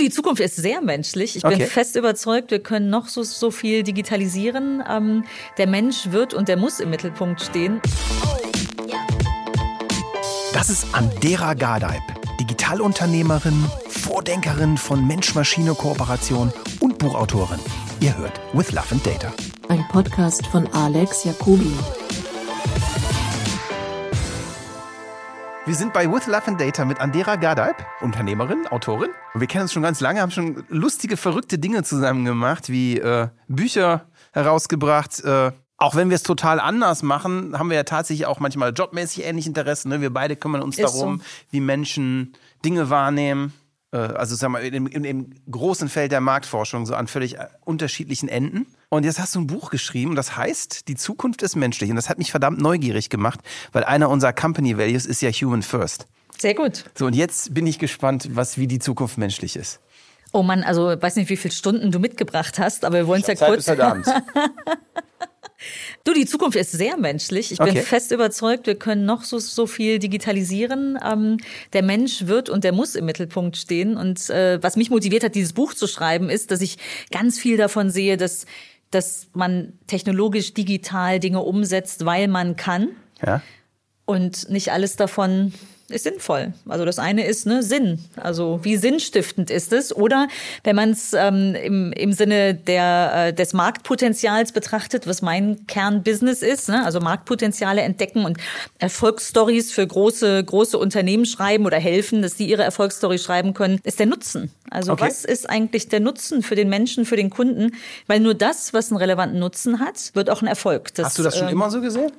die Zukunft ist sehr menschlich. Ich bin Okay. fest überzeugt, wir können noch so, so viel digitalisieren. Ähm, der Mensch wird und der muss im Mittelpunkt stehen. Das ist Andera Gardeib, Digitalunternehmerin, Vordenkerin von Mensch-Maschine-Kooperation und Buchautorin. Ihr hört With Love and Data. Ein Podcast von Alex Jacobi. Wir sind bei With Love and Data mit Andera Gardeib, Unternehmerin, Autorin. Und wir kennen uns schon ganz lange, haben schon lustige, verrückte Dinge zusammen gemacht, wie äh, Bücher herausgebracht. Äh, auch wenn wir es total anders machen, haben wir ja tatsächlich auch manchmal jobmäßig ähnliche Interessen. Ne? Wir beide kümmern uns Ist darum, so. wie Menschen Dinge wahrnehmen. Äh, also sagen wir, in, in, im großen Feld der Marktforschung, so an völlig äh, unterschiedlichen Enden. Und jetzt hast du ein Buch geschrieben, das heißt, die Zukunft ist menschlich. Und das hat mich verdammt neugierig gemacht, weil einer unserer Company Values ist ja Human First. Sehr gut. So, und jetzt bin ich gespannt, was wie die Zukunft menschlich ist. Oh Mann, also weiß nicht, wie viele Stunden du mitgebracht hast, aber wir wollen es ja Zeit kurz. bis heute Abend. Du, die Zukunft ist sehr menschlich. Ich bin Okay. fest überzeugt, wir können noch so, so viel digitalisieren. Ähm, der Mensch wird und der muss im Mittelpunkt stehen. Und äh, was mich motiviert hat, dieses Buch zu schreiben, ist, dass ich ganz viel davon sehe, dass, dass man technologisch digital Dinge umsetzt, weil man kann. Ja? Und nicht alles davon ist sinnvoll. Also das eine ist ne, Sinn. Also wie sinnstiftend ist es? Oder wenn man es ähm, im, im Sinne der, äh, des Marktpotenzials betrachtet, was mein Kernbusiness ist, ne? also Marktpotenziale entdecken und Erfolgsstories für große, große Unternehmen schreiben oder helfen, dass sie ihre Erfolgsstory schreiben können, ist der Nutzen. Also Okay. was ist eigentlich der Nutzen für den Menschen, für den Kunden? Weil nur das, was einen relevanten Nutzen hat, wird auch ein Erfolg. Hast du das schon ähm, immer so gesehen?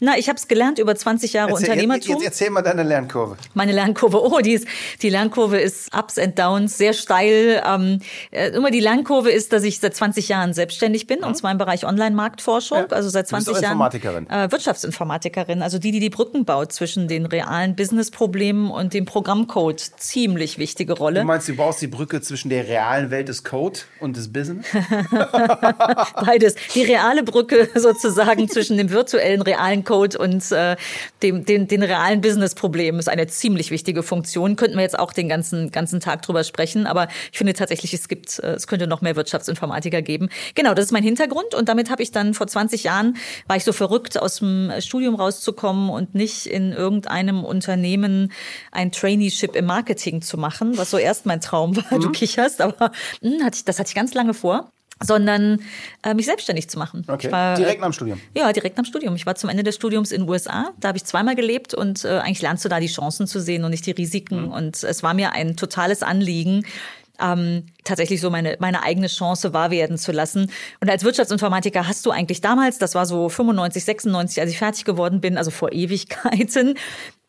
Na, ich habe es gelernt über 20 Jahre Unternehmertum. jetzt, jetzt erzähl mal deine Lernkurve. Meine Lernkurve, oh, die, ist, die Lernkurve ist Ups and Downs, sehr steil. Ähm, äh, immer die Lernkurve ist, dass ich seit 20 Jahren selbstständig bin, und zwar im Bereich Online-Marktforschung. Ja. Also seit Du bist 20 auch Jahren. Informatikerin. Äh, Wirtschaftsinformatikerin, also die, die die Brücken baut zwischen den realen Businessproblemen und dem Programmcode. Ziemlich wichtige Rolle. Du meinst, du baust die Brücke zwischen der realen Welt des Code und des Business? Beides. Die reale Brücke sozusagen zwischen dem virtuellen realen Code und äh, dem, den, den realen Business-Problemen ist eine ziemlich wichtige Funktion. Könnten wir jetzt auch den ganzen, ganzen Tag drüber sprechen, aber ich finde tatsächlich, es gibt, äh, es könnte noch mehr Wirtschaftsinformatiker geben. Genau, das ist mein Hintergrund und damit habe ich dann vor 20 Jahren, war ich so verrückt, aus dem Studium rauszukommen und nicht in irgendeinem Unternehmen ein Traineeship im Marketing zu machen, was so erst mein Traum war. Du kicherst, aber mh, hatte ich, das hatte ich ganz lange vor sondern äh, mich selbstständig zu machen. Okay. War, Direkt äh, nach dem Studium. Ja, direkt am Studium. Ich war zum Ende des Studiums in den USA. Da habe ich zweimal gelebt und äh, eigentlich lernst du da die Chancen zu sehen und nicht die Risiken. Mhm. Und es war mir ein totales Anliegen, ähm, tatsächlich so meine, meine eigene Chance wahr werden zu lassen. Und als Wirtschaftsinformatiker hast du eigentlich damals, das war so 95, 96, als ich fertig geworden bin, also vor Ewigkeiten,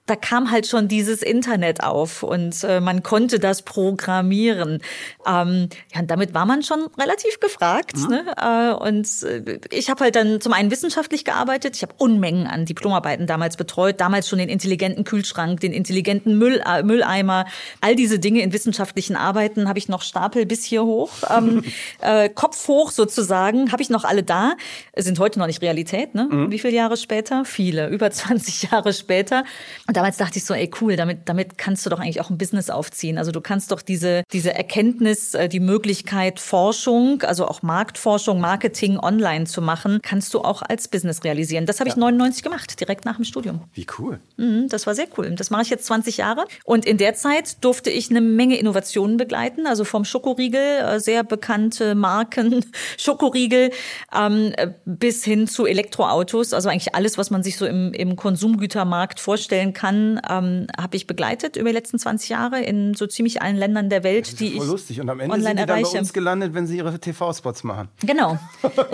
da kam halt schon dieses Internet auf und äh, man konnte das programmieren. Ähm, ja, und damit war man schon relativ gefragt. Ne? Äh, und äh, ich habe halt dann zum einen wissenschaftlich gearbeitet. Ich habe Unmengen an Diplomarbeiten damals betreut. Damals schon den intelligenten Kühlschrank, den intelligenten Müll, äh, Mülleimer. All diese Dinge in wissenschaftlichen Arbeiten habe ich noch Stapel bis hier hoch. Ähm, äh, Kopf hoch sozusagen. Habe ich noch alle da. Sind heute noch nicht Realität. Ne? Wie viele Jahre später? Viele. Über 20 Jahre später. Und damals dachte ich so, ey cool, damit, damit kannst du doch eigentlich auch ein Business aufziehen. Also du kannst doch diese, diese Erkenntnis, äh, die Möglichkeit Forschung, also auch Marktforschung, Marketing online zu machen, kannst du auch als Business realisieren. Das habe ich 99 gemacht, direkt nach dem Studium. Wie cool. Mhm, Das war sehr cool. Das mache ich jetzt 20 Jahre. Und in der Zeit durfte ich eine Menge Innovationen begleiten. Also vom Schokoriegel, äh, sehr bekannte Marken, Schokoriegel, ähm, äh, bis hin zu Elektroautos. Also eigentlich alles, was man sich so im, im Konsumgütermarkt vorstellen kann, ähm, habe ich begleitet über die letzten 20 Jahre in so ziemlich allen Ländern der Welt, die Voll ich lustig. Und am Ende online sind die dann erreiche. bei uns gelandet, wenn sie ihre TV-Spots machen. Genau.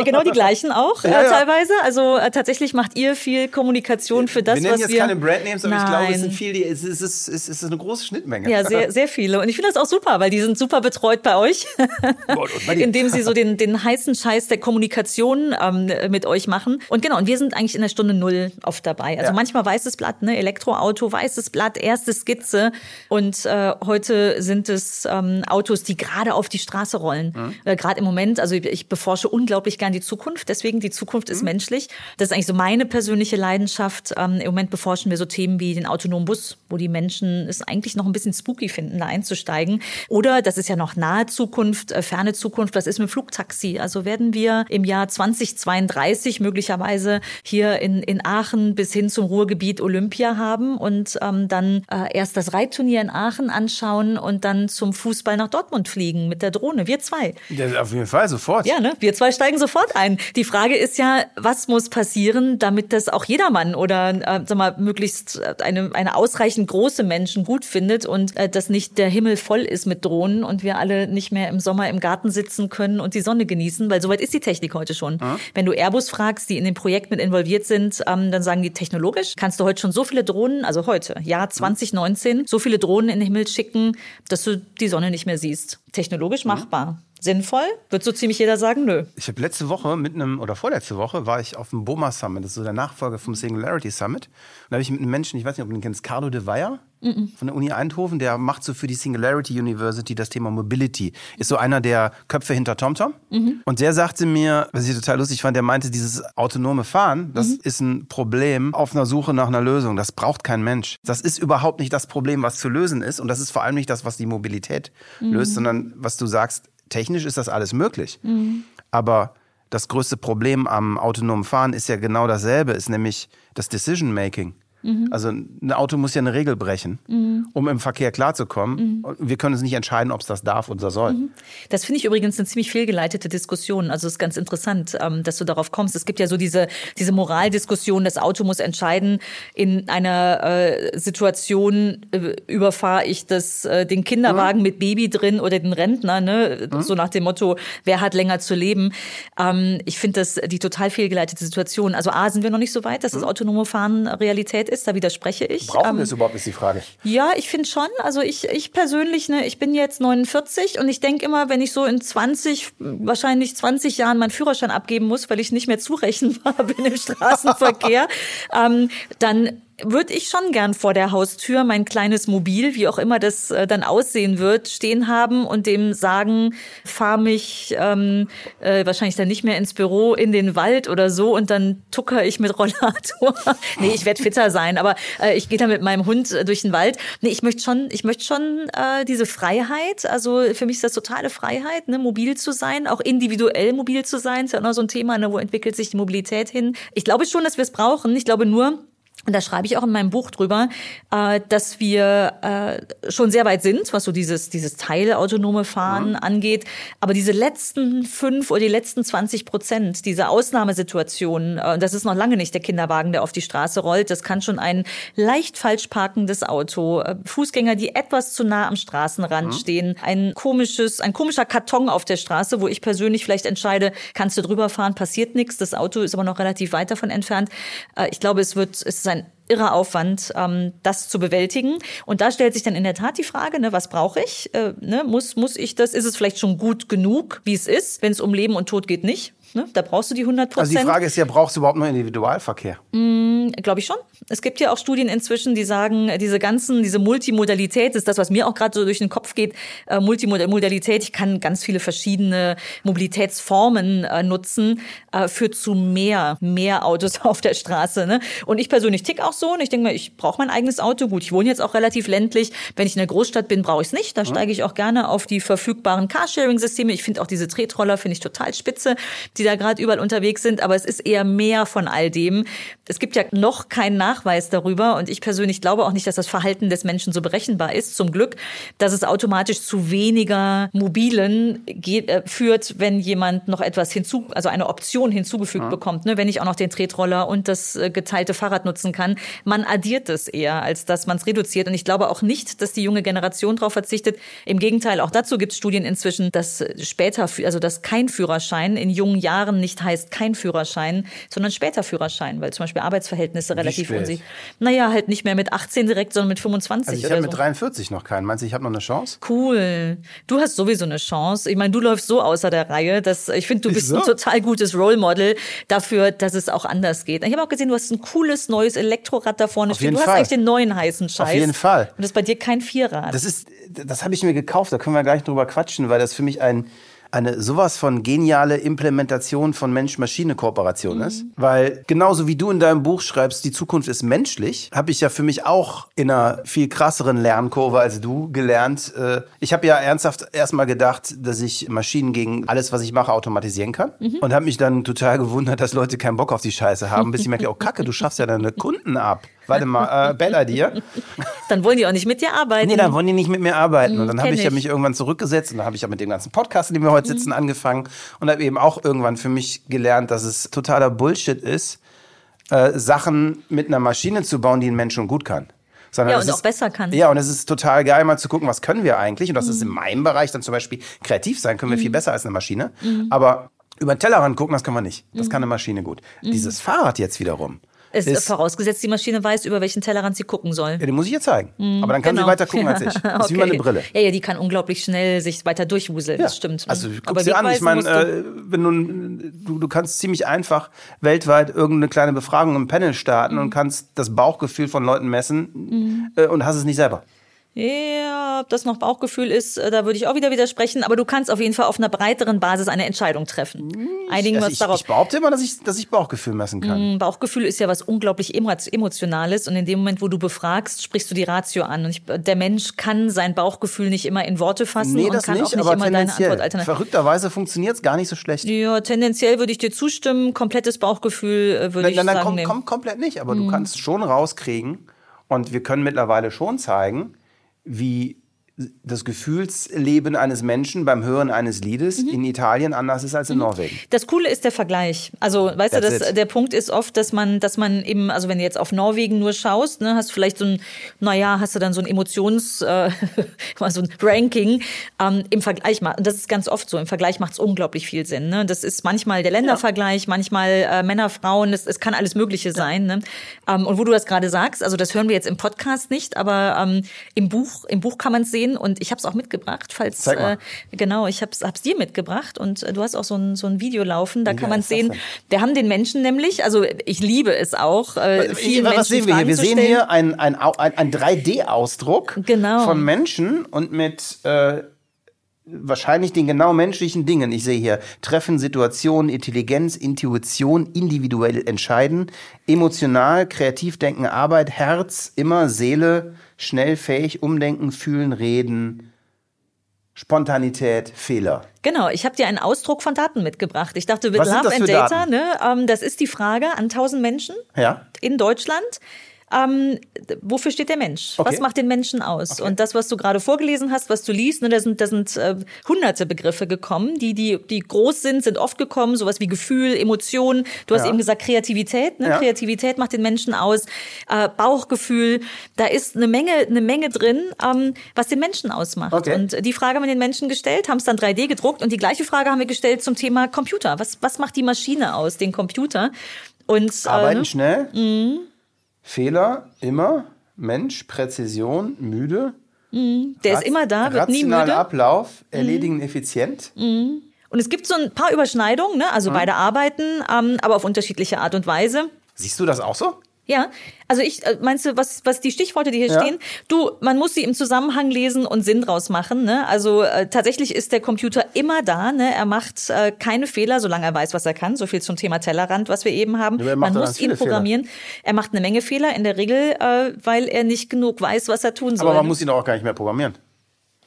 Genau die gleichen auch äh, Ja, ja. teilweise. Also äh, tatsächlich macht ihr viel Kommunikation für das, wir nennen was jetzt wir... keine Brandnames, aber ich glaube, es Nein. sind viel, die- es ist, es ist, es ist eine große Schnittmenge. Ja, sehr, sehr viele. Und ich finde das auch super, weil die sind super betreut bei euch, indem sie so den, den heißen Scheiß der Kommunikation ähm, mit euch machen. Und genau, und wir sind eigentlich in der Stunde Null oft dabei. Also Ja. manchmal weißes Blatt, ne, Elektroauto, weißes Blatt, erste Skizze. Und äh, heute sind es ähm, Autos, die gerade auf die Straße rollen. Mhm. Äh, gerade im Moment, also ich beforsche unglaublich gern die Zukunft, deswegen die Zukunft ist mhm. menschlich. Das ist eigentlich so meine persönliche Leidenschaft. Ähm, Im Moment beforschen wir so Themen wie den autonomen Bus, wo die Menschen es eigentlich noch ein bisschen spooky finden, da einzusteigen. Oder, das ist ja noch nahe Zukunft, äh, ferne Zukunft, was ist mit Flugtaxi? Also werden wir im Jahr 2032 möglicherweise hier in, in Aachen bis hin zum Ruhrgebiet Olympia haben und ähm, dann äh, erst das Reitturnier in Aachen anschauen und dann zum Fußball nach Dortmund fliegen mit der Drohne. Wir zwei. Ja, auf jeden Fall, sofort. Ja, ne? Wir zwei steigen sofort ein. Die Frage ist ja, was muss passieren, damit das auch jedermann oder äh, sag mal, möglichst eine, eine ausreichend große Menschen gut findet und äh, dass nicht der Himmel voll ist mit Drohnen und wir alle nicht mehr im Sommer im Garten sitzen können und die Sonne genießen, weil soweit ist die Technik heute schon. Mhm. Wenn du Airbus fragst, die in dem Projekt mit involviert sind, ähm, dann sagen die technologisch, kannst du heute schon so viele Drohnen, also heute, Jahr 2019, so viele Drohnen in den Himmel schicken, dass du die Sonne nicht mehr siehst. Technologisch mhm. machbar sinnvoll? Wird so ziemlich jeder sagen, nö. Ich habe letzte Woche mit einem, oder vorletzte Woche, war ich auf dem BOMA Summit, das ist so der Nachfolger vom Singularity Summit. Und da habe ich mit einem Menschen, ich weiß nicht, ob du ihn kennst, Carlo de Weyer von der Uni Eindhoven, der macht so für die Singularity University das Thema Mobility. Ist so einer der Köpfe hinter TomTom. Mhm. Und der sagte mir, was ich total lustig fand, der meinte, dieses autonome Fahren, das mhm. ist ein Problem auf einer Suche nach einer Lösung. Das braucht kein Mensch. Das ist überhaupt nicht das Problem, was zu lösen ist. Und das ist vor allem nicht das, was die Mobilität mhm. löst, sondern was du sagst, technisch ist das alles möglich. Mhm. Aber das größte Problem am autonomen Fahren ist ja genau dasselbe, ist nämlich das Decision Making. Mhm. Also ein Auto muss ja eine Regel brechen, mhm. um im Verkehr klarzukommen. Mhm. Wir können uns nicht entscheiden, ob es das darf oder soll. Mhm. Das finde ich übrigens eine ziemlich fehlgeleitete Diskussion. Also es ist ganz interessant, ähm, dass du darauf kommst. Es gibt ja so diese, diese Moraldiskussion, das Auto muss entscheiden, in einer äh, Situation äh, überfahre ich das, äh, den Kinderwagen mhm. mit Baby drin oder den Rentner, ne? Mhm. so nach dem Motto, wer hat länger zu leben. Ähm, ich finde das die total fehlgeleitete Situation. Also A, sind wir noch nicht so weit, dass das autonome Fahren Realität ist ist, da widerspreche ich. Brauchen ähm, wir es überhaupt, ist die Frage. Ja, ich finde schon. Also ich, ich persönlich, ne, ich bin jetzt 49 und ich denke immer, wenn ich so in 20, wahrscheinlich 20 Jahren meinen Führerschein abgeben muss, weil ich nicht mehr zurechenbar bin im Straßenverkehr, ähm, dann würde ich schon gern vor der Haustür mein kleines Mobil, wie auch immer das äh, dann aussehen wird, stehen haben und dem sagen, fahr mich ähm, äh, wahrscheinlich dann nicht mehr ins Büro, in den Wald oder so und dann tucker ich mit Rollator. nee, ich werde fitter sein, aber äh, ich gehe dann mit meinem Hund äh, durch den Wald. Nee, ich möchte schon, ich möchte schon äh, diese Freiheit, also für mich ist das totale Freiheit, ne, mobil zu sein, auch individuell mobil zu sein, ist ja auch noch so ein Thema, ne, wo entwickelt sich die Mobilität hin. Ich glaube schon, dass wir es brauchen. Ich glaube nur, und da schreibe ich auch in meinem Buch drüber, äh, dass wir äh, schon sehr weit sind, was so dieses, dieses teilautonome Fahren mhm. angeht. Aber diese letzten fünf oder die letzten 20 Prozent, diese Ausnahmesituationen, äh, das ist noch lange nicht der Kinderwagen, der auf die Straße rollt. Das kann schon ein leicht falsch parkendes Auto, Fußgänger, die etwas zu nah am Straßenrand mhm. stehen, ein komisches, ein komischer Karton auf der Straße, wo ich persönlich vielleicht entscheide, kannst du drüber fahren, passiert nichts. Das Auto ist aber noch relativ weit davon entfernt. Ich glaube, es wird, es ist ein irrer Aufwand, ähm, das zu bewältigen. Und da stellt sich dann in der Tat die Frage, ne, was brauche ich? Äh, ne, muss, muss ich das? Ist es vielleicht schon gut genug, wie es ist? Wenn es um Leben und Tod geht, nicht. Ne? Da brauchst du die 100 Prozent. Also die Frage ist ja, brauchst du überhaupt noch Individualverkehr? Mm, Glaube ich schon. Es gibt ja auch Studien inzwischen, die sagen, diese ganzen, diese Multimodalität ist das, was mir auch gerade so durch den Kopf geht. Äh, Multimodalität, ich kann ganz viele verschiedene Mobilitätsformen äh, nutzen, äh, führt zu mehr, mehr Autos auf der Straße. Ne? Und ich persönlich tick auch so und ich denke mir, ich brauche mein eigenes Auto. Gut, ich wohne jetzt auch relativ ländlich. Wenn ich in der Großstadt bin, brauche ich es nicht. Da steige ich auch gerne auf die verfügbaren Carsharing-Systeme. Ich finde auch diese Tretroller, finde ich total spitze. Die da gerade überall unterwegs sind, aber es ist eher mehr von all dem. Es gibt ja noch keinen Nachweis darüber und ich persönlich glaube auch nicht, dass das Verhalten des Menschen so berechenbar ist, zum Glück, dass es automatisch zu weniger mobilen geht, äh, führt, wenn jemand noch etwas hinzu, also eine Option hinzugefügt ja. bekommt, ne? wenn ich auch noch den Tretroller und das äh, geteilte Fahrrad nutzen kann. Man addiert es eher, als dass man es reduziert. Und ich glaube auch nicht, dass die junge Generation darauf verzichtet. Im Gegenteil, auch dazu gibt es Studien inzwischen, dass später, also dass kein Führerschein in jungen Jahren nicht heißt kein Führerschein, sondern später Führerschein, weil zum Beispiel Arbeitsverhältnisse relativ spät? unsicher. Naja, halt nicht mehr mit 18 direkt, sondern mit 25 Also ich oder habe so. mit 43 noch keinen. Meinst du, ich habe noch eine Chance? Cool. Du hast sowieso eine Chance. Ich meine, du läufst so außer der Reihe, dass ich finde, du bist Wieso? ein total gutes Role Model dafür, dass es auch anders geht. Ich habe auch gesehen, du hast ein cooles neues Elektrorad da vorne Auf stehen. Du hast Fall. eigentlich den neuen heißen Scheiß. jeden Fall. Und das ist bei dir kein Vierrad. Das ist, das habe ich mir gekauft, da können wir gleich drüber quatschen, weil das für mich ein, eine sowas von geniale Implementation von Mensch-Maschine-Kooperation ist. Weil genauso wie du in deinem Buch schreibst, die Zukunft ist menschlich, habe ich ja für mich auch in einer viel krasseren Lernkurve als du gelernt. Äh, Ich habe ja ernsthaft erstmal gedacht, dass ich Maschinen gegen alles, was ich mache, automatisieren kann. Und habe mich dann total gewundert, dass Leute keinen Bock auf die Scheiße haben, bis ich merke, oh Kacke, du schaffst ja deine Kunden ab. Warte mal, äh, Bella dir. Dann wollen die auch nicht mit dir arbeiten. Nee, dann wollen die nicht mit mir arbeiten. Und dann habe kenn ich ja ich. mich irgendwann zurückgesetzt und dann habe ich ja mit dem ganzen Podcast, in dem wir heute sitzen, angefangen und habe eben auch irgendwann für mich gelernt, dass es totaler Bullshit ist, äh, Sachen mit einer Maschine zu bauen, die ein Mensch schon gut kann. Sondern Ja, und ist, auch besser kann. Ja, und es ist total geil, mal zu gucken, was können wir eigentlich. Und das Mhm. ist in meinem Bereich dann zum Beispiel kreativ sein, können wir viel besser als eine Maschine. Aber über den Tellerrand gucken, das können wir nicht. Mhm. Das kann eine Maschine gut. Dieses Fahrrad jetzt wiederum. Es ist, vorausgesetzt, die Maschine weiß, über welchen Tellerrand sie gucken soll. ja, den muss ich ihr zeigen. Aber dann kann Genau. sie weiter gucken als ich. Das ist wie meine Brille. Ja, ja, die kann unglaublich schnell sich weiter durchwuseln. Das stimmt. Also Mhm. guck dir an, ich meine, äh, wenn du, du, du kannst ziemlich einfach weltweit irgendeine kleine Befragung im Panel starten Mhm. und kannst das Bauchgefühl von Leuten messen äh, und hast es nicht selber. Ja, ob das noch Bauchgefühl ist, äh, da würde ich auch wieder widersprechen. Aber du kannst auf jeden Fall auf einer breiteren Basis eine Entscheidung treffen. Einigen wir Also uns ich, darauf. ich behaupte immer, dass ich, dass ich Bauchgefühl messen kann. Ein Bauchgefühl ist ja was unglaublich emo- Emotionales und in dem Moment, wo du befragst, sprichst du die Ratio an. Und ich, der Mensch kann sein Bauchgefühl nicht immer in Worte fassen Nee, und das kann nicht, auch nicht aber immer deine tendenziell. Antwort alternativ. Verrückterweise funktioniert es gar nicht so schlecht. Ja, tendenziell würde ich dir zustimmen. Komplettes Bauchgefühl äh, würde Nein, ich nein, nein, sagen. komm, nee. komm, komplett nicht. Aber Mhm. du kannst schon rauskriegen und wir können mittlerweile schon zeigen, wie das Gefühlsleben eines Menschen beim Hören eines Liedes Mhm. in Italien anders ist als in Norwegen. Das Coole ist der Vergleich. Also, weißt du, That's das, it. der Punkt ist oft, dass man, dass man eben, also wenn du jetzt auf Norwegen nur schaust, ne, hast du vielleicht so ein, naja, hast du dann so ein Emotions, äh, so ein Ranking ähm, im Vergleich. Und das ist ganz oft so. Im Vergleich macht es unglaublich viel Sinn. Ne? Das ist manchmal der Ländervergleich, manchmal äh, Männer, Frauen, es, es kann alles Mögliche sein. Ne? Ähm, und wo du das gerade sagst, also das hören wir jetzt im Podcast nicht, aber ähm, im Buch, im Buch kann man es sehen und ich habe es auch mitgebracht, falls Zeig mal. äh, Genau, ich hab's, hab's dir mitgebracht und äh, du hast auch so ein, so ein Video laufen, da Wie kann man das sehen. Wir haben den Menschen nämlich, also ich liebe es auch, äh, vielen was Menschen sehen wir hier? Wir sehen hier ein, ein, ein, ein 3D-Ausdruck Genau. von Menschen und mit äh, wahrscheinlich den genau menschlichen Dingen. Ich sehe hier Treffen, Situationen, Intelligenz, Intuition, individuell entscheiden, emotional, kreativ denken, Arbeit, Herz, immer Seele, schnell fähig, umdenken, fühlen, reden, Spontanität, Fehler. Genau, ich habe dir einen Ausdruck von Daten mitgebracht. Ich dachte, with Was Love and Data, Daten? ne, ähm, das ist die Frage an 1000 Menschen Ja? in Deutschland. Ähm, wofür steht der Mensch? Okay. Was macht den Menschen aus? Und das, was du gerade vorgelesen hast, was du liest, ne, da sind, da sind äh, hunderte Begriffe gekommen, die, die, die groß sind, sind oft gekommen, sowas wie Gefühl, Emotionen. Du hast Ja. eben gesagt, Kreativität, ne? Ja. Kreativität macht den Menschen aus, äh, Bauchgefühl, da ist eine Menge, eine Menge drin, ähm, was den Menschen ausmacht. Okay. Und die Frage haben wir den Menschen gestellt, haben es dann 3D gedruckt und die gleiche Frage haben wir gestellt zum Thema Computer. Was, was macht die Maschine aus, den Computer? Und äh, Arbeiten ne? schnell. Fehler, immer. Mensch, Präzision, müde. der ist immer da, wird nie müde. Mhm. Ablauf, erledigen effizient. Und es gibt so ein paar Überschneidungen, ne? Mhm. also beide arbeiten, ähm, aber auf unterschiedliche Art und Weise. Siehst du das auch so? Ja, also ich, äh, meinst du, was, was die Stichworte, die hier Ja. stehen? Du, man muss sie im Zusammenhang lesen und Sinn draus machen. Ne? Also äh, tatsächlich ist der Computer immer da. Ne? Er macht äh, keine Fehler, solange er weiß, was er kann. So viel zum Thema Tellerrand, was wir eben haben. Ja, man muss ihn viele Fehler. programmieren. Er macht eine Menge Fehler in der Regel, äh, weil er nicht genug weiß, was er tun soll. Aber man muss ihn auch gar nicht mehr programmieren.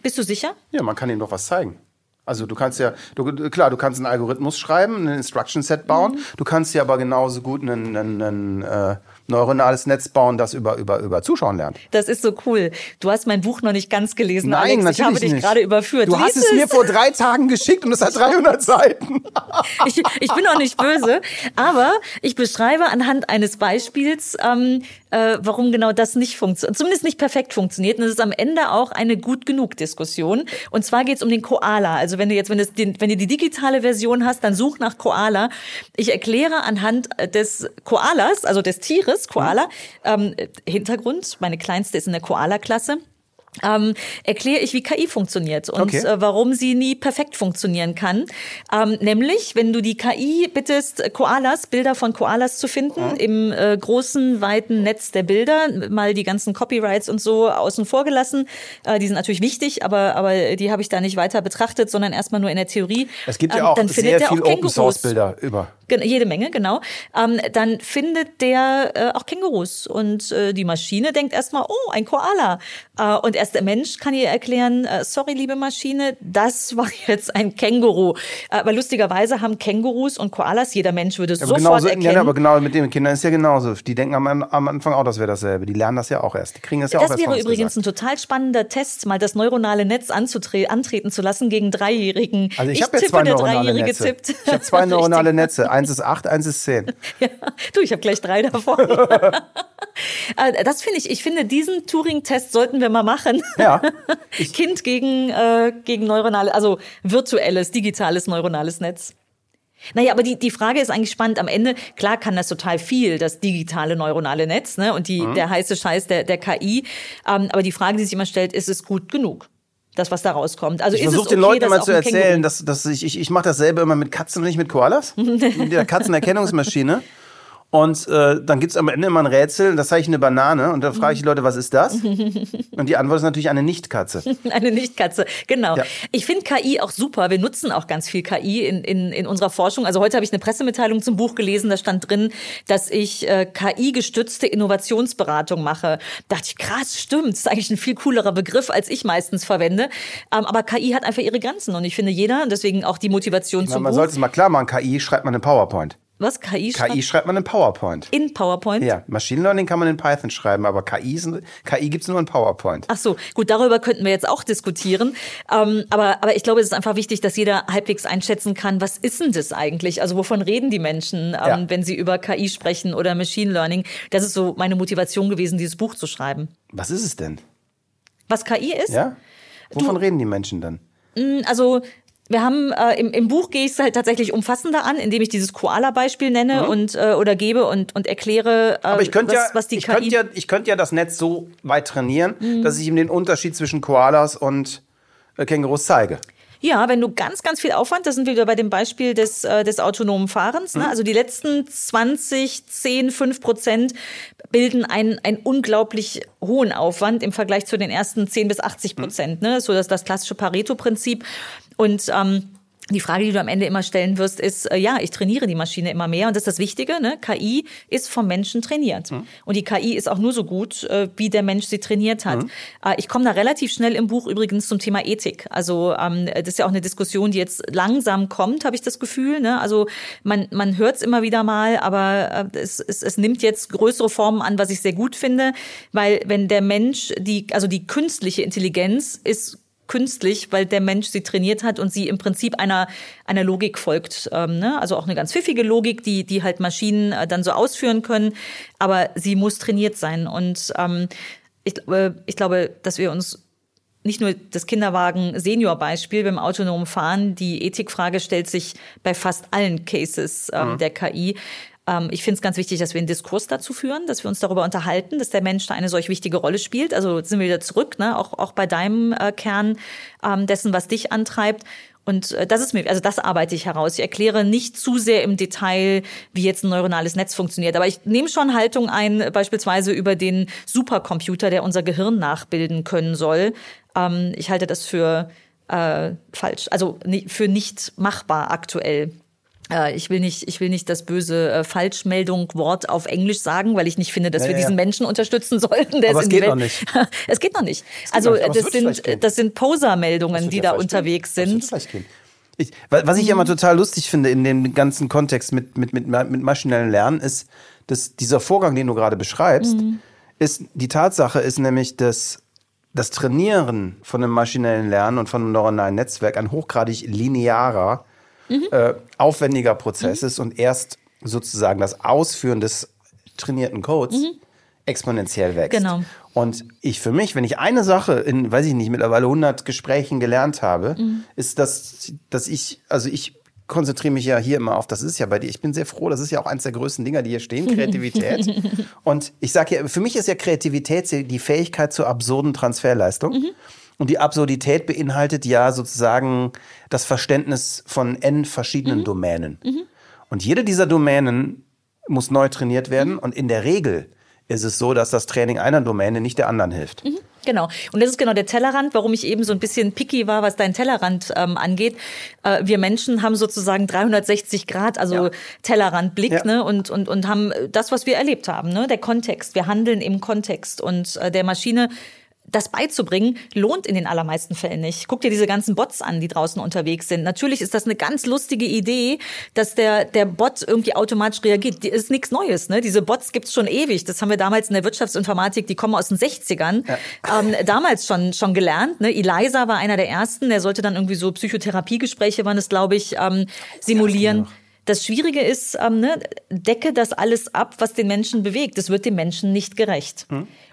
Bist du sicher? Ja, man kann ihm doch was zeigen. Also du kannst ja, du, klar, du kannst einen Algorithmus schreiben, ein Instruction Set bauen. Mhm. Du kannst ja aber genauso gut ein, ein, ein äh, neuronales Netz bauen, das über, über, über Zuschauen lernt. Das ist so cool. Du hast mein Buch noch nicht ganz gelesen, Nein, Alex. natürlich ich habe dich nicht. gerade überführt. Du hast Lies es mir vor drei Tagen geschickt und es hat 300 Seiten. ich, ich bin auch nicht böse, aber ich beschreibe anhand eines Beispiels, ähm, äh, warum genau das nicht funktioniert, zumindest nicht perfekt funktioniert. Und es ist am Ende auch eine gut genug Diskussion. Und zwar geht es um den Koala. Also wenn du jetzt, wenn, den, wenn du die digitale Version hast, dann such nach Koala. Ich erkläre anhand des Koalas, also des Tieres, Koala, ähm, Hintergrund, meine kleinste ist in der Koala-Klasse ähm, erkläre ich, wie KI funktioniert und Okay. äh, warum sie nie perfekt funktionieren kann. Ähm, nämlich, wenn du die KI bittest, äh, Koalas, Bilder von Koalas zu finden, im äh, großen, weiten Netz der Bilder, mal die ganzen Copyrights und so außen vor gelassen. Äh, die sind natürlich wichtig, aber, aber die habe ich da nicht weiter betrachtet, sondern erstmal nur in der Theorie. Es gibt ja Ähm, auch dann findet sehr viel auch Open Kängurus. Source Bilder über. Gen- Jede Menge, genau. Ähm, dann findet der äh, auch Kängurus und äh, die Maschine denkt erstmal, oh, ein Koala. Und erst der Mensch kann ihr erklären, äh, sorry, liebe Maschine, das war jetzt ein Känguru. Äh, aber lustigerweise haben Kängurus und Koalas, jeder Mensch würde Aber sofort genauso, erkennen. ja, aber genau mit den Kindern ist ja genauso. Die denken am, am Anfang auch, das wäre dasselbe. Die lernen das ja auch erst. Die kriegen das ja auch das erst von wäre übrigens gesagt. ein total spannender Test, mal das neuronale Netz antreten zu lassen gegen Dreijährigen. Also ich, habe ja zwei neuronale Dreijährige Netze. tippt. Ich habe zwei neuronale. Netze. Eins ist acht, eins ist zehn. Ja, du, ich habe gleich drei davon. Äh, das finde ich, ich finde, diesen Turing-Test sollten wir mal machen. Ja. kind gegen, äh, gegen neuronale, also virtuelles, digitales neuronales Netz. Naja, aber die, die Frage ist eigentlich spannend. Am Ende, klar kann das total viel, das digitale neuronale Netz, ne? Und die, der heiße Scheiß der, der KI. Ähm, aber die Frage, die sich immer stellt, ist es gut genug? Das, was da rauskommt. Also Ich versuche den okay, Leuten immer zu erzählen, dass, dass ich, ich, ich mache dasselbe immer mit Katzen und nicht mit Koalas. mit der Katzenerkennungsmaschine. Und äh, dann gibt's am Ende immer ein Rätsel, das zeige ich eine Banane und dann frage ich die Leute, was ist das? Und die Antwort ist natürlich eine Nicht-Katze. Eine Nichtkatze, genau. Ja. Ich finde KI auch super. Wir nutzen auch ganz viel KI in, in, in unserer Forschung. Also heute habe ich eine Pressemitteilung zum Buch gelesen, da stand drin, dass ich äh, KI-gestützte Innovationsberatung mache. Dachte ich, krass, stimmt. Das ist eigentlich ein viel coolerer Begriff, als ich meistens verwende. Ähm, aber KI hat einfach ihre Grenzen und ich finde jeder, deswegen auch die Motivation Man, zum man Buch. sollte es mal klar machen, KI schreibt man in PowerPoint. Was? KI, schreibt KI schreibt man in PowerPoint. in PowerPoint? Ja, Machine Learning kann man in Python schreiben, aber KI, KI gibt's nur in PowerPoint. Ach so, gut, darüber könnten wir jetzt auch diskutieren. Ähm, aber, aber ich glaube, es ist einfach wichtig, dass jeder halbwegs einschätzen kann, was ist denn das eigentlich? Also wovon reden die Menschen, ähm, Ja. wenn sie über KI sprechen oder Machine Learning? Das ist so meine Motivation gewesen, dieses Buch zu schreiben. Was ist es denn? Was KI ist? Ja? Wovon reden die Menschen dann? Also wir haben äh, im, im Buch gehe ich es halt tatsächlich umfassender an, indem ich dieses Koala-Beispiel nenne und äh, oder gebe und, und erkläre, äh, Mhm. Aber ich könnte was, ja, was die ich KI könnte ja, ich könnte ja das Netz so weit trainieren, Mhm. dass ich ihm den Unterschied zwischen Koalas und äh, Kängurus zeige. Ja, wenn du ganz, ganz viel Aufwand, das sind wir wieder bei dem Beispiel des, äh, des autonomen Fahrens. Ne? Also die letzten 20, 10, 5 Prozent bilden einen, einen unglaublich hohen Aufwand im Vergleich zu den ersten 10 bis 80 Prozent. Ne? So das, das klassische Pareto-Prinzip. Und ähm, die Frage, die du am Ende immer stellen wirst, ist, äh, ja, ich trainiere die Maschine immer mehr und das ist das Wichtige, ne? KI ist vom Menschen trainiert. Und die KI ist auch nur so gut, äh, wie der Mensch sie trainiert hat. Äh, ich komme da relativ schnell im Buch übrigens zum Thema Ethik. Also ähm, das ist ja auch eine Diskussion, die jetzt langsam kommt, habe ich das Gefühl. Ne? Also man, man hört es immer wieder mal, aber äh, es, es, es nimmt jetzt größere Formen an, was ich sehr gut finde, weil wenn der Mensch, die, also die künstliche Intelligenz ist künstlich, weil der Mensch sie trainiert hat und sie im Prinzip einer, einer Logik folgt. Ähm, ne? Also auch eine ganz pfiffige Logik, die, die halt Maschinen äh, dann so ausführen können, aber sie muss trainiert sein. Und ähm, ich, äh, ich glaube, dass wir uns nicht nur das Kinderwagen-Senior-Beispiel beim autonomen Fahren, die Ethikfrage stellt sich bei fast allen Cases ähm, der KI. Ähm, ich finde es ganz wichtig, dass wir einen Diskurs dazu führen, dass wir uns darüber unterhalten, dass der Mensch da eine solch wichtige Rolle spielt. Also sind wir wieder zurück, ne? auch, auch bei deinem äh, Kern ähm, dessen, was dich antreibt. Und äh, das ist mir, also das arbeite ich heraus. Ich erkläre nicht zu sehr im Detail, wie jetzt ein neuronales Netz funktioniert. Aber ich nehme schon Haltung ein, beispielsweise über den Supercomputer, der unser Gehirn nachbilden können soll. Ähm, ich halte das für äh, falsch, also für nicht machbar aktuell. Äh, Ich will nicht, ich will nicht das böse äh, Falschmeldung-Wort auf Englisch sagen, weil ich nicht finde, dass Ja, wir ja, diesen. Menschen unterstützen sollten. Der Aber es in die geht noch nicht. es geht noch nicht. Also nicht, es das sind, das sind Poser-Meldungen, die da unterwegs gehen. Sind. Ich, wa- was ich immer total lustig finde in dem ganzen Kontext mit, mit, mit, mit maschinellem Lernen ist, dass dieser Vorgang, den du gerade beschreibst, ist, die Tatsache ist nämlich, dass das Trainieren von einem maschinellen Lernen und von einem neuronalen Netzwerk ein hochgradig linearer, äh, aufwendiger Prozess ist und erst sozusagen das Ausführen des trainierten Codes exponentiell wächst. Genau. Und ich für mich, wenn ich eine Sache in, weiß ich nicht, mittlerweile 100 Gesprächen gelernt habe, Mhm. ist, dass, dass ich, also ich konzentriere mich ja hier immer auf, das ist ja bei dir, ich bin sehr froh, das ist ja auch eines der größten Dinger, die hier stehen, Kreativität. Und ich sage ja, für mich ist ja Kreativität die Fähigkeit zur absurden Transferleistung. Mhm. Und die Absurdität beinhaltet ja sozusagen das Verständnis von n Mhm. verschiedenen Domänen. Und jede dieser Domänen muss neu trainiert werden. Mhm. Und in der Regel ist es so, dass das Training einer Domäne nicht der anderen hilft. Genau. Und das ist genau der Tellerrand, warum ich eben so ein bisschen picky war, was dein Tellerrand ähm, angeht. Äh, wir Menschen haben sozusagen 360 Grad, also Ja. Tellerrandblick, Ja. ne? Und, und, und haben das, was wir erlebt haben, ne? Der Kontext. Wir handeln im Kontext und äh, der Maschine das beizubringen, lohnt in den allermeisten Fällen nicht. Guck dir diese ganzen Bots an, die draußen unterwegs sind. Natürlich ist das eine ganz lustige Idee, dass der, der Bot irgendwie automatisch reagiert. Die ist nichts Neues. Ne? Diese Bots gibt's schon ewig. Das haben wir damals in der Wirtschaftsinformatik, die kommen aus den 60ern, ähm, damals schon, schon gelernt. Ne? Eliza war einer der ersten, der sollte dann irgendwie so Psychotherapiegespräche, waren es, glaube ich, ähm, simulieren. Das Schwierige ist, ähm, ne, decke das alles ab, was den Menschen bewegt. Das wird dem Menschen nicht gerecht.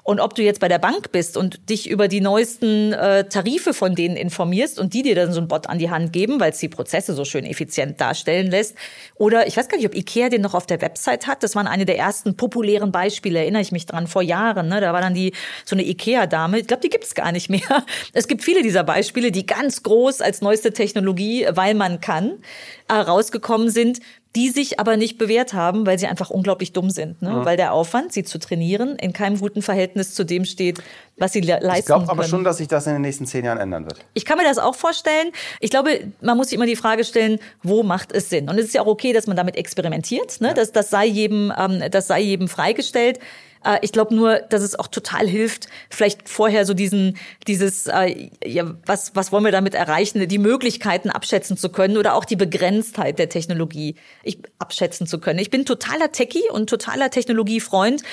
Und ob du jetzt bei der Bank bist und dich über die neuesten äh, Tarife von denen informierst und die dir dann so ein Bot an die Hand geben, weil es die Prozesse so schön effizient darstellen lässt, oder ich weiß gar nicht, ob Ikea den noch auf der Website hat. Das waren eine der ersten populären Beispiele, erinnere ich mich dran, vor Jahren. Ne? Da war dann die so eine Ikea-Dame. Ich glaube, die gibt's gar nicht mehr. Es gibt viele dieser Beispiele, die ganz groß als neueste Technologie, weil man kann, äh, rausgekommen sind die sich aber nicht bewährt haben, weil sie einfach unglaublich dumm sind. Ne? Weil der Aufwand, sie zu trainieren, in keinem guten Verhältnis zu dem steht, was sie le- leisten Ich glaube aber können. schon, dass sich das in den nächsten zehn Jahren ändern wird. Ich kann mir das auch vorstellen. Ich glaube, man muss sich immer die Frage stellen, wo macht es Sinn? Und es ist ja auch okay, dass man damit experimentiert. Ne? Das, das, sei jedem, ähm, das sei jedem freigestellt. Äh, ich glaube nur, dass es auch total hilft, vielleicht vorher so diesen, dieses, äh, ja, was, was wollen wir damit erreichen, die Möglichkeiten abschätzen zu können oder auch die Begrenztheit der Technologie ich, abschätzen zu können. Ich bin totaler Techie und totaler Technologiefreund.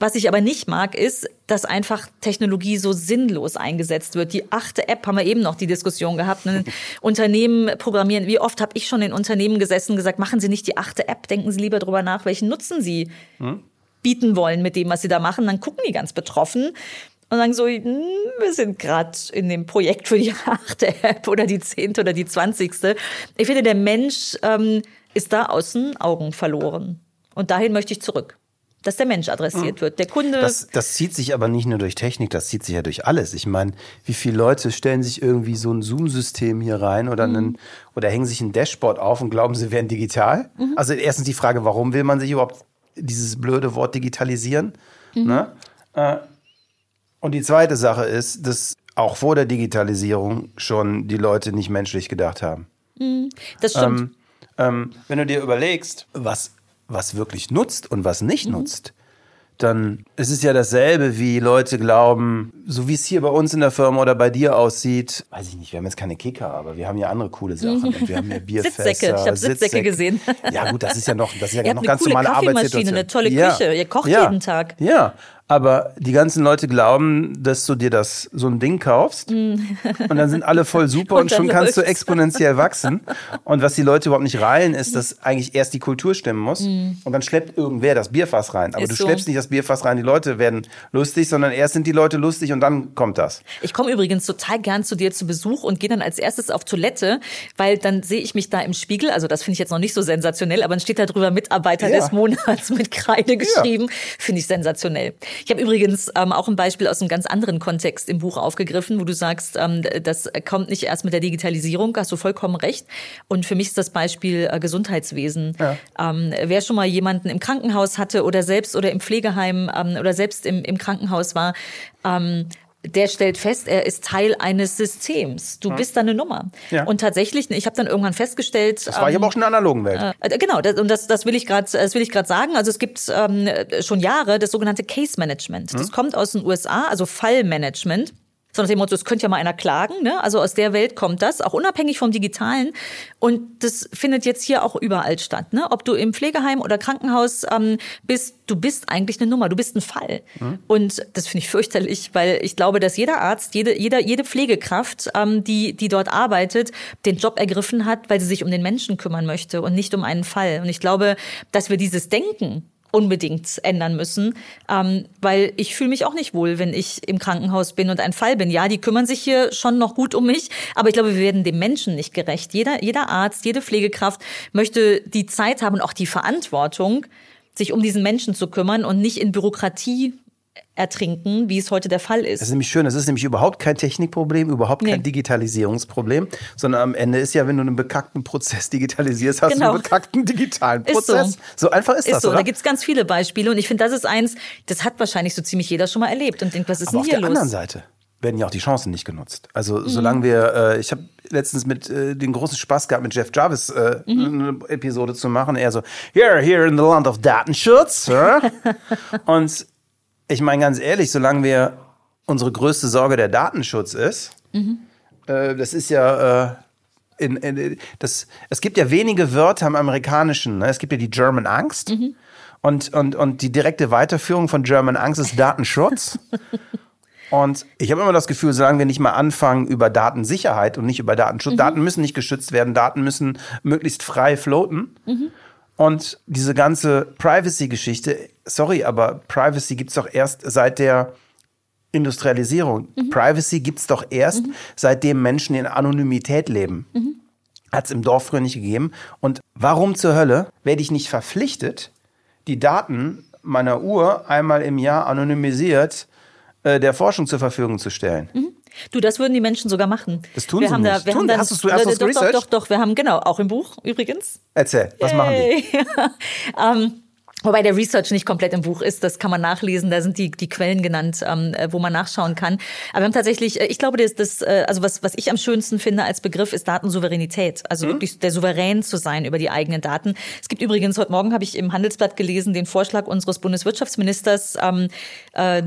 Was ich aber nicht mag, ist, dass einfach Technologie so sinnlos eingesetzt wird. Die achte App haben wir eben noch die Diskussion gehabt. Ein Unternehmen programmieren. Wie oft habe ich schon in Unternehmen gesessen und gesagt, machen Sie nicht die achte App, denken Sie lieber drüber nach, welchen Nutzen Sie bieten wollen mit dem, was Sie da machen. Dann gucken die ganz betroffen und sagen so, hm, wir sind gerade in dem Projekt für die achte App oder die zehnte oder die zwanzigste. Ich finde, der Mensch ähm, ist da aus den Augen verloren. Und dahin möchte ich zurück. Dass der Mensch adressiert wird. Der Kunde. Das, das zieht sich aber nicht nur durch Technik, das zieht sich ja durch alles. Ich meine, wie viele Leute stellen sich irgendwie so ein Zoom-System hier rein oder, einen, oder hängen sich ein Dashboard auf und glauben, sie wären digital? Also erstens die Frage, warum will man sich überhaupt dieses blöde Wort digitalisieren? Ne? Äh, und die zweite Sache ist, dass auch vor der Digitalisierung schon die Leute nicht menschlich gedacht haben. das stimmt. Ähm, wenn du dir überlegst, was, was wirklich nutzt und was nicht nutzt, dann ist es ja dasselbe, wie Leute glauben, so wie es hier bei uns in der Firma oder bei dir aussieht. Weiß ich nicht, wir haben jetzt keine Kicker, aber wir haben ja andere coole Sachen. Und wir haben ja Bierfässer. Sitzsäcke. Ich hab Sitzsäcke Sitzsäcke. gesehen. Ja gut, das ist ja noch, das ist ja noch eine ganz normale Kaffeemaschine, Arbeitssituation. eine tolle ja. Küche. Ihr kocht ja. jeden Tag. Ja, aber die ganzen Leute glauben, dass du dir das so ein Ding kaufst und dann sind alle voll super und, Und schon kannst du exponentiell wachsen. Und was die Leute überhaupt nicht reilen, ist, dass eigentlich erst die Kultur stimmen muss und dann schleppt irgendwer das Bierfass rein. Aber Ist du so. schleppst nicht das Bierfass rein, die Leute werden lustig, sondern erst sind die Leute lustig und dann kommt das. Ich komme übrigens total gern zu dir zu Besuch und gehe dann als erstes auf Toilette, weil dann sehe ich mich da im Spiegel. Also das finde ich jetzt noch nicht so sensationell, aber dann steht da drüber Mitarbeiter Ja. des Monats mit Kreide geschrieben. Finde ich sensationell. Ich habe übrigens ähm, auch ein Beispiel aus einem ganz anderen Kontext im Buch aufgegriffen, wo du sagst, ähm, das kommt nicht erst mit der Digitalisierung, hast du vollkommen recht. Und für mich ist das Beispiel äh, Gesundheitswesen. Ähm, wer schon mal jemanden im Krankenhaus hatte oder selbst oder im Pflegeheim ähm, oder selbst im, im Krankenhaus war, ähm, der stellt fest, er ist Teil eines Systems. Du bist da eine Nummer. Ja. Und tatsächlich, ich habe dann irgendwann festgestellt, Das war ich aber auch schon in der analogen Welt. äh, Genau, das, und das, das will ich gerade, das will ich gerade sagen. Also es gibt ähm, schon Jahre das sogenannte Case Management. Das kommt aus den USA, also Fallmanagement. So nach dem Motto, es könnte ja mal einer klagen. Ne? Also aus der Welt kommt das, auch unabhängig vom Digitalen. Und das findet jetzt hier auch überall statt. Ne? Ob du im Pflegeheim oder Krankenhaus ähm, bist, du bist eigentlich eine Nummer, du bist ein Fall. Und das finde ich fürchterlich, weil ich glaube, dass jeder Arzt, jede, jeder, jede Pflegekraft, ähm, die, die dort arbeitet, den Job ergriffen hat, weil sie sich um den Menschen kümmern möchte und nicht um einen Fall. Und ich glaube, dass wir dieses Denken unbedingt ändern müssen, ähm, weil ich fühle mich auch nicht wohl, wenn ich im Krankenhaus bin und ein Fall bin. Ja, die kümmern sich hier schon noch gut um mich, aber ich glaube, wir werden dem Menschen nicht gerecht. Jeder, jeder Arzt, jede Pflegekraft möchte die Zeit haben und auch die Verantwortung, sich um diesen Menschen zu kümmern und nicht in Bürokratie ertrinken, wie es heute der Fall ist. Das ist nämlich schön, das ist nämlich überhaupt kein Technikproblem, überhaupt kein Nee. Digitalisierungsproblem, sondern am Ende ist ja, wenn du einen bekackten Prozess digitalisierst, hast du Genau. einen bekackten digitalen Ist so. Prozess. So. einfach ist, Ist das, so, oder? da gibt's ganz viele Beispiele und ich finde, das ist eins, das hat wahrscheinlich so ziemlich jeder schon mal erlebt und denkt, was ist Aber denn auf hier der anderen los? Seite werden ja auch die Chancen nicht genutzt. Also Mhm. solange wir, äh, ich habe letztens mit äh, den großen Spaß gehabt, mit Jeff Jarvis äh, Mhm. eine Episode zu machen. Er so, here, here in the land of Datenschutz. Und ich meine ganz ehrlich, solange wir unsere größte Sorge der Datenschutz ist, Mhm. äh, das ist ja äh, in, in, das, es gibt ja wenige Wörter im Amerikanischen. Ne? Es gibt ja die German Angst. Mhm. Und, und, und die direkte Weiterführung von German Angst ist Datenschutz. Und ich habe immer das Gefühl, solange wir nicht mal anfangen über Datensicherheit und nicht über Datenschutz, Daten müssen nicht geschützt werden, Daten müssen möglichst frei floaten. Und diese ganze Privacy-Geschichte, sorry, aber Privacy gibt's doch erst seit der Industrialisierung. Privacy gibt's doch erst, seitdem Menschen in Anonymität leben. Hat's im Dorf früher nicht gegeben. Und warum zur Hölle werde ich nicht verpflichtet, die Daten meiner Uhr einmal im Jahr anonymisiert äh, der Forschung zur Verfügung zu stellen? Du, das würden die Menschen sogar machen. Das tun wir sie haben Da, nicht. wir Tun- haben dann, hast du's- hast du's doch, doch, doch, doch, wir haben, genau, auch im Buch übrigens. Erzähl, was machen die? ähm, wobei der Research nicht komplett im Buch ist, das kann man nachlesen, da sind die, die Quellen genannt, ähm, äh, wo man nachschauen kann. Aber wir haben tatsächlich, äh, ich glaube, das, das äh, also was, was ich am schönsten finde als Begriff, ist Datensouveränität. Also Mhm. wirklich der Souverän zu sein über die eigenen Daten. Es gibt übrigens, heute Morgen habe ich im Handelsblatt gelesen, den Vorschlag unseres Bundeswirtschaftsministers, ähm, äh,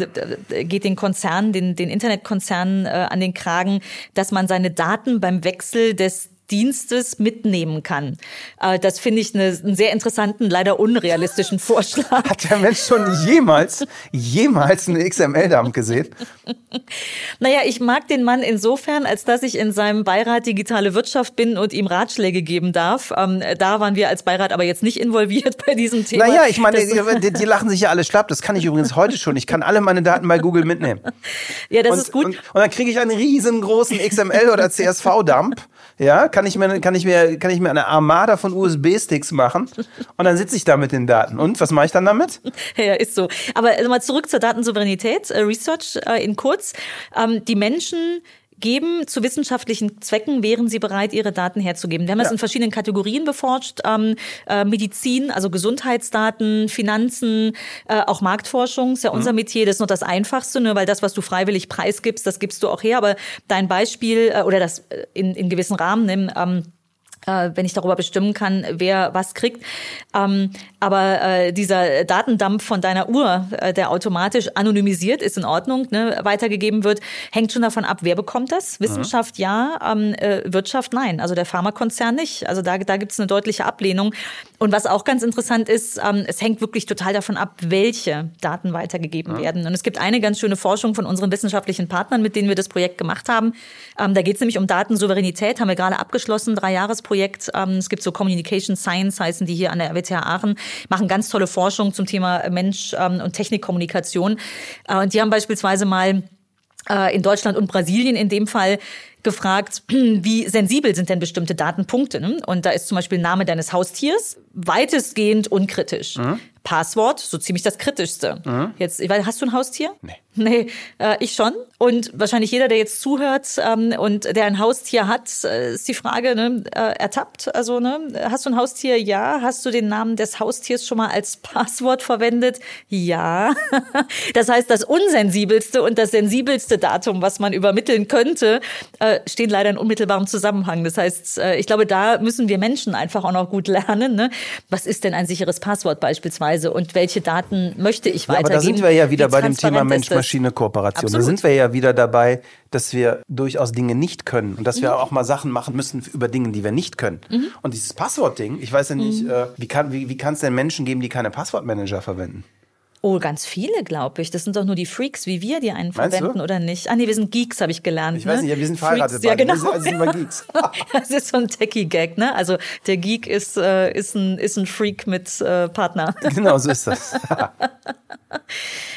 geht den Konzernen, den, den Internetkonzernen äh, an den Kragen, dass man seine Daten beim Wechsel des Dienstes mitnehmen kann. Äh, Das finde ich eine, einen sehr interessanten, leider unrealistischen Vorschlag. Hat der Mensch schon jemals, jemals eine XML-Dump gesehen? Naja, ich mag den Mann insofern, als dass ich in seinem Beirat Digitale Wirtschaft bin und ihm Ratschläge geben darf. Ähm, da waren wir als Beirat aber jetzt nicht involviert bei diesem Thema. Naja, ich meine, die, die lachen sich ja alle schlapp. Das kann ich übrigens heute schon. Ich kann alle meine Daten bei Google mitnehmen. ja, das und, ist gut. Und, und dann kriege ich einen riesengroßen XML oder CSV-Dump. Ja, kann ich mir, kann ich mir, kann ich mir eine Armada von USB-Sticks machen und dann sitze ich da mit den Daten. Und was mache ich dann damit? Ja, ist so. Aber äh, mal zurück zur Datensouveränität, äh, Research äh, in kurz. Ähm, die Menschen geben zu wissenschaftlichen Zwecken, wären sie bereit, ihre Daten herzugeben. Wir haben das in verschiedenen Kategorien beforscht. Ähm, äh, Medizin, also Gesundheitsdaten, Finanzen, äh, auch Marktforschung ist ja unser Metier. Das ist noch das Einfachste, ne, weil das, was du freiwillig preisgibst, das gibst du auch her. Aber dein Beispiel äh, oder das äh, in, in gewissen Rahmen, nimm, ähm, äh, wenn ich darüber bestimmen kann, wer was kriegt. Ähm, aber äh, dieser Datendump von deiner Uhr, äh, der automatisch anonymisiert ist, in Ordnung, ne, weitergegeben wird, hängt schon davon ab, wer bekommt das? Wissenschaft ja, ähm, äh, Wirtschaft nein. Also der Pharmakonzern nicht. Also da, da gibt es eine deutliche Ablehnung. Und was auch ganz interessant ist, ähm, es hängt wirklich total davon ab, welche Daten weitergegeben werden. Und es gibt eine ganz schöne Forschung von unseren wissenschaftlichen Partnern, mit denen wir das Projekt gemacht haben. Ähm, da geht es nämlich um Datensouveränität, haben wir gerade abgeschlossen, drei Jahresprojekt. Ähm, es gibt so Communication Science, heißen die hier an der RWTH Aachen, machen ganz tolle Forschung zum Thema Mensch ähm, und Technikkommunikation. Äh, und die haben beispielsweise mal äh, in Deutschland und Brasilien in dem Fall gefragt, wie sensibel sind denn bestimmte Datenpunkte? Ne? Und da ist zum Beispiel Name deines Haustiers weitestgehend unkritisch. Passwort, so ziemlich das kritischste. Jetzt, ich weiß, hast du ein Haustier? Nee. Nee, äh, ich schon. Und wahrscheinlich jeder, der jetzt zuhört ähm, und der ein Haustier hat, äh, ist die Frage, ne, äh, ertappt. Also, ne, hast du ein Haustier? Ja. Hast du den Namen des Haustiers schon mal als Passwort verwendet? Ja. Das heißt, das unsensibelste und das sensibelste Datum, was man übermitteln könnte, äh, stehen leider in unmittelbarem Zusammenhang. Das heißt, äh, ich glaube, da müssen wir Menschen einfach auch noch gut lernen. Ne? Was ist denn ein sicheres Passwort beispielsweise und welche Daten möchte ich Ja, aber weitergeben? da sind wir ja wieder Wie bei dem Thema? Mensch-Maschine-Kooperation. Da sind wir ja wieder dabei, dass wir durchaus Dinge nicht können und dass Mhm. wir auch mal Sachen machen müssen über Dinge, die wir nicht können. Und dieses Passwort-Ding, ich weiß ja nicht, Mhm. äh, wie kann wie, wie kann es denn Menschen geben, die keine Passwortmanager verwenden? Oh, ganz viele, glaube ich. Das sind doch nur die Freaks wie wir, die einen Meinst verwenden du? oder nicht. Ah nee, wir sind Geeks, habe ich gelernt. Ich weiß ne? nicht, ja, wir sind Freaks, verheiratet Ja, beide. genau. Wir sind- also Geeks. das ist so ein Techie-Gag, ne? Also der Geek ist, äh, ist, ein, ist ein Freak mit äh, Partner. Genau, so ist das.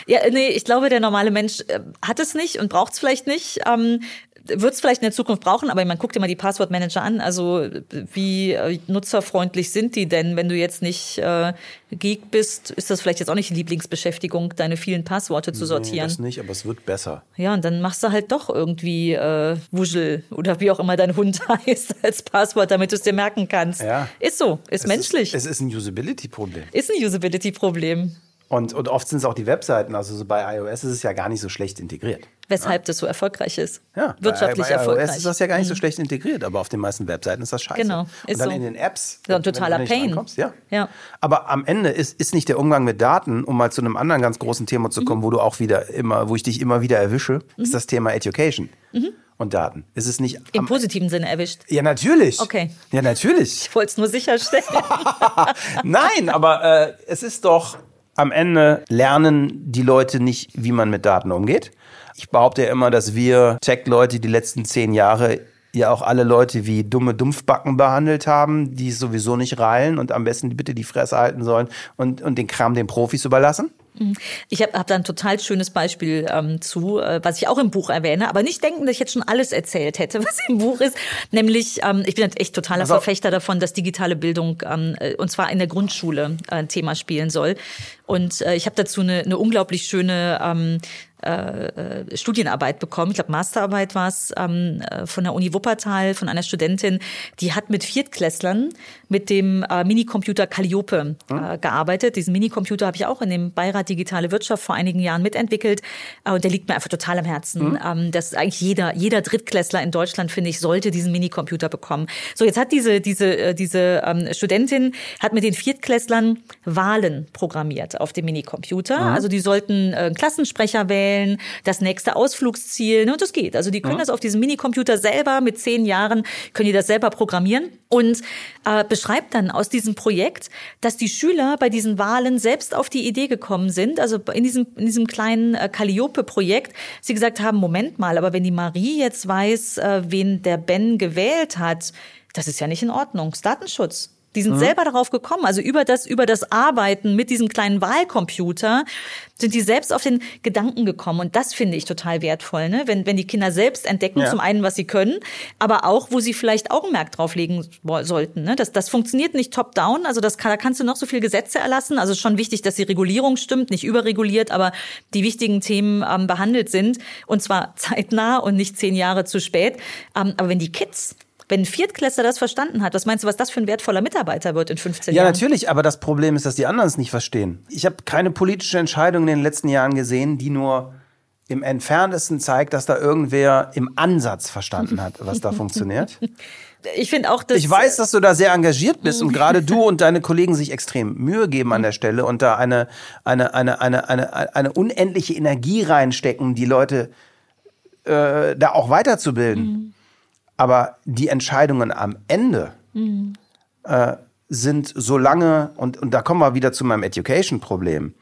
Ja, nee, ich glaube, der normale Mensch äh, hat es nicht und braucht es vielleicht nicht. Ähm, wird es vielleicht in der Zukunft brauchen, aber man guckt dir mal die Passwortmanager an. Also wie äh, nutzerfreundlich sind die denn? Wenn du jetzt nicht äh, Geek bist, ist das vielleicht jetzt auch nicht die Lieblingsbeschäftigung, deine vielen Passworte zu sortieren. das nicht, aber es wird besser. Ja, und dann machst du halt doch irgendwie äh, Wuschel oder wie auch immer dein Hund heißt als Passwort, damit du es dir merken kannst. Ja. Ist so, ist Es menschlich. Ist, es ist ein Usability-Problem. ist ein Usability-Problem. Und, und oft sind es auch die Webseiten. Also so bei iOS ist es ja gar nicht so schlecht integriert. Weshalb das so erfolgreich ist. Ja, Wirtschaftlich bei, bei erfolgreich. Mhm. iOS ist das ja gar nicht so schlecht integriert, aber auf den meisten Webseiten ist das scheiße. Genau, Und ist dann so. in den Apps. Ja, ein totaler Pain. Ja. Ja. Aber am Ende ist, ist nicht der Umgang mit Daten, um mal zu einem anderen ganz großen Thema zu Mhm. kommen, wo du auch wieder immer, wo ich dich immer wieder erwische, ist das Thema Education und Daten. Ist es nicht Mhm. Im positiven Sinne erwischt. Ja, natürlich. Okay. Ja, natürlich. Ich wollte es nur sicherstellen. Nein, aber äh, es ist doch am Ende lernen die Leute nicht, wie man mit Daten umgeht. Ich behaupte ja immer, dass wir Tech-Leute die letzten zehn Jahre ja auch alle Leute wie dumme Dumpfbacken behandelt haben, die sowieso nicht reilen und am besten bitte die Fresse halten sollen und, und den Kram den Profis überlassen. Ich habe hab da ein total schönes Beispiel ähm, zu, äh, was ich auch im Buch erwähne, aber nicht denken, dass ich jetzt schon alles erzählt hätte, was im Buch ist. Nämlich, ähm, ich bin halt echt totaler auf. Verfechter davon, dass digitale Bildung ähm, äh, und zwar in der Grundschule äh, ein Thema spielen soll. Und äh, ich habe dazu eine, eine unglaublich schöne ähm, äh, Studienarbeit bekommen. Ich glaube, Masterarbeit war es ähm, äh, von der Uni Wuppertal, von einer Studentin, die hat mit Viertklässlern mit dem äh, Minicomputer Calliope äh, gearbeitet. Diesen Minicomputer habe ich auch in dem Beirat Digitale Wirtschaft vor einigen Jahren mitentwickelt. Äh, und der liegt mir einfach total am Herzen. Ähm, dass eigentlich jeder, jeder Drittklässler in Deutschland, finde ich, sollte diesen Minicomputer bekommen. So, jetzt hat diese, diese, äh, diese ähm, Studentin hat mit den Viertklässlern Wahlen programmiert auf dem Minicomputer. Also die sollten äh, Klassensprecher wählen, das nächste Ausflugsziel, ne, und das geht. Also die können das auf diesem Minicomputer selber mit zehn Jahren, können die das selber programmieren und äh, beschreibt dann aus diesem Projekt, dass die Schüler bei diesen Wahlen selbst auf die Idee gekommen sind, also in diesem, in diesem kleinen äh, Calliope-Projekt, sie gesagt haben, Moment mal, aber wenn die Marie jetzt weiß, äh, wen der Ben gewählt hat, das ist ja nicht in Ordnung. Das Datenschutz. Die sind selber darauf gekommen, also über das, über das Arbeiten mit diesem kleinen Wahlcomputer sind die selbst auf den Gedanken gekommen. Und das finde ich total wertvoll, ne? wenn, wenn die Kinder selbst entdecken, Ja. zum einen, was sie können, aber auch, wo sie vielleicht Augenmerk drauf legen sollten. Ne? Das, das funktioniert nicht top-down, also das kann, da kannst du noch so viel Gesetze erlassen. Also schon wichtig, dass die Regulierung stimmt, nicht überreguliert, aber die wichtigen Themen ähm, behandelt sind. Und zwar zeitnah und nicht zehn Jahre zu spät. Ähm, aber wenn die Kids wenn ein Viertklässler das verstanden hat, was meinst du, was das für ein wertvoller Mitarbeiter wird in 15 Ja, Jahren? natürlich, aber das Problem ist, dass die anderen es nicht verstehen. Ich habe keine politische Entscheidung in den letzten Jahren gesehen, die nur im entferntesten zeigt, dass da irgendwer im Ansatz verstanden hat, was da funktioniert. Ich finde auch, dass Ich weiß, dass du da sehr engagiert bist und gerade du und deine Kollegen sich extrem Mühe geben an der Stelle und da eine, eine, eine, eine, eine, eine unendliche Energie reinstecken, die Leute äh, da auch weiterzubilden. Aber die Entscheidungen am Ende äh, sind so lange, und, und da kommen wir wieder zu meinem Education-Problem.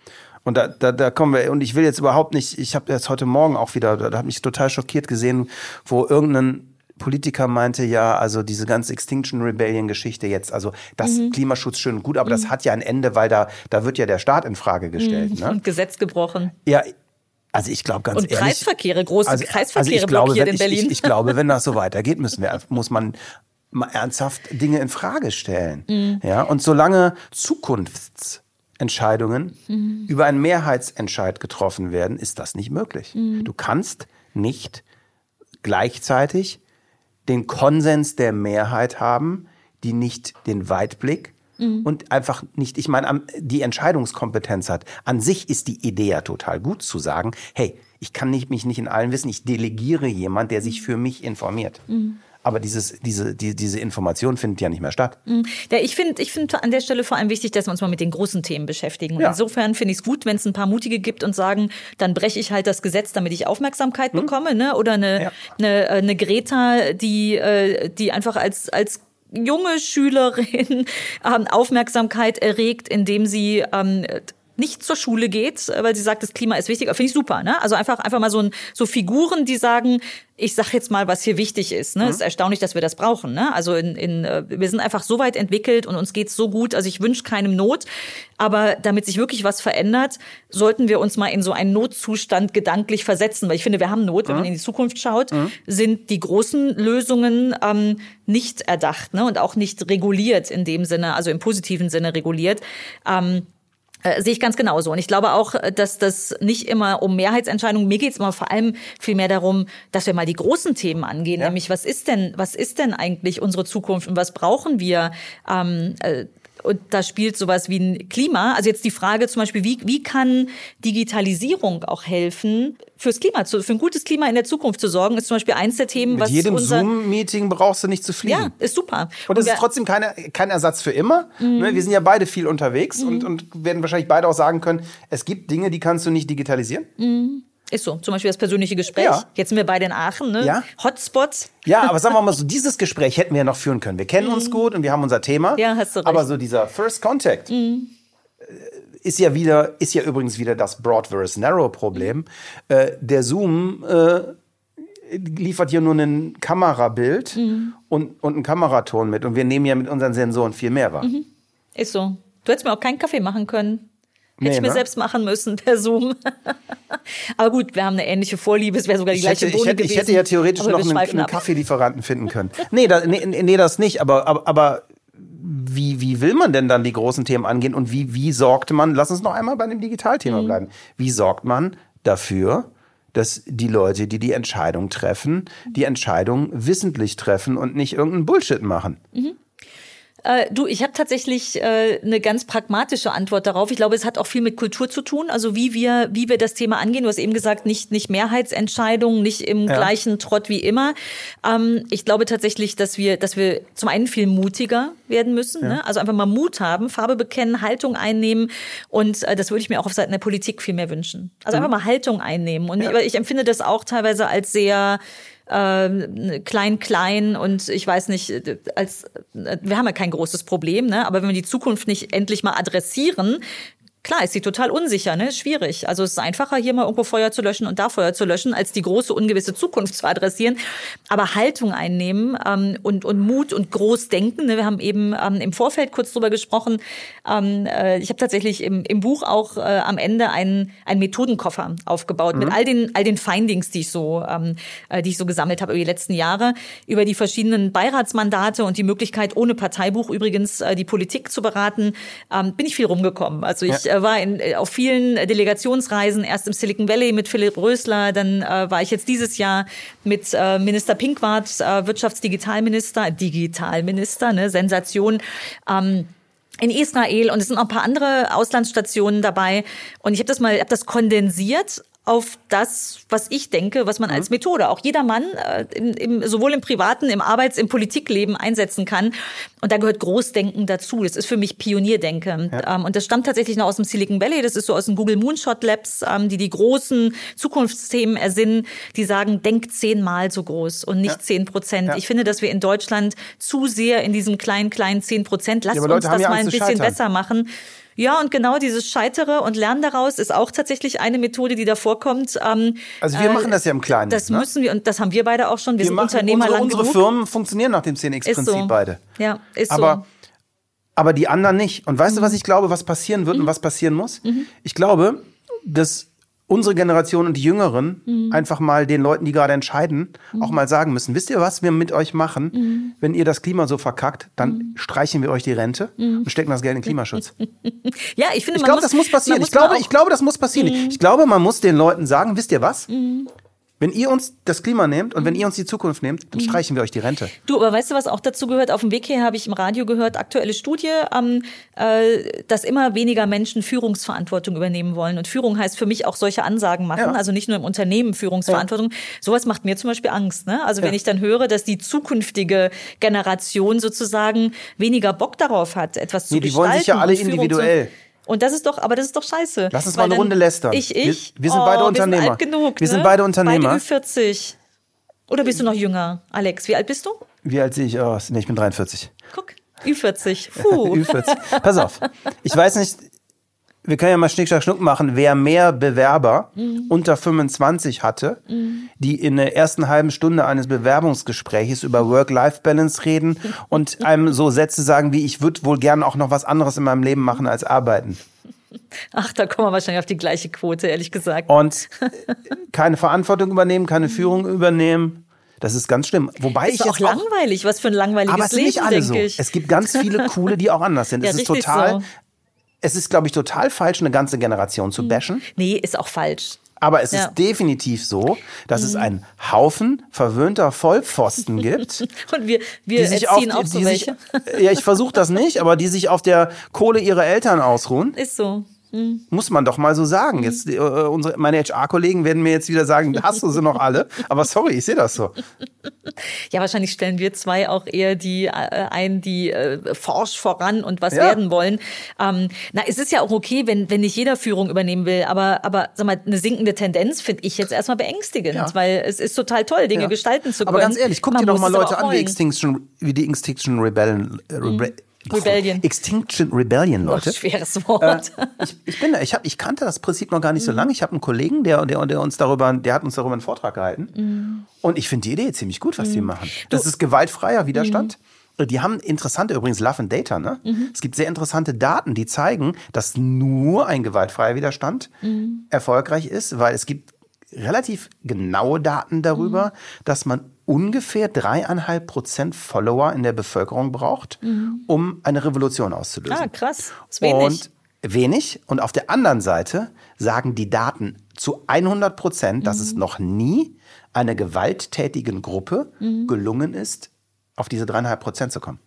Und da, da, da kommen wir, und ich will jetzt überhaupt nicht, ich habe jetzt heute Morgen auch wieder, da, da habe mich total schockiert gesehen, wo irgendein Politiker meinte, ja, also diese ganze Extinction Rebellion Geschichte jetzt, also das Klimaschutz schön und gut, aber das hat ja ein Ende, weil da, da wird ja der Staat in Frage gestellt. Ne? und Gesetz gebrochen. Ja, also ich glaube ganz Und ehrlich. Kreisverkehre, große Kreisverkehre ich glaube, blockiert wenn, in Berlin. Ich, ich, ich glaube, wenn das so weitergeht, müssen wir, muss man mal ernsthaft Dinge in Frage stellen. Mhm. Ja, und solange Zukunftsentscheidungen Mhm. über einen Mehrheitsentscheid getroffen werden, ist das nicht möglich. Mhm. Du kannst nicht gleichzeitig den Konsens der Mehrheit haben, die nicht den Weitblick Mhm. und einfach nicht, ich meine, am- die Entscheidungskompetenz hat. An sich ist die Idee ja total gut zu sagen, hey, ich kann nicht, mich nicht in allen wissen, ich delegiere jemand, der sich für mich informiert. Mhm. Aber dieses, diese, die, diese Information findet ja nicht mehr statt. Ja, ich finde ich finde an der Stelle vor allem wichtig, dass wir uns mal mit den großen Themen beschäftigen. Und Ja. insofern finde ich es gut, wenn es ein paar Mutige gibt und sagen, dann breche ich halt das Gesetz, damit ich Aufmerksamkeit bekomme, ne? Oder eine, Hm? Ja. eine, äh, eine Greta, die, äh, die einfach als, als junge Schülerin ähm, Aufmerksamkeit erregt, indem sie ähm, nicht zur Schule geht, weil sie sagt, das Klima ist wichtig. Finde ich super. Ne? Also einfach, einfach mal so, ein, so Figuren, die sagen, ich sag jetzt mal, was hier wichtig ist. Ne? Mhm. Es ist erstaunlich, dass wir das brauchen. Ne? Also in, in, äh, wir sind einfach so weit entwickelt und uns geht's so gut. Also ich wünsche keinem Not. Aber damit sich wirklich was verändert, sollten wir uns mal in so einen Notzustand gedanklich versetzen. Weil ich finde, wir haben Not, wenn mhm. man in die Zukunft schaut, mhm. sind die großen Lösungen ähm, nicht erdacht ne? und auch nicht reguliert in dem Sinne, also im positiven Sinne reguliert. Ähm, äh, sehe ich ganz genauso. Und ich glaube auch, dass das nicht immer um Mehrheitsentscheidungen, mir geht es immer vor allem viel mehr darum, dass wir mal die großen Themen angehen, ja. nämlich was ist denn, was ist denn eigentlich unsere Zukunft und was brauchen wir? Ähm, äh, und da spielt sowas wie ein Klima. Also jetzt die Frage zum Beispiel, wie, wie kann Digitalisierung auch helfen, fürs Klima, zu, für ein gutes Klima in der Zukunft zu sorgen, ist zum Beispiel eins der Themen, Mit was jedem Zoom-Meeting brauchst du nicht zu fliegen. Ja, ist super. Und es ist trotzdem keine, kein Ersatz für immer. Mhm. Ne, wir sind ja beide viel unterwegs mhm. und, und werden wahrscheinlich beide auch sagen können, es gibt Dinge, die kannst du nicht digitalisieren. Mhm. Ist so. Zum Beispiel das persönliche Gespräch. Ja. Jetzt sind wir beide in Aachen, ne? Ja. Hotspots. Ja, aber sagen wir mal so, dieses Gespräch hätten wir ja noch führen können. Wir kennen uns mhm. gut und wir haben unser Thema. Ja, hast du recht. Aber so dieser First Contact mhm. ist ja wieder, ist ja übrigens wieder das Broad versus Narrow Problem. Mhm. Äh, der Zoom äh, liefert hier nur ein Kamerabild mhm. und, und einen Kameraton mit. Und wir nehmen ja mit unseren Sensoren viel mehr wahr. Mhm. Ist so. Du hättest mir auch keinen Kaffee machen können. Hätte nee, ich mir ne? selbst machen müssen per Zoom. Aber gut, wir haben eine ähnliche Vorliebe, es wäre sogar die ich gleiche hätte, Bohne ich hätte, gewesen. Ich hätte ja theoretisch noch einen, einen Kaffeelieferanten finden können. nee, da, nee, nee, das nicht. Aber, aber, aber wie, wie will man denn dann die großen Themen angehen und wie, wie sorgt man, lass uns noch einmal bei dem Digitalthema mhm. bleiben, wie sorgt man dafür, dass die Leute, die die Entscheidung treffen, die Entscheidung wissentlich treffen und nicht irgendeinen Bullshit machen? Mhm. Äh, du, ich habe tatsächlich äh, eine ganz pragmatische Antwort darauf. Ich glaube, es hat auch viel mit Kultur zu tun, also wie wir, wie wir das Thema angehen. Du hast eben gesagt, nicht, nicht Mehrheitsentscheidungen, nicht im ja. gleichen Trott wie immer. Ähm, ich glaube tatsächlich, dass wir, dass wir zum einen viel mutiger werden müssen, ja. ne? also einfach mal Mut haben, Farbe bekennen, Haltung einnehmen und äh, das würde ich mir auch auf Seiten der Politik viel mehr wünschen. Also mhm. einfach mal Haltung einnehmen. Und ja. ich, ich empfinde das auch teilweise als sehr äh, klein, klein und ich weiß nicht, als wir haben ja kein großes Problem, ne? aber wenn wir die Zukunft nicht endlich mal adressieren, Klar, ist sie total unsicher, ne? Schwierig. Also es ist einfacher, hier mal irgendwo Feuer zu löschen und da Feuer zu löschen, als die große ungewisse Zukunft zu adressieren. Aber Haltung einnehmen ähm, und, und Mut und groß denken. Ne? Wir haben eben ähm, im Vorfeld kurz drüber gesprochen. Ähm, äh, ich habe tatsächlich im, im Buch auch äh, am Ende einen, einen Methodenkoffer aufgebaut mhm. mit all den, all den Findings, die ich so, ähm, äh, die ich so gesammelt habe über die letzten Jahre, über die verschiedenen Beiratsmandate und die Möglichkeit, ohne Parteibuch übrigens äh, die Politik zu beraten, ähm, bin ich viel rumgekommen. Also ich ja war in, äh, auf vielen Delegationsreisen, erst im Silicon Valley mit Philipp Rösler, dann äh, war ich jetzt dieses Jahr mit äh, Minister Pinkwart, äh, Wirtschaftsdigitalminister, Digitalminister, ne, Sensation. Ähm, in Israel und es sind auch ein paar andere Auslandsstationen dabei und ich habe das mal hab das kondensiert auf das, was ich denke, was man mhm. als Methode auch jeder Mann äh, im, im, sowohl im privaten, im Arbeits-, im Politikleben einsetzen kann. Und da gehört Großdenken dazu. Das ist für mich Pionierdenken. Ja. Ähm, und das stammt tatsächlich noch aus dem Silicon Valley. Das ist so aus den Google Moonshot Labs, ähm, die die großen Zukunftsthemen ersinnen. Die sagen, denk zehnmal so groß und nicht zehn ja. Prozent. Ja. Ich finde, dass wir in Deutschland zu sehr in diesem kleinen, kleinen zehn Prozent, lass uns das mal ein bisschen besser machen. Ja, und genau dieses Scheitere und Lernen daraus ist auch tatsächlich eine Methode, die da vorkommt. Ähm, also wir äh, machen das ja im Kleinen. Das ne? müssen wir, und das haben wir beide auch schon. Wir, wir sind Unternehmer unsere, lang unsere genug. Firmen funktionieren nach dem 10x-Prinzip so. beide. Ja, ist aber, so. Aber die anderen nicht. Und weißt mhm. du, was ich glaube, was passieren wird mhm. und was passieren muss? Mhm. Ich glaube, dass unsere Generation und die Jüngeren mhm. einfach mal den Leuten, die gerade entscheiden, mhm. auch mal sagen müssen, wisst ihr, was wir mit euch machen? Mhm. Wenn ihr das Klima so verkackt, dann mhm. streichen wir euch die Rente mhm. und stecken das Geld in Klimaschutz. ja, ich finde, ich glaube, das muss passieren. Ich glaube, ich glaube, das muss passieren. Mhm. Ich glaube, man muss den Leuten sagen, wisst ihr was? Wenn ihr uns das Klima nehmt und wenn ihr uns die Zukunft nehmt, dann streichen wir euch die Rente. Du, aber weißt du, was auch dazu gehört? Auf dem Weg hier habe ich im Radio gehört, aktuelle Studie, ähm, äh, dass immer weniger Menschen Führungsverantwortung übernehmen wollen. Und Führung heißt für mich auch solche Ansagen machen, ja. also nicht nur im Unternehmen Führungsverantwortung. Ja. Sowas macht mir zum Beispiel Angst. Ne? Also ja. wenn ich dann höre, dass die zukünftige Generation sozusagen weniger Bock darauf hat, etwas zu nee, die gestalten. Die wollen sich ja alle individuell. Und das ist doch, aber das ist doch scheiße. Lass uns mal eine Runde lästern. Ich, ich. Wir, wir sind oh, beide Unternehmer. Wir sind, alt genug, wir ne? sind beide Unternehmer. Beide 40. Oder bist du noch jünger, Alex? Wie alt bist du? Wie alt sehe ich aus? Nee, ich bin 43. Guck, Ü40. Puh. Ü40. Pass auf. Ich weiß nicht, wir können ja mal Schnick, Schnack, Schnuck machen, wer mehr Bewerber unter 25 hatte, die in der ersten halben Stunde eines Bewerbungsgespräches über Work-Life-Balance reden und einem so Sätze sagen wie, ich würde wohl gerne auch noch was anderes in meinem Leben machen als arbeiten. Ach, da kommen wir wahrscheinlich auf die gleiche Quote, ehrlich gesagt. Und keine Verantwortung übernehmen, keine Führung übernehmen. Das ist ganz schlimm. Wobei ist ich auch jetzt auch langweilig, was für ein langweiliges aber es Leben, nicht alle denke so. ich. Es gibt ganz viele coole, die auch anders sind. Ja, es ist total, so. Es ist, glaube ich, total falsch, eine ganze Generation zu bashen. Nee, ist auch falsch. Aber es Ja. Mhm. ist definitiv so, dass es einen Haufen verwöhnter Vollpfosten gibt, Und wir, wir die auf, auch die, so die sich, welche. ja, ich versuche das nicht, aber die sich auf der Kohle ihrer Eltern ausruhen, Ist so. Muss man doch mal so Mhm. sagen. Jetzt äh, unsere, meine HR-Kollegen werden mir jetzt wieder sagen, hast du sie noch alle? Aber sorry, ich sehe das so. Ja, wahrscheinlich stellen wir zwei auch eher die äh, ein, die äh, forsch voran und was Ja. werden wollen. Ähm, na, es ist ja auch okay, wenn, wenn nicht jeder Führung übernehmen will, aber, aber sag mal, eine sinkende Tendenz finde ich jetzt erstmal beängstigend, Ja. weil es ist total toll, Dinge Ja. gestalten zu können. Aber ganz ehrlich, guck Man dir doch mal Leute an, wie. Extinction, wie die Extinction Rebellion. Äh, Rebe Rebellion. Extinction Rebellion, Oh, Leute. schweres Wort. ich, ich bin, ich habe, ich kannte das Prinzip noch gar Mhm. nicht so lange. Ich habe einen Kollegen, der, der, der uns darüber, der hat uns darüber einen Vortrag gehalten. Mhm. Und ich finde die Idee ziemlich gut, was die machen. Das ist gewaltfreier Widerstand. Mhm. Die haben interessante, übrigens Love and Data, ne? Es gibt sehr interessante Daten, die zeigen, dass nur ein gewaltfreier Widerstand Mhm. erfolgreich ist, weil es gibt relativ genaue Daten darüber, Mhm. dass man ungefähr dreieinhalb Prozent Follower in der Bevölkerung braucht, um eine Revolution auszulösen. Mhm. ah, krass. Ist wenig. Und wenig. Und auf der anderen Seite sagen die Daten zu 100 Prozent, dass Mhm. es noch nie einer gewalttätigen Gruppe Mhm. gelungen ist, auf diese dreieinhalb Prozent zu kommen.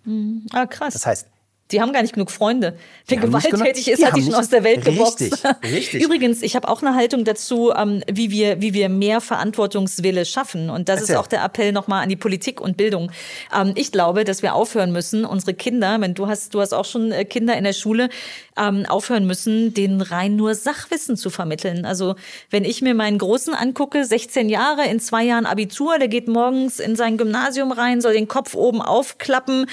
ah, krass. Das heißt, Die haben gar nicht genug Freunde. Wer gewalttätig ist, die hat die schon aus der Welt geboxt. Richtig, richtig. Übrigens, ich habe auch eine Haltung dazu, ähm, wie wir, wie wir mehr Verantwortungswille schaffen. Und das Erzähl. ist auch der Appell nochmal an die Politik und Bildung. Ähm, ich glaube, dass wir aufhören müssen, unsere Kinder, wenn du hast, du hast auch schon äh, Kinder in der Schule, ähm, aufhören müssen, denen rein nur Sachwissen zu vermitteln. Also wenn ich mir meinen Großen angucke, 16 Jahre, in zwei Jahren Abitur, der geht morgens in sein Gymnasium rein, soll den Kopf oben aufklappen,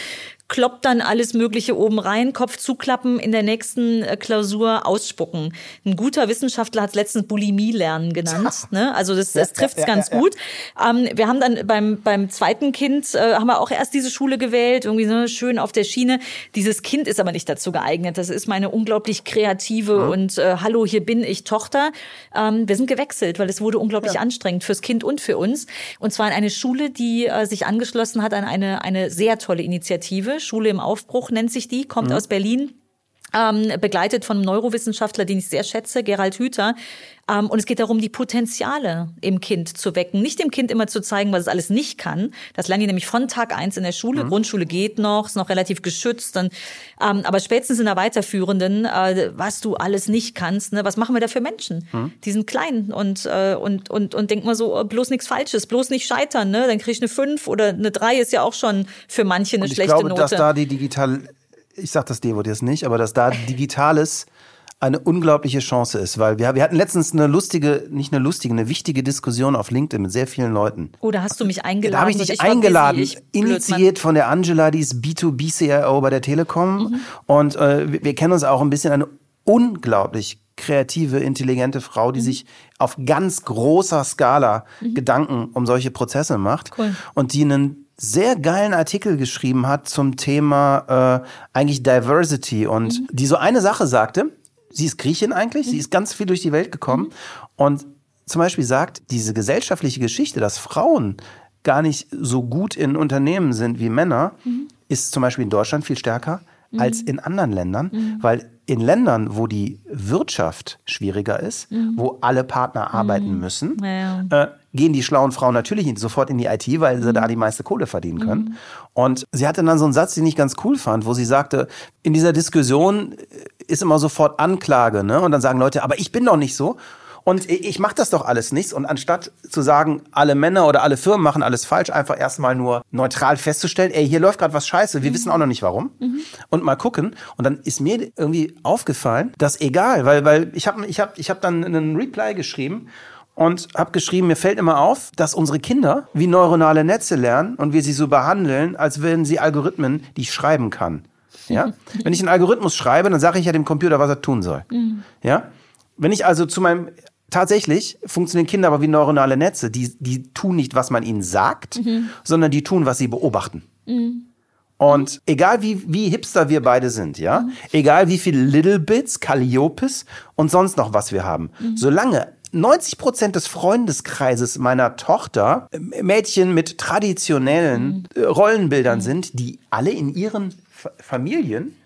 kloppt dann alles Mögliche oben rein, Kopf zuklappen, in der nächsten äh, Klausur ausspucken. Ein guter Wissenschaftler hat es letztens Bulimie lernen genannt. Ne? Also das, das trifft es ja, ganz ja, ja. gut. Ähm, wir haben dann beim, beim zweiten Kind, äh, haben wir auch erst diese Schule gewählt, irgendwie so schön auf der Schiene. Dieses Kind ist aber nicht dazu geeignet. Das ist meine unglaublich kreative und äh, hallo, hier bin ich Tochter. Ähm, wir sind gewechselt, weil es wurde unglaublich anstrengend fürs Kind und für uns. Und zwar in eine Schule, die äh, sich angeschlossen hat an eine, eine sehr tolle Initiative. Schule im Aufbruch nennt sich die, kommt aus Berlin ähm, begleitet von einem Neurowissenschaftler, den ich sehr schätze, Gerald Hüther. Ähm, und es geht darum, die Potenziale im Kind zu wecken. Nicht dem Kind immer zu zeigen, was es alles nicht kann. Das lernen die nämlich von Tag eins in der Schule. Grundschule geht noch, ist noch relativ geschützt. Dann, ähm, aber spätestens in der weiterführenden, äh, was du alles nicht kannst, ne, was machen wir da für Menschen? Die sind klein und, äh, und, und, und denken mal so, oh, bloß nichts Falsches, bloß nicht scheitern. Ne? Dann krieg ich eine fünf oder eine drei ist ja auch schon für manche eine ich schlechte glaube, Note. dass da die digital, ich sag das Devo jetzt nicht, aber dass da Digitales eine unglaubliche Chance ist, weil wir, wir hatten letztens eine lustige, nicht eine lustige, eine wichtige Diskussion auf LinkedIn mit sehr vielen Leuten. Oh, da hast du mich eingeladen. Da habe ich dich war eingeladen, busy, ich initiiert von der Angela, die ist B2B-CIO bei der Telekom. Mhm. Und äh, wir, wir kennen uns auch ein bisschen eine unglaublich kreative, intelligente Frau, Mhm. die sich auf ganz großer Skala Gedanken um solche Prozesse macht. Cool. Und die einen sehr geilen Artikel geschrieben hat zum Thema äh, eigentlich Diversity und Mhm. die so eine Sache sagte, sie ist Griechin eigentlich, sie ist ganz viel durch die Welt gekommen und zum Beispiel sagt, diese gesellschaftliche Geschichte, dass Frauen gar nicht so gut in Unternehmen sind wie Männer, ist zum Beispiel in Deutschland viel stärker als in anderen Ländern, weil in Ländern, wo die Wirtschaft schwieriger ist, wo alle Partner arbeiten müssen, Ja, äh, gehen die schlauen Frauen natürlich sofort in die IT, weil sie da die meiste Kohle verdienen können. Und sie hatte dann so einen Satz, den ich ganz cool fand, wo sie sagte, in dieser Diskussion ist immer sofort Anklage, ne? Und dann sagen Leute, aber ich bin doch nicht so. Und ich mache das doch alles nichts. Und anstatt zu sagen, alle Männer oder alle Firmen machen alles falsch, einfach erstmal nur neutral festzustellen, ey, hier läuft gerade was scheiße, wir wissen auch noch nicht warum. Und mal gucken. Und dann ist mir irgendwie aufgefallen, dass egal, weil, weil ich habe ich hab, ich hab dann einen Reply geschrieben und habe geschrieben, mir fällt immer auf, dass unsere Kinder wie neuronale Netze lernen und wir sie so behandeln, als wären sie Algorithmen, die ich schreiben kann. Ja? Wenn ich einen Algorithmus schreibe, dann sage ich ja dem Computer, was er tun soll. Ja? Wenn ich also zu meinem Tatsächlich funktionieren Kinder aber wie neuronale Netze. Die, die tun nicht, was man ihnen sagt, sondern die tun, was sie beobachten. Und egal wie, wie hipster wir beide sind, ja, egal wie viel Little Bits, Calliopes und sonst noch was wir haben, solange 90 Prozent des Freundeskreises meiner Tochter äh, Mädchen mit traditionellen äh, Rollenbildern sind, die alle in ihren Fa Familien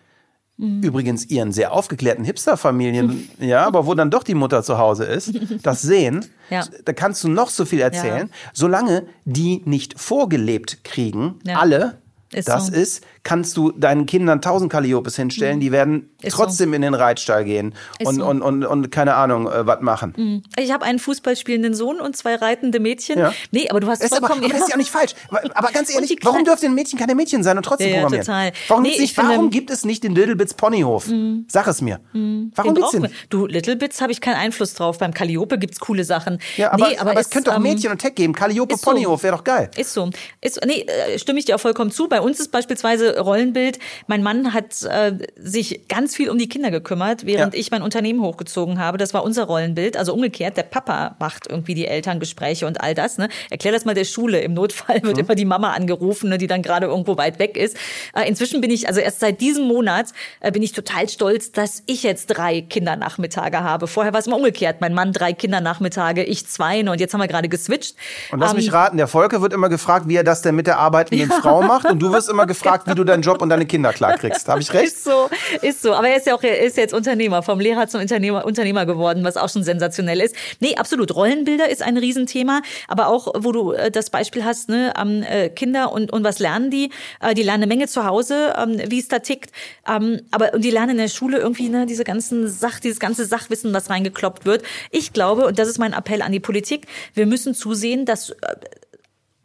Übrigens ihren sehr aufgeklärten Hipster-Familien, ja, aber wo dann doch die Mutter zu Hause ist, das sehen, Ja. da kannst du noch so viel erzählen, solange die nicht vorgelebt kriegen, Ja. alle, Ist das so. ist, kannst du deinen Kindern tausend Kalliopes hinstellen, die werden Ist trotzdem in den Reitstall gehen und, so. und, und, und keine Ahnung, äh, was machen. Ich habe einen Fußball spielenden Sohn und zwei reitende Mädchen. Ja. Nee, aber du hast Das ist aber, vollkommen aber das ist ja auch nicht falsch. Aber ganz ehrlich, warum dürfen Mädchen keine Mädchen sein und trotzdem Ja, programmieren? total. Warum, Nee, nicht, ich finde- warum gibt es nicht den Little Bits Ponyhof? Sag es mir. Warum Den gibt's brauchen den? Du, Little Bits habe ich keinen Einfluss drauf. Beim Calliope gibt's coole Sachen. Ja, aber, nee, aber, es ist, könnte doch ähm, Mädchen und Tech geben. Calliope so. Ponyhof wäre doch geil. Ist so. Ist, nee, äh, stimme ich dir auch vollkommen zu. Bei uns ist beispielsweise Rollenbild. Mein Mann hat äh, sich ganz viel um die Kinder gekümmert, während Ja. ich mein Unternehmen hochgezogen habe. Das war unser Rollenbild. Also umgekehrt, der Papa macht irgendwie die Elterngespräche und all das. Ne? Erklär das mal der Schule. Im Notfall wird immer die Mama angerufen, ne, die dann gerade irgendwo weit weg ist. Äh, inzwischen bin ich, also erst seit diesem Monat, äh, bin ich total stolz, dass ich jetzt drei Kindernachmittage habe. Vorher war es immer umgekehrt. Mein Mann drei Kindernachmittage, ich zwei. ne, Und jetzt haben wir gerade geswitcht. Und lass Ähm, mich raten, der Volker wird immer gefragt, wie er das denn mit der arbeitenden Frau macht. Und du wirst immer gefragt, wie du deinen Job und deine Kinder klarkriegst. Habe ich recht? Ist so, ist so. Aber er ist ja auch, er ist jetzt Unternehmer, vom Lehrer zum Unternehmer, Unternehmer geworden, was auch schon sensationell ist. Nee, absolut. Rollenbilder ist ein Riesenthema. Aber auch, wo du äh, das Beispiel hast, ne, ähm, äh, Kinder und, und was lernen die? Äh, die lernen eine Menge zu Hause, ähm, wie es da tickt. Ähm, aber, und die lernen in der Schule irgendwie, ne, diese ganzen Sach, dieses ganze Sachwissen, was reingekloppt wird. Ich glaube, und das ist mein Appell an die Politik, wir müssen zusehen, dass, äh,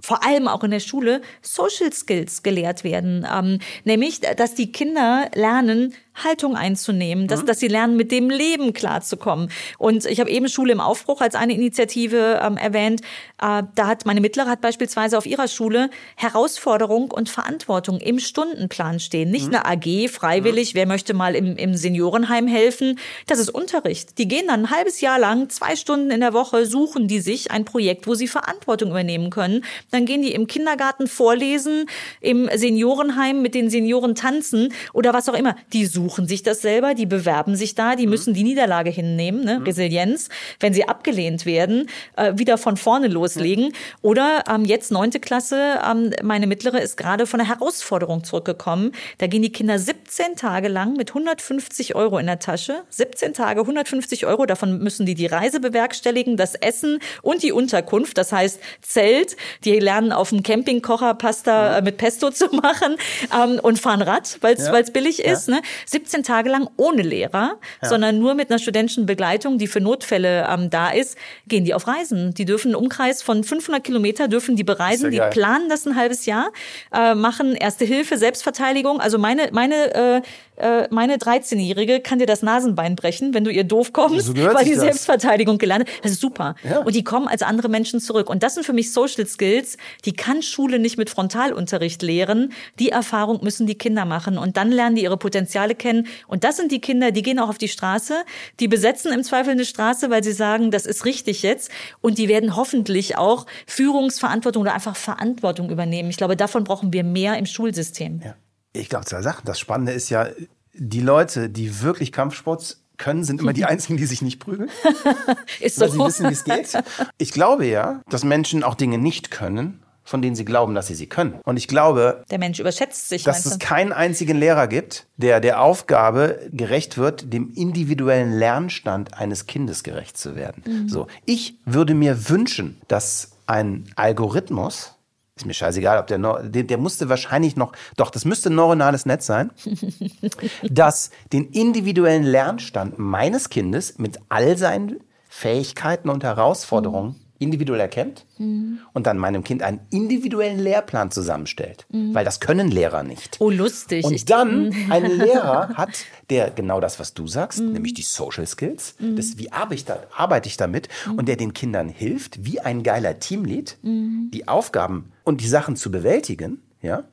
vor allem auch in der Schule Social Skills gelehrt werden, ähm, nämlich, dass die Kinder lernen, Haltung einzunehmen, dass, dass sie lernen, mit dem Leben klarzukommen. Und ich habe eben Schule im Aufbruch als eine Initiative ähm, erwähnt. Äh, da hat meine Mittlere hat beispielsweise auf ihrer Schule Herausforderung und Verantwortung im Stundenplan stehen. Nicht eine AG, freiwillig, wer möchte mal im, im Seniorenheim helfen. Das ist Unterricht. Die gehen dann ein halbes Jahr lang, zwei Stunden in der Woche, suchen die sich ein Projekt, wo sie Verantwortung übernehmen können. Dann gehen die im Kindergarten vorlesen, im Seniorenheim mit den Senioren tanzen oder was auch immer. Die suchen sich das selber, die bewerben sich da, die müssen die Niederlage hinnehmen, ne? Resilienz. Wenn sie abgelehnt werden, äh, wieder von vorne loslegen. Oder ähm, jetzt neunte Klasse, ähm, meine mittlere ist gerade von einer Herausforderung zurückgekommen. Da gehen die Kinder 17 Tage lang mit 150 Euro in der Tasche. 17 Tage, 150 Euro. Davon müssen die die Reise bewerkstelligen, das Essen und die Unterkunft. Das heißt Zelt. Die lernen auf dem Campingkocher Pasta äh, mit Pesto zu machen ähm, und fahren Rad, weil es Ja. billig ist. Ne? 17 Tage lang ohne Lehrer, sondern nur mit einer studentischen Begleitung, die für Notfälle ähm, da ist, gehen die auf Reisen. Die dürfen einen Umkreis von 500 Kilometer dürfen die bereisen. Die ja planen das ein halbes Jahr, äh, machen Erste Hilfe, Selbstverteidigung. Also meine meine äh, äh, meine 13-Jährige kann dir das Nasenbein brechen, wenn du ihr doof kommst, So weil die das. Selbstverteidigung gelernt hat. Das ist super. Ja. Und die kommen als andere Menschen zurück. Und das sind für mich Social Skills, die kann Schule nicht mit Frontalunterricht lehren. Die Erfahrung müssen die Kinder machen. Und dann lernen die ihre Potenziale kennen. Und das sind die Kinder, die gehen auch auf die Straße, die besetzen im Zweifel eine Straße, weil sie sagen, das ist richtig jetzt. Und die werden hoffentlich auch Führungsverantwortung oder einfach Verantwortung übernehmen. Ich glaube, davon brauchen wir mehr im Schulsystem. Ja. Ich glaube, zwei Sachen. Das Spannende ist ja, die Leute, die wirklich Kampfsport können, sind immer die einzigen, die sich nicht prügeln, Ist so. weil sie wissen, wie es geht. Ich glaube ja, dass Menschen auch Dinge nicht können, von denen sie glauben, dass sie sie können. Und ich glaube, Der Mensch überschätzt sich, dass es keinen einzigen Lehrer gibt, der der Aufgabe gerecht wird, dem individuellen Lernstand eines Kindes gerecht zu werden. Mhm. So, ich würde mir wünschen, dass ein Algorithmus ist mir scheißegal, ob der, der, der musste wahrscheinlich noch, doch, das müsste ein neuronales Netz sein, das den individuellen Lernstand meines Kindes mit all seinen Fähigkeiten und Herausforderungen individuell erkennt und dann meinem Kind einen individuellen Lehrplan zusammenstellt. Weil das können Lehrer nicht. Oh, lustig. Und dann einen Lehrer hat, der genau das, was du sagst, nämlich die Social Skills, das, wie arbeite ich, da, arbeite ich damit und der den Kindern hilft, wie ein geiler Teamlead, die Aufgaben und die Sachen zu bewältigen, ja,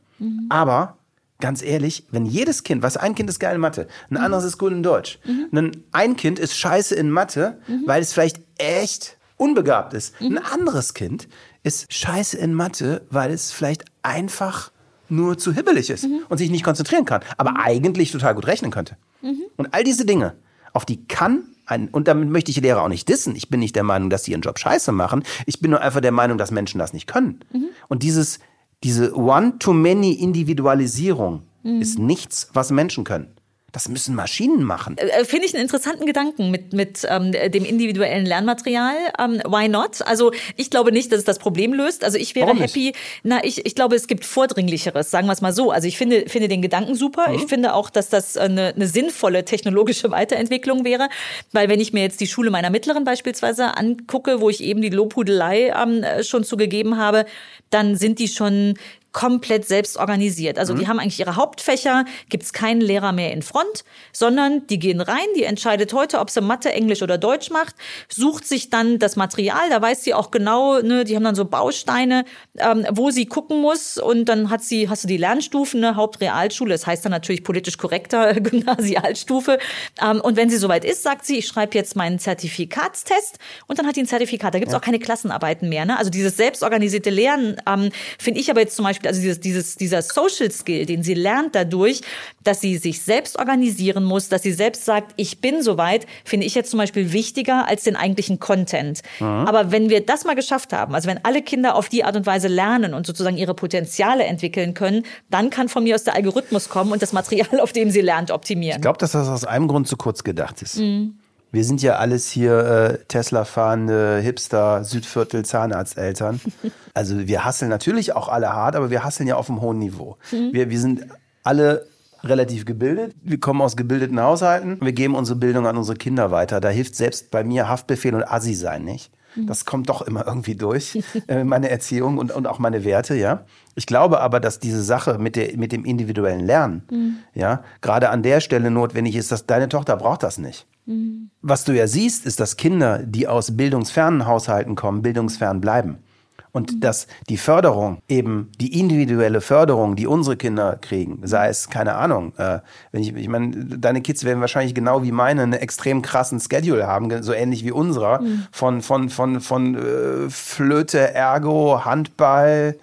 aber ganz ehrlich, wenn jedes Kind, was ein Kind ist geil in Mathe, ein anderes ist gut in Deutsch, ein, ein Kind ist scheiße in Mathe, weil es vielleicht echt unbegabt ist. Ein anderes Kind ist scheiße in Mathe, weil es vielleicht einfach nur zu hibbelig ist und sich nicht konzentrieren kann, aber eigentlich total gut rechnen könnte. Und all diese Dinge, auf die kann ein, und damit möchte ich die Lehrer auch nicht dissen. Ich bin nicht der Meinung, dass sie ihren Job scheiße machen. Ich bin nur einfach der Meinung, dass Menschen das nicht können. Und dieses, diese One-to-Many-Individualisierung ist nichts, was Menschen können. Das müssen Maschinen machen. Äh, Finde ich einen interessanten Gedanken mit, mit ähm, dem individuellen Lernmaterial. Ähm, why not? Also ich glaube nicht, dass es das Problem löst. Also ich wäre Warum nicht? happy. Na, ich, ich glaube, es gibt Vordringlicheres, sagen wir es mal so. Also ich finde, finde den Gedanken super. Mhm. Ich finde auch, dass das eine, eine sinnvolle technologische Weiterentwicklung wäre. Weil wenn ich mir jetzt die Schule meiner Mittleren beispielsweise angucke, wo ich eben die Lobhudelei ähm, schon zugegeben habe, dann sind die schon komplett selbst organisiert. Also die haben eigentlich ihre Hauptfächer, gibt's keinen Lehrer mehr in Front, sondern die gehen rein, die entscheidet heute, ob sie Mathe, Englisch oder Deutsch macht, sucht sich dann das Material, da weiß sie auch genau, ne, die haben dann so Bausteine, ähm, wo sie gucken muss und dann hat sie, hast du die Lernstufen, ne, Hauptrealschule, das heißt dann natürlich politisch korrekter Gymnasialstufe ähm, und wenn sie soweit ist, sagt sie, ich schreibe jetzt meinen Zertifikatstest und dann hat die ein Zertifikat, da gibt's auch keine Klassenarbeiten mehr, ne? also dieses selbstorganisierte Lernen ähm, finde ich aber jetzt zum Beispiel, also dieses, dieses, dieser Social Skill, den sie lernt dadurch, dass sie sich selbst organisieren muss, dass sie selbst sagt, ich bin soweit, finde ich jetzt zum Beispiel wichtiger als den eigentlichen Content. Aber wenn wir das mal geschafft haben, also wenn alle Kinder auf die Art und Weise lernen und sozusagen ihre Potenziale entwickeln können, dann kann von mir aus der Algorithmus kommen und das Material, auf dem sie lernt, optimieren. Ich glaube, dass das aus einem Grund zu kurz gedacht ist. Wir sind ja alles hier äh, Tesla-fahrende Hipster, Südviertel, Zahnarzteltern. Also wir hasseln natürlich auch alle hart, aber wir hasseln ja auf einem hohen Niveau. Wir, wir sind alle relativ gebildet. Wir kommen aus gebildeten Haushalten. Wir geben unsere Bildung an unsere Kinder weiter. Da hilft selbst bei mir Haftbefehl und Assi sein nicht. Das kommt doch immer irgendwie durch, äh, meine Erziehung und, und auch meine Werte, ja. Ich glaube aber, dass diese Sache mit, der, mit dem individuellen Lernen, ja, gerade an der Stelle notwendig ist, dass deine Tochter braucht das nicht. Was du ja siehst, ist, dass Kinder, die aus bildungsfernen Haushalten kommen, bildungsfern bleiben. Und dass die Förderung, eben die individuelle Förderung, die unsere Kinder kriegen, sei es, keine Ahnung, äh, wenn ich, ich meine, deine Kids werden wahrscheinlich genau wie meine einen extrem krassen Schedule haben, so ähnlich wie unserer, von, von, von, von äh, Flöte, Ergo, Handball,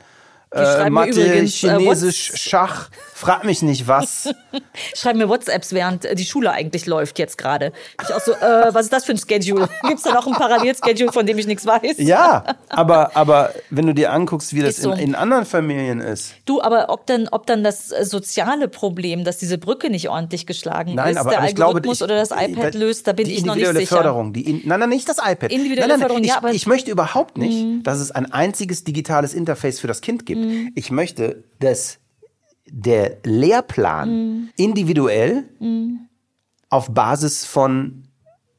äh, Mathe, übrigens, äh, Chinesisch, What's- Schach, frag mich nicht was. Schreiben mir WhatsApps, während äh, die Schule eigentlich läuft jetzt gerade. Ich auch so, äh, was ist das für ein Schedule? Gibt's da noch ein Parallelschedule, von dem ich nichts weiß? Ja, aber, aber wenn du dir anguckst, wie das so. in, in anderen Familien ist. Du, aber ob dann, ob dann das äh, soziale Problem, dass diese Brücke nicht ordentlich geschlagen Nein, ist, aber, der aber glaube, Algorithmus ich, oder das iPad löst, da bin ich noch nicht individuelle sicher. Förderung, die in, nein, nein, nicht das iPad. Individuelle nein, nein, Förderung, ich, ja, aber- ich möchte überhaupt nicht, dass es ein einziges digitales Interface für das Kind gibt. Ich möchte, dass der Lehrplan Mhm. individuell auf Basis von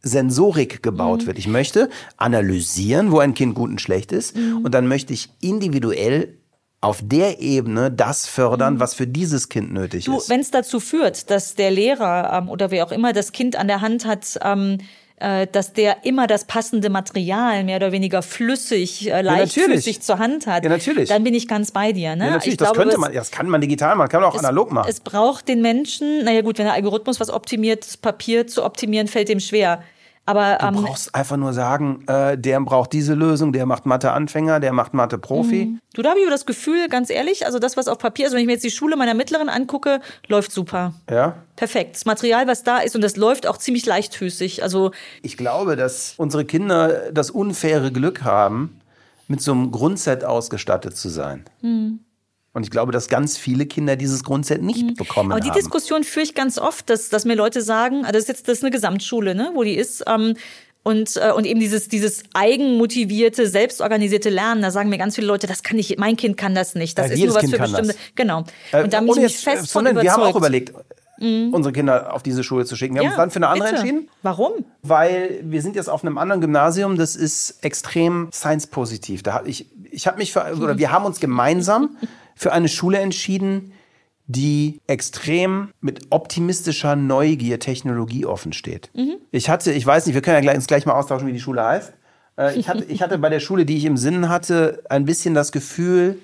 Sensorik gebaut Mhm. wird. Ich möchte analysieren, wo ein Kind gut und schlecht ist. Mhm. Und dann möchte ich individuell auf der Ebene das fördern, was für dieses Kind nötig Mhm. Du, ist. wenn es dazu führt, dass der Lehrer ähm, oder wer auch immer das Kind an der Hand hat, ähm, äh, dass der immer das passende Material mehr oder weniger flüssig, äh, leichtfüßig natürlich. zur Hand hat, Ja, natürlich. dann bin ich ganz bei dir. Ne? Ja, natürlich, ich das glaube, könnte es- man, ja, das kann man digital machen, kann man auch analog machen. Es braucht den Menschen, naja gut, wenn der Algorithmus was optimiert, das Papier zu optimieren, fällt dem schwer. Aber Du ähm, brauchst einfach nur sagen, äh, der braucht diese Lösung, der macht Mathe-Anfänger, der macht Mathe-Profi. du, da habe ich das Gefühl, ganz ehrlich, also das, was auf Papier ist, wenn ich mir jetzt die Schule meiner Mittleren angucke, läuft super. Ja. Perfekt. Das Material, was da ist, und das läuft auch ziemlich leichtfüßig. Also Ich glaube, dass unsere Kinder das unfaire Glück haben, mit so einem Grundset ausgestattet zu sein. Hm. Und ich glaube, dass ganz viele Kinder dieses Grundset nicht bekommen Aber die haben. Diskussion führe ich ganz oft, dass, dass mir Leute sagen, ah, das ist jetzt das ist eine Gesamtschule, ne, wo die ist. Ähm, und, äh, und eben dieses, dieses eigenmotivierte, selbstorganisierte Lernen, da sagen mir ganz viele Leute, das kann ich, mein Kind kann das nicht. Das Ja, ist nur was Kind für bestimmte. Genau. Äh, Und da habe ich mich fest von überzeugt. Mhm. wir haben auch überlegt, unsere Kinder auf diese Schule zu schicken. Wir haben uns dann für eine andere bitte. entschieden. Warum? Weil wir sind jetzt auf einem anderen Gymnasium, das ist extrem science-positiv. Da hab ich, ich habe mich für, oder wir haben uns gemeinsam für eine Schule entschieden, die extrem mit optimistischer Neugier Technologie offen steht. Ich hatte, ich weiß nicht, wir können ja gleich, uns gleich mal austauschen, wie die Schule heißt. Äh, Ich hatte, ich hatte bei der Schule, die ich im Sinn hatte, ein bisschen das Gefühl,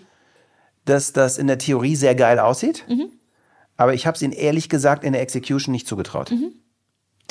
dass das in der Theorie sehr geil aussieht. aber ich habe es ihnen ehrlich gesagt in der Execution nicht zugetraut. Mhm.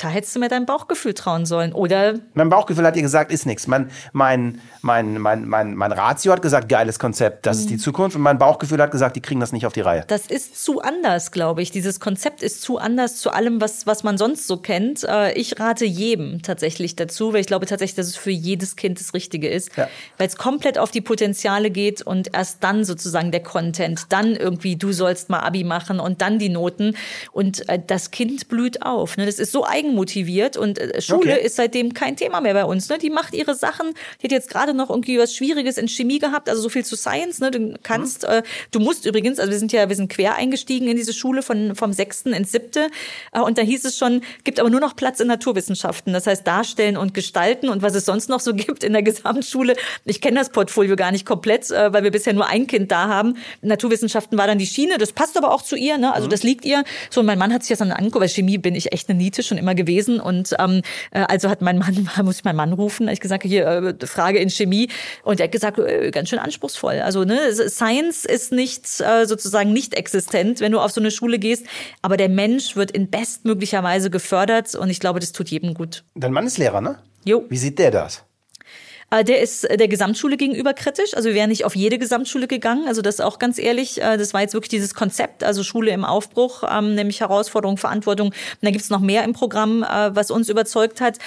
Da hättest du mir dein Bauchgefühl trauen sollen. Oder Mein Bauchgefühl hat dir gesagt, ist nichts. Mein, mein, mein, mein, mein, mein Ratio hat gesagt, geiles Konzept, das ist die Zukunft. Und mein Bauchgefühl hat gesagt, die kriegen das nicht auf die Reihe. das ist zu anders, glaube ich. Dieses Konzept ist zu anders zu allem, was, was man sonst so kennt. Äh, Ich rate jedem tatsächlich dazu, weil ich glaube tatsächlich, dass es für jedes Kind das Richtige ist. Ja. Weil es komplett auf die Potenziale geht und erst dann sozusagen der Content, dann irgendwie, du sollst mal Abi machen und dann die Noten. Und äh, das Kind blüht auf. Ne? Das ist so eigenmotiviert und äh, Schule Okay. ist seitdem kein Thema mehr bei uns. Ne? Die macht ihre Sachen. Die hat jetzt gerade noch irgendwie was Schwieriges in Chemie gehabt, also so viel zu Science. Ne? Du kannst, äh, du musst übrigens, also wir sind ja, wir sind quer eingestiegen in diese Schule von vom sechsten ins siebte äh, und da hieß es schon, gibt aber nur noch Platz in Naturwissenschaften. Das heißt Darstellen und Gestalten und was es sonst noch so gibt in der Gesamtschule. Ich kenne das Portfolio gar nicht komplett, äh, weil wir bisher nur ein Kind da haben. Naturwissenschaften war dann die Schiene. Das passt aber auch zu ihr. Ne? Also das liegt ihr. So und mein Mann hat sich das dann angeguckt. Weil Chemie bin ich echt eine Niete schon immer gewesen und ähm, äh, also hat mein Mann, muss ich meinen Mann rufen, ich gesagt, hier, äh, Frage in Chemie. Und er hat gesagt, äh, ganz schön anspruchsvoll. Also ne, Science ist nicht äh, sozusagen nicht existent, wenn du auf so eine Schule gehst. Aber der Mensch wird in bestmöglicher Weise gefördert und ich glaube, das tut jedem gut. Dein Mann ist Lehrer, ne? Jo. Wie sieht der das? Äh, Der ist äh, der Gesamtschule gegenüber kritisch. Also wir wären nicht auf jede Gesamtschule gegangen. Also das auch ganz ehrlich, äh, das war jetzt wirklich dieses Konzept, also Schule im Aufbruch, ähm, nämlich Herausforderung, Verantwortung. Und da gibt's noch mehr im Programm, was uns überzeugt hat.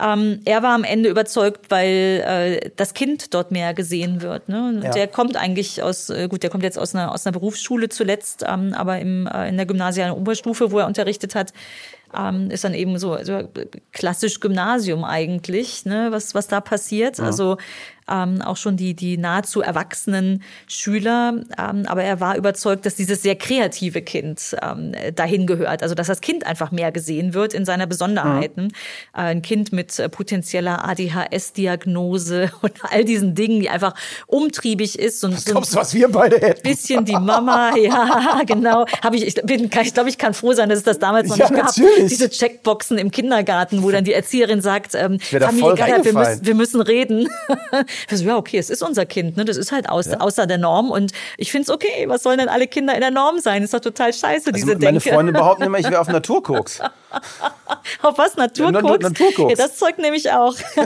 Ähm, Er war am Ende überzeugt, weil das Kind dort mehr gesehen wird. Ne? Ja. Der kommt eigentlich aus, gut, der kommt jetzt aus einer, aus einer Berufsschule zuletzt, ähm, aber im, in der gymnasialen Oberstufe, wo er unterrichtet hat, ähm, ist dann eben so, so klassisch Gymnasium eigentlich, ne, was, was da passiert. Also ähm, auch schon die, die nahezu erwachsenen Schüler. Ähm, aber er war überzeugt, dass dieses sehr kreative Kind ähm, dahin gehört. Also dass das Kind einfach mehr gesehen wird in seiner Besonderheiten. Äh, ein Kind mit äh, potenzieller ADHS-Diagnose und all diesen Dingen, die einfach umtriebig ist. Und so ein Glaubst du, was wir beide hätten? bisschen die Mama, ja, genau. Habe ich, ich bin, ich glaube, ich kann froh sein, dass es das damals noch Ja, nicht gab. natürlich. Diese Checkboxen im Kindergarten, wo dann die Erzieherin sagt, ähm, Familie voll Galler, wir müssen, wir müssen reden. Ich so, ja, okay, es ist unser Kind, ne? Das ist halt aus, außer der Norm. Und ich finde es okay. Was sollen denn alle Kinder in der Norm sein? Ist doch total scheiße, diese Also meine Denke. Freunde behaupten immer, ich wäre auf Naturkoks. Auf was? Naturkoks? Na- Naturkoks. Ja, das Zeug nehme ich auch.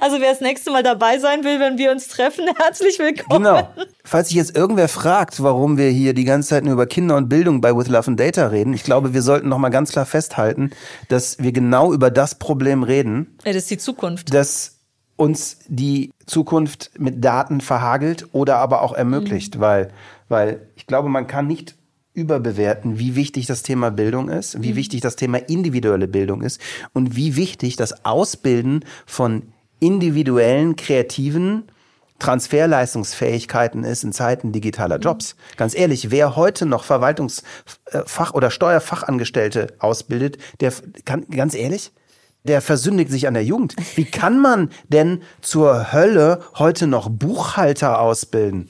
also wer das nächste Mal dabei sein will, wenn wir uns treffen, herzlich willkommen. Genau. Falls sich jetzt irgendwer fragt, warum wir hier die ganze Zeit nur über Kinder und Bildung bei With Love and Data reden, ich glaube, wir sollten noch mal ganz klar festhalten, dass wir genau über das Problem reden, Ja, das ist die Zukunft. dass uns die Zukunft mit Daten verhagelt oder aber auch ermöglicht, weil, weil ich glaube, man kann nicht überbewerten, wie wichtig das Thema Bildung ist, wie wichtig das Thema individuelle Bildung ist und wie wichtig das Ausbilden von individuellen, kreativen Transferleistungsfähigkeiten ist in Zeiten digitaler Jobs. Ganz ehrlich, wer heute noch Verwaltungsfach- oder Steuerfachangestellte ausbildet, der kann, ganz ehrlich, der versündigt sich an der Jugend. Wie kann man denn zur Hölle heute noch Buchhalter ausbilden?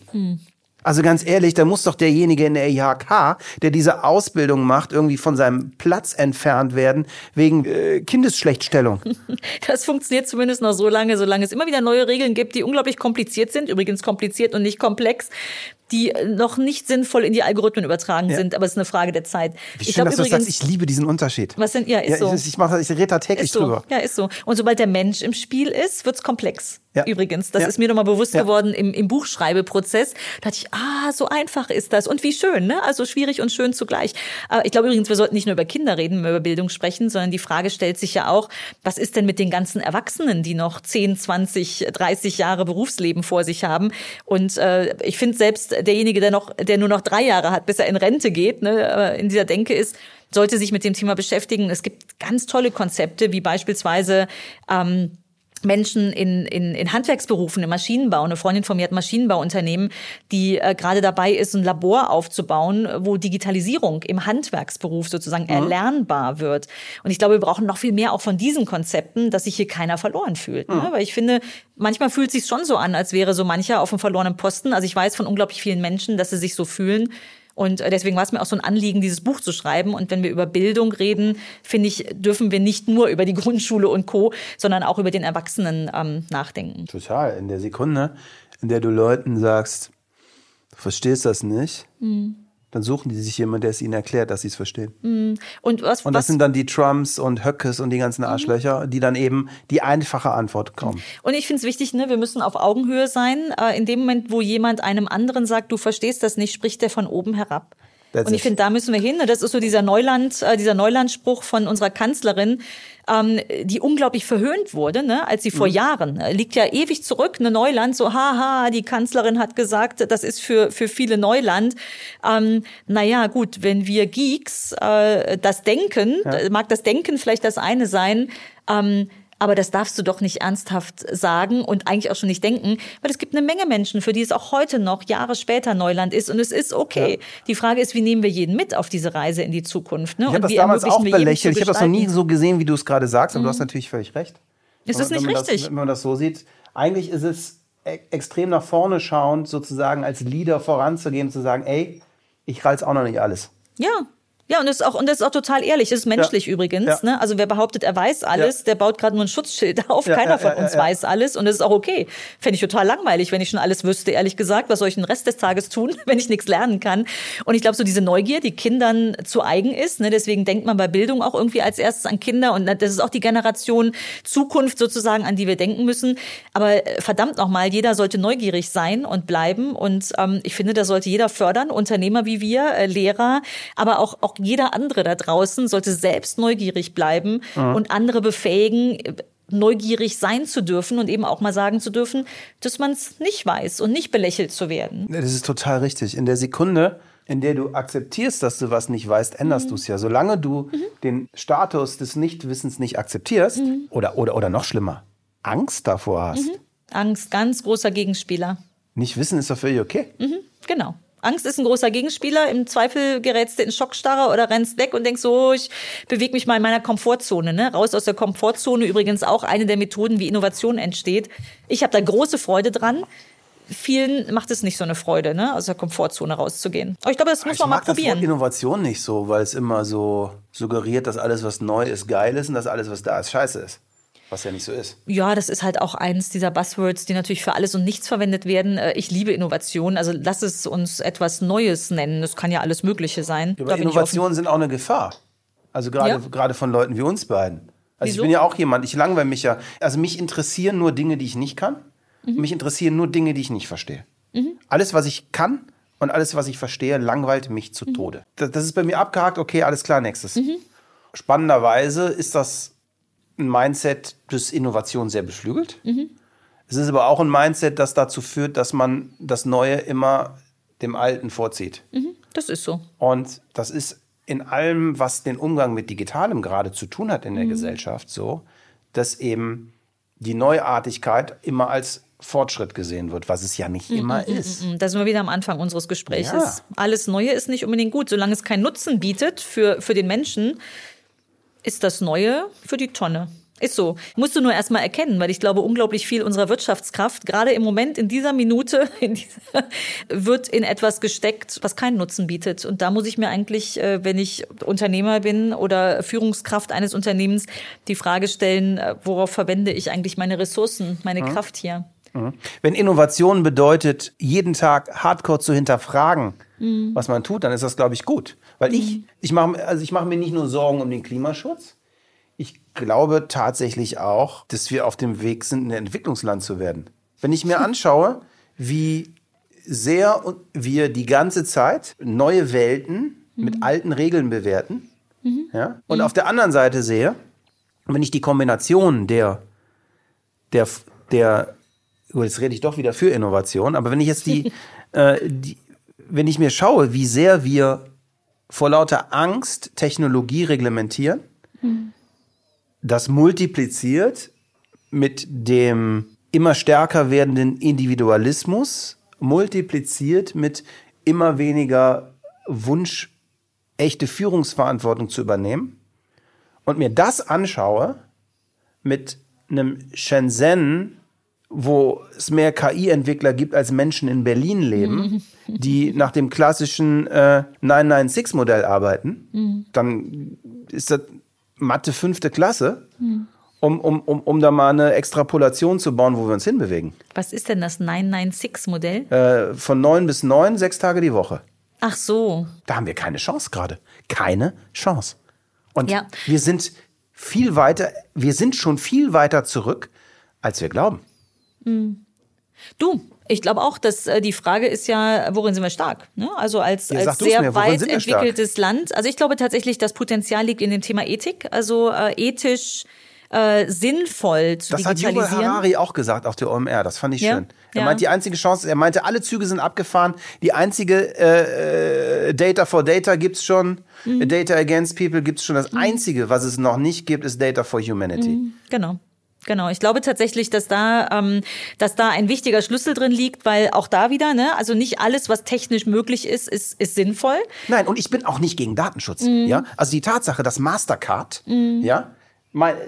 Also ganz ehrlich, da muss doch derjenige in der IHK, der diese Ausbildung macht, irgendwie von seinem Platz entfernt werden wegen äh, Kindesschlechtstellung. Das funktioniert zumindest noch so lange, solange es immer wieder neue Regeln gibt, die unglaublich kompliziert sind, übrigens kompliziert und nicht komplex, die noch nicht sinnvoll in die Algorithmen übertragen sind, aber es ist eine Frage der Zeit. Wie ich schön, glaube du das übrigens, sagst. Ich liebe diesen Unterschied. was denn, ja, ist so. Ich, ich, mach, ich rede da täglich Ist so. drüber. Ja, ist so. Und sobald der Mensch im Spiel ist, wird's komplex. Ja. Übrigens, das Ja. ist mir nochmal bewusst Ja. geworden im, im Buchschreibeprozess. Da dachte ich, ah, so einfach ist das. Und wie schön, ne? Also schwierig und schön zugleich. Aber ich glaube übrigens, wir sollten nicht nur über Kinder reden, wenn wir über Bildung sprechen, sondern die Frage stellt sich ja auch, was ist denn mit den ganzen Erwachsenen, die noch 10, 20, 30 Jahre Berufsleben vor sich haben? Und äh, ich finde selbst derjenige, der noch, der nur noch drei Jahre hat, bis er in Rente geht, ne, in dieser Denke ist, sollte sich mit dem Thema beschäftigen. Es gibt ganz tolle Konzepte, wie beispielsweise ähm, Menschen in, in, in Handwerksberufen, im Maschinenbau. Eine Freundin von mir hat Maschinenbauunternehmen, die äh, gerade dabei ist, ein Labor aufzubauen, wo Digitalisierung im Handwerksberuf sozusagen erlernbar wird. Und ich glaube, wir brauchen noch viel mehr auch von diesen Konzepten, dass sich hier keiner verloren fühlt. Ne? Weil ich finde, manchmal fühlt es sich schon so an, als wäre so mancher auf einem verlorenen Posten. Also ich weiß von unglaublich vielen Menschen, dass sie sich so fühlen. Und äh, deswegen war es mir auch so ein Anliegen, dieses Buch zu schreiben. Und wenn wir über Bildung reden, finde ich, dürfen wir nicht nur über die Grundschule und Co., sondern auch über den Erwachsenen ähm, nachdenken. Total. In der Sekunde, in der du Leuten sagst, du verstehst das nicht, Dann suchen die sich jemanden, der es ihnen erklärt, dass sie es verstehen. Und was, Und das was sind dann die Trumps und Höckes und die ganzen Arschlöcher, die dann eben die einfache Antwort kommen. Und ich finde es wichtig, ne, wir müssen auf Augenhöhe sein. Äh, in dem Moment, wo jemand einem anderen sagt, du verstehst das nicht, spricht der von oben herab. That's und ich finde, da müssen wir hin. Das ist so dieser Neuland, äh, dieser Neulandspruch von unserer Kanzlerin, ähm, die unglaublich verhöhnt wurde, ne, als sie vor Mhm. Jahren äh, liegt ja ewig zurück, eine Neuland, so haha, die Kanzlerin hat gesagt, das ist für für viele Neuland. Ähm, naja, gut, wenn wir Geeks äh, das denken, äh, mag das Denken vielleicht das eine sein. Ähm, aber das darfst du doch nicht ernsthaft sagen und eigentlich auch schon nicht denken, weil es gibt eine Menge Menschen, für die es auch heute noch Jahre später Neuland ist und es ist okay. Die Frage ist, wie nehmen wir jeden mit auf diese Reise in die Zukunft? Ne? Ich habe das damals auch belächelt. Ich habe das noch nie so gesehen, wie du es gerade sagst, aber du hast natürlich völlig recht. Es ist Wenn nicht richtig. Das, wenn man das so sieht, eigentlich ist es e extrem nach vorne schauend, sozusagen als Leader voranzugehen und zu sagen, ey, ich reiz auch noch nicht alles. Ja. Ja, und das ist auch, und das ist auch total ehrlich. Das ist menschlich Ja. übrigens. Ja. Ne? Also wer behauptet, er weiß alles, Ja. der baut gerade nur ein Schutzschild auf. Keiner von uns weiß alles. Und das ist auch okay. Fände ich total langweilig, wenn ich schon alles wüsste, ehrlich gesagt. Was soll ich den Rest des Tages tun, wenn ich nichts lernen kann? Und ich glaube, so diese Neugier, die Kindern zu eigen ist. Ne? Deswegen denkt man bei Bildung auch irgendwie als erstes an Kinder. Und das ist auch die Generation Zukunft sozusagen, an die wir denken müssen. Aber äh, verdammt nochmal, jeder sollte neugierig sein und bleiben. Und ähm, ich finde, das sollte jeder fördern. Unternehmer wie wir, äh, Lehrer, aber auch, auch jeder andere da draußen sollte selbst neugierig bleiben und andere befähigen, äh, neugierig sein zu dürfen und eben auch mal sagen zu dürfen, dass man es nicht weiß und nicht belächelt zu werden. Das ist total richtig. In der Sekunde, in der du akzeptierst, dass du was nicht weißt, änderst du es ja. Solange du den Status des Nichtwissens nicht akzeptierst oder, oder, oder noch schlimmer, Angst davor hast. Angst, ganz großer Gegenspieler. Nicht wissen ist doch völlig okay. Genau. Angst ist ein großer Gegenspieler. Im Zweifel gerätst du in Schockstarre oder rennst weg und denkst so, ich bewege mich mal in meiner Komfortzone. Ne? Raus aus der Komfortzone übrigens auch eine der Methoden, wie Innovation entsteht. Ich habe da große Freude dran. Vielen macht es nicht so eine Freude, ne? aus der Komfortzone rauszugehen. Aber ich glaube, das muss Ich man mal mag das Wort probieren. Innovation nicht so, weil es immer so suggeriert, dass alles, was neu ist, geil ist und dass alles, was da ist, scheiße ist. Was ja nicht so ist. Ja, das ist halt auch eins dieser Buzzwords, die natürlich für alles und nichts verwendet werden. Äh, Ich liebe Innovation. Also lass es uns etwas Neues nennen. Das kann ja alles Mögliche sein. Aber. Innovationen sind auch eine Gefahr. Also gerade Ja. gerade von Leuten wie uns beiden. Also Wieso? ich bin ja auch jemand, ich langweile mich ja. Also mich interessieren nur Dinge, die ich nicht kann. Mhm. Mich interessieren nur Dinge, die ich nicht verstehe. Alles, was ich kann und alles, was ich verstehe, langweilt mich zu Mhm. Tode. Das, das ist bei mir abgehakt, okay, alles klar, nächstes. Spannenderweise ist das ein Mindset, das Innovation sehr beflügelt. Mhm. Es ist aber auch ein Mindset, das dazu führt, dass man das Neue immer dem Alten vorzieht. Das ist so. Und das ist in allem, was den Umgang mit Digitalem gerade zu tun hat in der Gesellschaft, so, dass eben die Neuartigkeit immer als Fortschritt gesehen wird, was es ja nicht immer ist. Da sind wir wieder am Anfang unseres Gesprächs. Ja. Alles Neue ist nicht unbedingt gut. Solange es keinen Nutzen bietet für, für den Menschen, ist das Neue für die Tonne. Ist so. Musst du nur erstmal erkennen, weil ich glaube, unglaublich viel unserer Wirtschaftskraft, gerade im Moment, in dieser Minute, in dieser, wird in etwas gesteckt, was keinen Nutzen bietet. Und da muss ich mir eigentlich, äh, wenn ich Unternehmer bin oder Führungskraft eines Unternehmens, die Frage stellen, äh, worauf verwende ich eigentlich meine Ressourcen, meine Kraft hier? Wenn Innovation bedeutet, jeden Tag hardcore zu hinterfragen, was man tut, dann ist das, glaube ich, gut. Weil ich, ich mache also ich mache mir nicht nur Sorgen um den Klimaschutz, ich glaube tatsächlich auch, dass wir auf dem Weg sind, ein Entwicklungsland zu werden. Wenn ich mir anschaue, wie sehr wir die ganze Zeit neue Welten mit alten Regeln bewerten, ja, und auf der anderen Seite sehe, wenn ich die Kombination der der, der, oh, jetzt rede ich doch wieder für Innovation, aber wenn ich jetzt die, äh, die, wenn ich mir schaue, wie sehr wir vor lauter Angst Technologie reglementieren, das multipliziert mit dem immer stärker werdenden Individualismus, multipliziert mit immer weniger Wunsch, echte Führungsverantwortung zu übernehmen. Und mir das anschaue mit einem Shenzhen, wo es mehr KI-Entwickler gibt als Menschen in Berlin leben, die nach dem klassischen äh, 996-Modell arbeiten, dann ist das Mathe fünfte Klasse, um, um, um, um da mal eine Extrapolation zu bauen, wo wir uns hinbewegen. Was ist denn das 996-Modell? Äh, von neun bis neun, sechs Tage die Woche. Ach so. Da haben wir keine Chance gerade. Keine Chance. Und Ja. wir sind viel weiter, wir sind schon viel weiter zurück, als wir glauben. Du, ich glaube auch, dass äh, die Frage ist ja, worin sind wir stark? Ne? Also als, Ja, als sehr mir, weit entwickeltes Land. Also ich glaube tatsächlich, das Potenzial liegt in dem Thema Ethik, also äh, ethisch äh, sinnvoll zu Das hat Yuval digitalisieren. Harari auch gesagt auf der OMR. Das fand ich Ja, schön. Er ja. meint, die einzige Chance, er meinte, alle Züge sind abgefahren. Die einzige äh, äh, Data for Data gibt's schon. Mhm. Data Against People gibt's schon. Das einzige, was es noch nicht gibt, ist Data for Humanity. Genau. Genau, ich glaube tatsächlich, dass da, ähm, dass da ein wichtiger Schlüssel drin liegt, weil auch da wieder, ne, also nicht alles, was technisch möglich ist, ist, ist sinnvoll. Nein, und ich bin auch nicht gegen Datenschutz. Mhm. Ja, also die Tatsache, dass Mastercard, ja, mal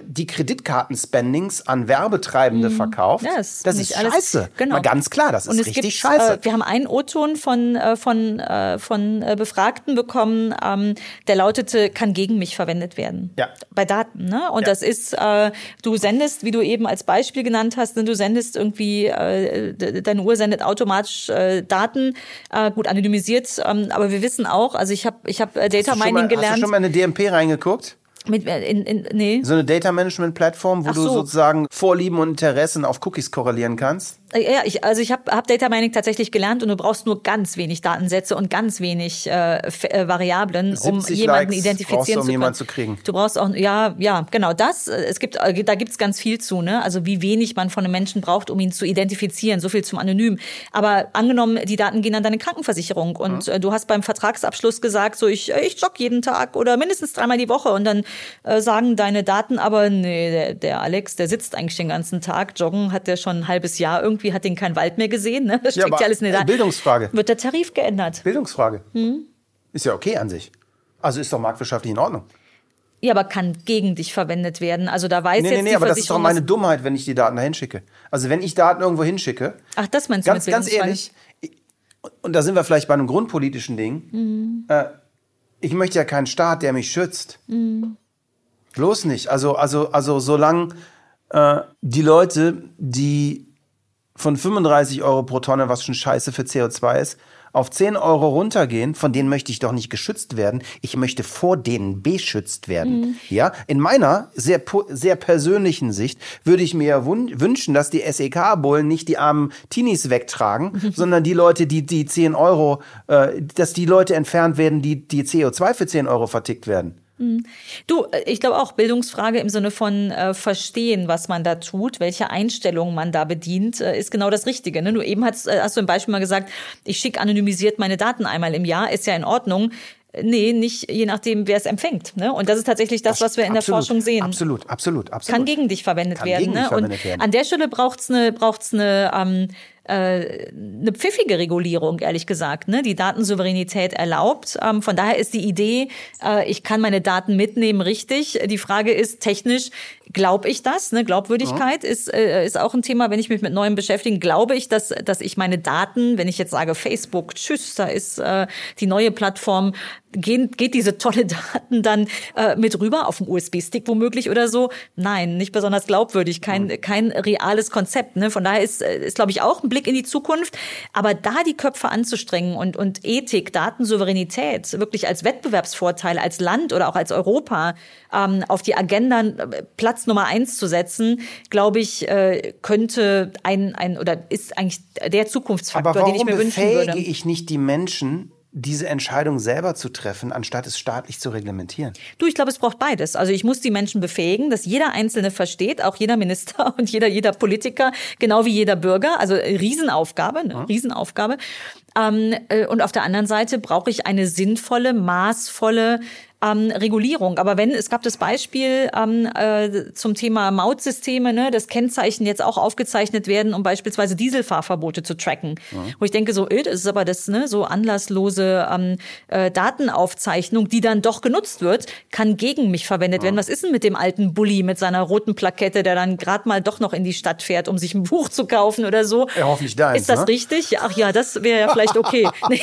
die Kreditkarten-Spendings an Werbetreibende verkauft, Mhm. Ja, ist das ist alles- scheiße. genau. Mal ganz klar, das ist richtig gibt, scheiße. Äh, wir haben einen O-Ton von, äh, von, äh, von äh, Befragten bekommen, ähm, der lautete, kann gegen mich verwendet werden. Ja. Bei Daten, ne? Und Ja. das ist, äh, du sendest, wie du eben als Beispiel genannt hast, ne, du sendest irgendwie, äh, de- deine Uhr sendet automatisch Daten, gut anonymisiert, ähm, aber wir wissen auch, also ich habe ich hab Data Mining mal, hast du gelernt. schon mal in eine DMP reingeguckt? Mit, äh, in, in, nee. So eine Data Management Plattform, wo du so. sozusagen sozusagen Vorlieben und Interessen auf Cookies korrelieren kannst? Äh, Ja, ich, also ich habe hab Data Mining tatsächlich gelernt und du brauchst nur ganz wenig Datensätze und ganz wenig äh, äh, Variablen, um 70 jemanden Likes identifizieren brauchst um zu können. zu kriegen. Du brauchst auch, ja, ja, genau das. äh, Es gibt, äh, da gibt's ganz viel zu, ne? Also wie wenig man von einem Menschen braucht, um ihn zu identifizieren. So viel zum Anonym. Aber angenommen, die Daten gehen an deine Krankenversicherung und äh, du hast beim Vertragsabschluss gesagt, so ich, ich jogge jeden Tag oder mindestens dreimal die Woche und dann äh, sagen deine Daten aber, nee, der, der Alex, der sitzt eigentlich den ganzen Tag, joggen hat der schon ein halbes Jahr irgendwie, hat den kein Wald mehr gesehen, ne? Das Ja, steckt aber, ja alles in der äh, Bildungsfrage. Wird der Tarif geändert? Bildungsfrage. Hm? Ist ja okay an sich. Also ist doch marktwirtschaftlich in Ordnung. Ja, aber kann gegen dich verwendet werden. Also da weiß Nee, jetzt nee, nee, die aber das ist doch meine Dummheit, wenn ich die Daten dahin schicke. Also wenn ich Daten irgendwo hinschicke, Ach, das meinst du ganz, mit ganz ehrlich, ich- und da sind wir vielleicht bei einem grundpolitischen Ding, Mhm. äh, ich möchte ja keinen Staat, der mich schützt. Mhm. Bloß nicht. Also, also, also solange äh, die Leute, die von 35 Euro pro Tonne, was schon scheiße für CO2 ist, auf 10 Euro runtergehen, von denen möchte ich doch nicht geschützt werden. Ich möchte vor denen beschützt werden. Mhm. Ja, in meiner sehr, sehr persönlichen Sicht würde ich mir wünschen, dass die SEK-Bullen nicht die armen Teenies wegtragen, sondern die Leute, die die 10 Euro, äh, dass die Leute entfernt werden, die die CO2 für 10 Euro vertickt werden. Du, äh, ich glaube auch Bildungsfrage im Sinne von äh, verstehen, was man da tut, welche Einstellungen man da bedient, äh, ist genau das Richtige. Ne? Du eben hast, äh, hast du im Beispiel mal gesagt, ich schicke anonymisiert meine Daten einmal im Jahr, ist ja in Ordnung. Äh, Nee, nicht je nachdem, wer es empfängt. Ne? Und das ist tatsächlich das, was wir in der Absolut, Forschung sehen. Absolut, absolut, absolut. Kann gegen dich verwendet Kann werden. gegen ne? mich verwendet Und werden. an der Stelle braucht's eine, braucht's eine, ähm, äh, eine pfiffige Regulierung, ehrlich gesagt, ne? die Datensouveränität erlaubt. Ähm, von daher ist die Idee, äh, ich kann meine Daten mitnehmen, richtig. Die Frage ist technisch, glaube ich das? Ne? Glaubwürdigkeit ist, äh, ist auch ein Thema, wenn ich mich mit Neuem beschäftige. Glaube ich, dass, dass ich meine Daten, wenn ich jetzt sage Facebook, tschüss, da ist äh, die neue Plattform, gehen, geht diese tolle Daten dann äh, mit rüber auf dem USB-Stick womöglich oder so? Nein, nicht besonders glaubwürdig, kein, kein reales Konzept. Ne? Von daher ist, äh, ist glaube ich, auch ein Blick in die Zukunft. Aber da die Köpfe anzustrengen und, und Ethik, Datensouveränität wirklich als Wettbewerbsvorteil, als Land oder auch als Europa ähm, auf die Agenda äh, Platz Nummer eins zu setzen, glaube ich, äh, könnte ein, ein oder ist eigentlich der Zukunftsfaktor, Aber warum den ich mir wünschen befähige würde. ich nicht die Menschen, diese Entscheidung selber zu treffen, anstatt es staatlich zu reglementieren? Du, ich glaube, es braucht beides. Also ich muss die Menschen befähigen, dass jeder Einzelne versteht, auch jeder Minister und jeder, jeder Politiker, genau wie jeder Bürger. Also äh, Riesenaufgabe, ne? Riesenaufgabe. Ähm, äh, und auf der anderen Seite brauche ich eine sinnvolle, maßvolle ähm, Regulierung. Aber wenn, es gab das Beispiel ähm, äh, zum Thema Mautsysteme, ne, das Kennzeichen jetzt auch aufgezeichnet werden, um beispielsweise Dieselfahrverbote zu tracken. Wo ich denke, so, äh, das ist aber das, ne, so anlasslose ähm, äh, Datenaufzeichnung, die dann doch genutzt wird, kann gegen mich verwendet werden. Was ist denn mit dem alten Bulli mit seiner roten Plakette, der dann gerade mal doch noch in die Stadt fährt, um sich ein Buch zu kaufen oder so? Ja, hoffentlich deins, Ist das ne? richtig? Ach ja, das wäre ja vielleicht okay. nee,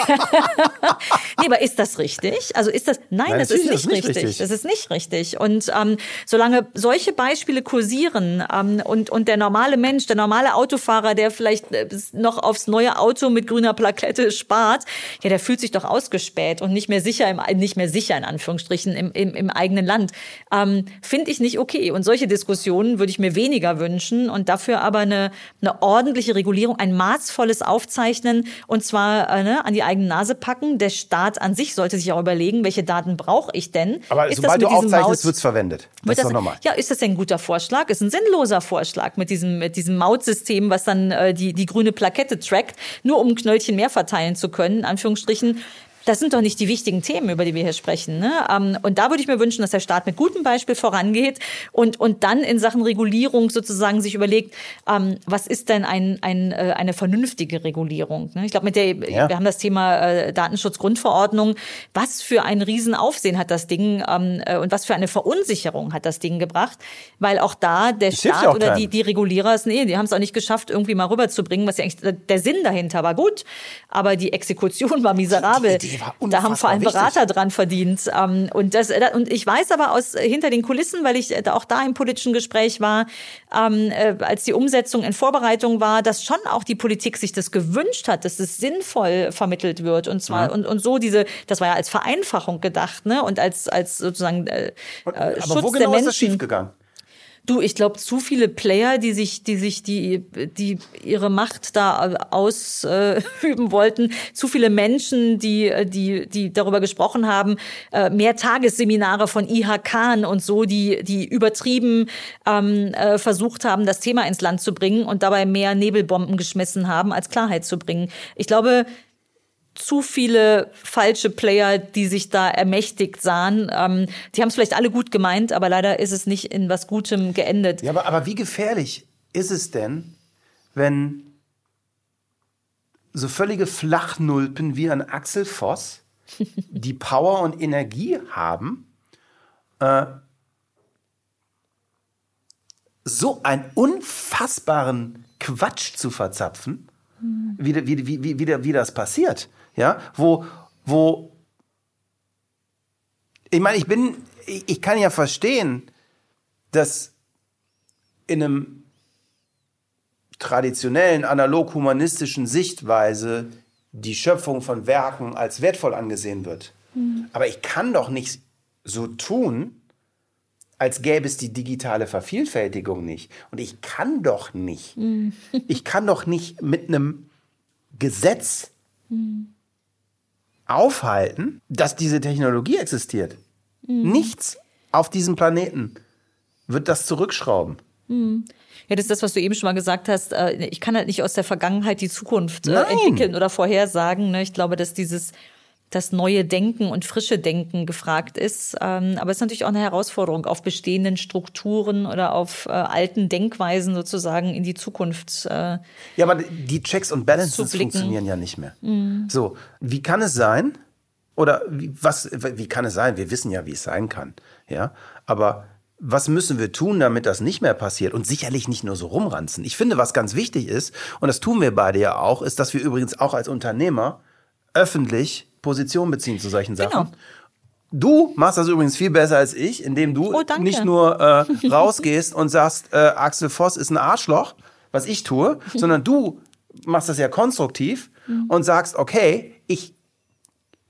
aber ist das richtig? Also ist das, nein, Nein, das ist ist nicht richtig. Das ist nicht richtig. Und ähm, solange solche Beispiele kursieren ähm, und, und der normale Mensch, der normale Autofahrer, der vielleicht äh, noch aufs neue Auto mit grüner Plakette spart, ja, der fühlt sich doch ausgespäht und nicht mehr sicher, im, nicht mehr sicher in Anführungsstrichen im, im, im eigenen Land. Ähm, Finde ich nicht okay. Und solche Diskussionen würde ich mir weniger wünschen und dafür aber eine, eine ordentliche Regulierung, ein maßvolles Aufzeichnen und zwar äh, ne, an die eigene Nase packen. Der Staat an sich sollte sich auch überlegen, welche Daten brauche ich denn? Aber ist sobald du aufzeichnest, wird es verwendet. Das ist doch normal. Ja, ist das denn ein guter Vorschlag? Ist ein sinnloser Vorschlag mit diesem, mit diesem Mautsystem, was dann äh, die, die grüne Plakette trackt, nur um Knöllchen mehr verteilen zu können, in Anführungsstrichen das sind doch nicht die wichtigen Themen, über die wir hier sprechen. Ne? Ähm, und da würde ich mir wünschen, dass der Staat mit gutem Beispiel vorangeht und, und dann in Sachen Regulierung sozusagen sich überlegt, ähm, was ist denn ein, ein, äh, eine vernünftige Regulierung? Ne? Ich glaube, mit der, ja. wir haben das Thema äh, Datenschutzgrundverordnung. Was für ein Riesenaufsehen hat das Ding ähm, äh, und was für eine Verunsicherung hat das Ding gebracht? Weil auch da der das Staat oder die, die Regulierer, nee, die haben es auch nicht geschafft, irgendwie mal rüberzubringen, was ja eigentlich der Sinn dahinter war gut, aber die Exekution war miserabel. Die, die da haben vor allem Berater wichtig. dran verdient. Ähm, und, das, äh, und ich weiß aber aus hinter den Kulissen, weil ich äh, auch da im politischen Gespräch war, ähm, äh, als die Umsetzung in Vorbereitung war, dass schon auch die Politik sich das gewünscht hat, dass es sinnvoll vermittelt wird. Und zwar ja. und, und so diese, das war ja als Vereinfachung gedacht, ne? Und als, als sozusagen äh, aber Schutz wo genau der Menschen. ist das schiefgegangen? Du, ich glaube, zu viele Player, die sich, die sich die, die ihre Macht da ausüben äh, wollten, zu viele Menschen, die, die, die darüber gesprochen haben, äh, mehr Tagesseminare von IHK und so, die, die übertrieben ähm, äh, versucht haben, das Thema ins Land zu bringen und dabei mehr Nebelbomben geschmissen haben, als Klarheit zu bringen. Ich glaube, zu viele falsche Player, die sich da ermächtigt sahen. Ähm, die haben es vielleicht alle gut gemeint, aber leider ist es nicht in was Gutem geendet. Ja, aber, aber wie gefährlich ist es denn, wenn so völlige Flachnulpen wie ein Axel Voss die Power und Energie haben, äh, so einen unfassbaren Quatsch zu verzapfen. Wie, wie, wie, wie, wie, das passiert ja, wo, wo, ich meine, ich bin, ich, ich kann ja verstehen, dass in einem traditionellen, analog-humanistischen Sichtweise die Schöpfung von Werken als wertvoll angesehen wird. Mhm. Aber ich kann doch nicht so tun, als gäbe es die digitale Vervielfältigung nicht. Und ich kann doch nicht, mhm. ich kann doch nicht mit einem Gesetz mhm aufhalten, dass diese Technologie existiert. Mhm. Nichts auf diesem Planeten wird das zurückschrauben. Mhm. Ja, das ist das, was du eben schon mal gesagt hast. Äh, ich kann halt nicht aus der Vergangenheit die Zukunft äh, Nein. entwickeln oder vorhersagen. Ne? Ich glaube, dass dieses das neue Denken und frische Denken gefragt ist. Ähm, aber es ist natürlich auch eine Herausforderung, auf bestehenden Strukturen oder auf äh, alten Denkweisen sozusagen in die Zukunft. Äh, ja, aber die Checks und Balances funktionieren ja nicht mehr. Mhm. So, wie kann es sein? Oder wie, was, wie kann es sein? Wir wissen ja, wie es sein kann. Ja, aber was müssen wir tun, damit das nicht mehr passiert? Und sicherlich nicht nur so rumranzen. Ich finde, was ganz wichtig ist, und das tun wir beide ja auch, ist, dass wir übrigens auch als Unternehmer öffentlich Position beziehen zu solchen Sachen. Genau. Du machst das übrigens viel besser als ich, indem du oh, nicht nur äh, rausgehst und sagst, äh, Axel Voss ist ein Arschloch, was ich tue, sondern du machst das ja konstruktiv mhm. und sagst, okay, ich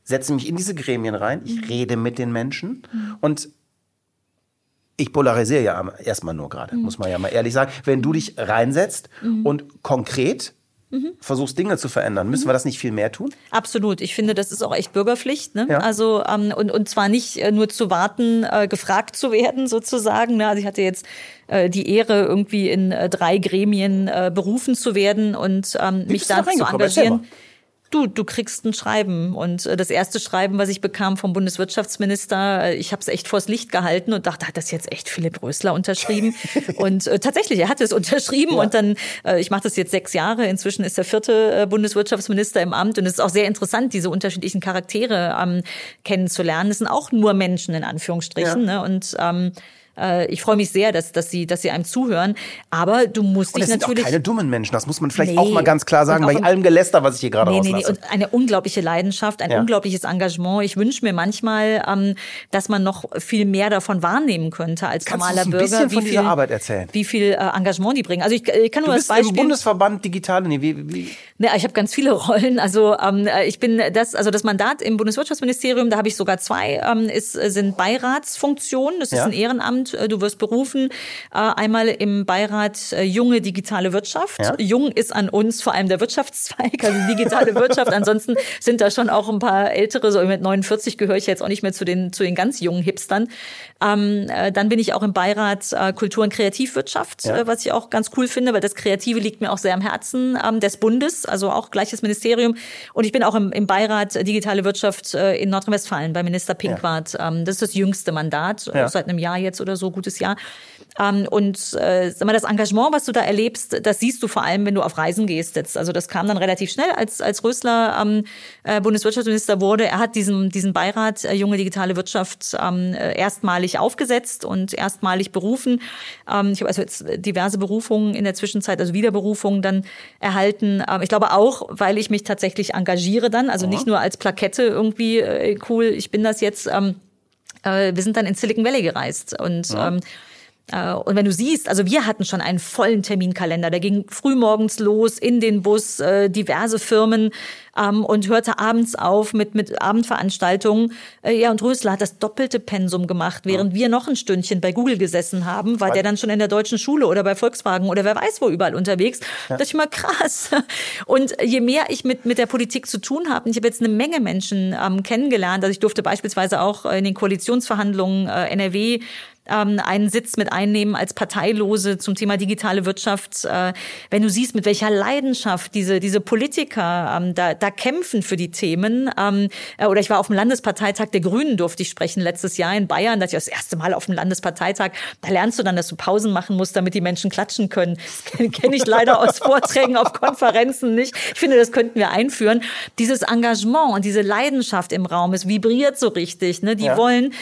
setze mich in diese Gremien rein, ich mhm. rede mit den Menschen mhm. und ich polarisiere ja erstmal nur gerade, mhm. muss man ja mal ehrlich sagen. Wenn du dich reinsetzt mhm. und konkret mhm. versuchst Dinge zu verändern. Müssen mhm. wir das nicht viel mehr tun? Absolut. Ich finde, das ist auch echt Bürgerpflicht. Ne? Ja. Also ähm, und, und zwar nicht äh, nur zu warten, äh, gefragt zu werden sozusagen. Ne? Also ich hatte jetzt äh, die Ehre, irgendwie in äh, drei Gremien berufen zu werden und ähm, mich da zu engagieren du, du kriegst ein Schreiben. Und äh, das erste Schreiben, was ich bekam vom Bundeswirtschaftsminister, äh, ich habe es echt vors Licht gehalten und dachte, hat das jetzt echt Philipp Rösler unterschrieben? und äh, tatsächlich, er hat es unterschrieben ja. und dann, äh, ich mache das jetzt sechs Jahre, inzwischen ist der vierte äh, Bundeswirtschaftsminister im Amt und es ist auch sehr interessant, diese unterschiedlichen Charaktere ähm, kennenzulernen. Es sind auch nur Menschen in Anführungsstrichen. Ja. Ne? Und ähm, äh, ich freue mich sehr, dass, dass, sie, dass sie einem zuhören. Aber du musst Und dich es sind auch natürlich. keine dummen Menschen, das muss man vielleicht Nee. auch mal ganz klar sagen, bei im- allem Geläster, was ich hier gerade Nee, nee, nee. rauslasse. Und eine unglaubliche Leidenschaft, ein Ja. unglaubliches Engagement. Ich wünsche mir manchmal, ähm, dass man noch viel mehr davon wahrnehmen könnte als Kannst normaler ein Bürger. bisschen von wie dieser viel, Arbeit erzählen? Wie viel äh, Engagement die bringen. Also ich, ich kann nur Du das bist im Beispiel. Bundesverband Digitale, nee, wie, wie, Ne, ich habe ganz viele Rollen. Also ähm, äh, ich bin das, also das Mandat im Bundeswirtschaftsministerium, da habe ich sogar zwei, ähm, ist, äh, sind Beiratsfunktionen. Das ist Ja. ein Ehrenamt. Äh, Du wirst berufen. Äh, einmal im Beirat äh, junge digitale Wirtschaft. Ja. Jung ist an uns vor allem der Wirtschaftszweig, also digitale Wirtschaft. Ansonsten sind da schon auch ein paar ältere, so mit 49 gehöre ich jetzt auch nicht mehr zu den zu den ganz jungen Hipstern. Ähm, äh, dann bin ich auch im Beirat Kultur und Kreativwirtschaft, Ja. was ich auch ganz cool finde, weil das Kreative liegt mir auch sehr am Herzen ähm, des Bundes, also auch gleiches Ministerium. Und ich bin auch im, im Beirat Digitale Wirtschaft in Nordrhein-Westfalen bei Minister Pinkwart. Ähm, das ist das jüngste Mandat, Ja. seit einem Jahr jetzt oder so, gutes Jahr. Ähm, und äh, sag mal, das Engagement, was du da erlebst, das siehst du vor allem, wenn du auf Reisen gehst jetzt. Also das kam dann relativ schnell, als, als Rösler ähm, äh, Bundeswirtschaftsminister wurde. Er hat diesen, diesen Beirat äh, Junge Digitale Wirtschaft ähm, äh, erstmalig aufgesetzt und erstmalig berufen. Ähm, ich habe also jetzt diverse Berufungen in der Zwischenzeit, also Wiederberufungen dann erhalten. Ähm, ich glaube auch, weil ich mich tatsächlich engagiere dann, also nicht nur als Plakette irgendwie äh, cool, ich bin das jetzt. Ähm, äh, wir sind dann in Silicon Valley gereist und ähm, äh, und wenn du siehst, also wir hatten schon einen vollen Terminkalender, der ging frühmorgens los in den Bus, äh, diverse Firmen ähm, und hörte abends auf mit, mit Abendveranstaltungen. Äh, ja, und Rösler hat das doppelte Pensum gemacht, während wir noch ein Stündchen bei Google gesessen haben, war der dann schon in der deutschen Schule oder bei Volkswagen oder wer weiß wo überall unterwegs. Da dachte ich mal, krass. Und je mehr ich mit, mit der Politik zu tun habe, und ich habe jetzt eine Menge Menschen ähm, kennengelernt, also ich durfte beispielsweise auch in den Koalitionsverhandlungen äh, NRW ähm, einen Sitz mit einnehmen als Parteilose zum Thema digitale Wirtschaft. Äh, wenn du siehst, mit welcher Leidenschaft diese, diese Politiker ähm, da, da kämpfen für die Themen. Ähm, äh, oder ich war auf dem Landesparteitag der Grünen, durfte ich sprechen letztes Jahr in Bayern. Da ich das erste Mal auf dem Landesparteitag. Da lernst du dann, dass du Pausen machen musst, damit die Menschen klatschen können. Das kenne kenn ich leider aus Vorträgen auf Konferenzen nicht. Ich finde, das könnten wir einführen. Dieses Engagement und diese Leidenschaft im Raum, es vibriert so richtig. Ne? Die Ja. wollen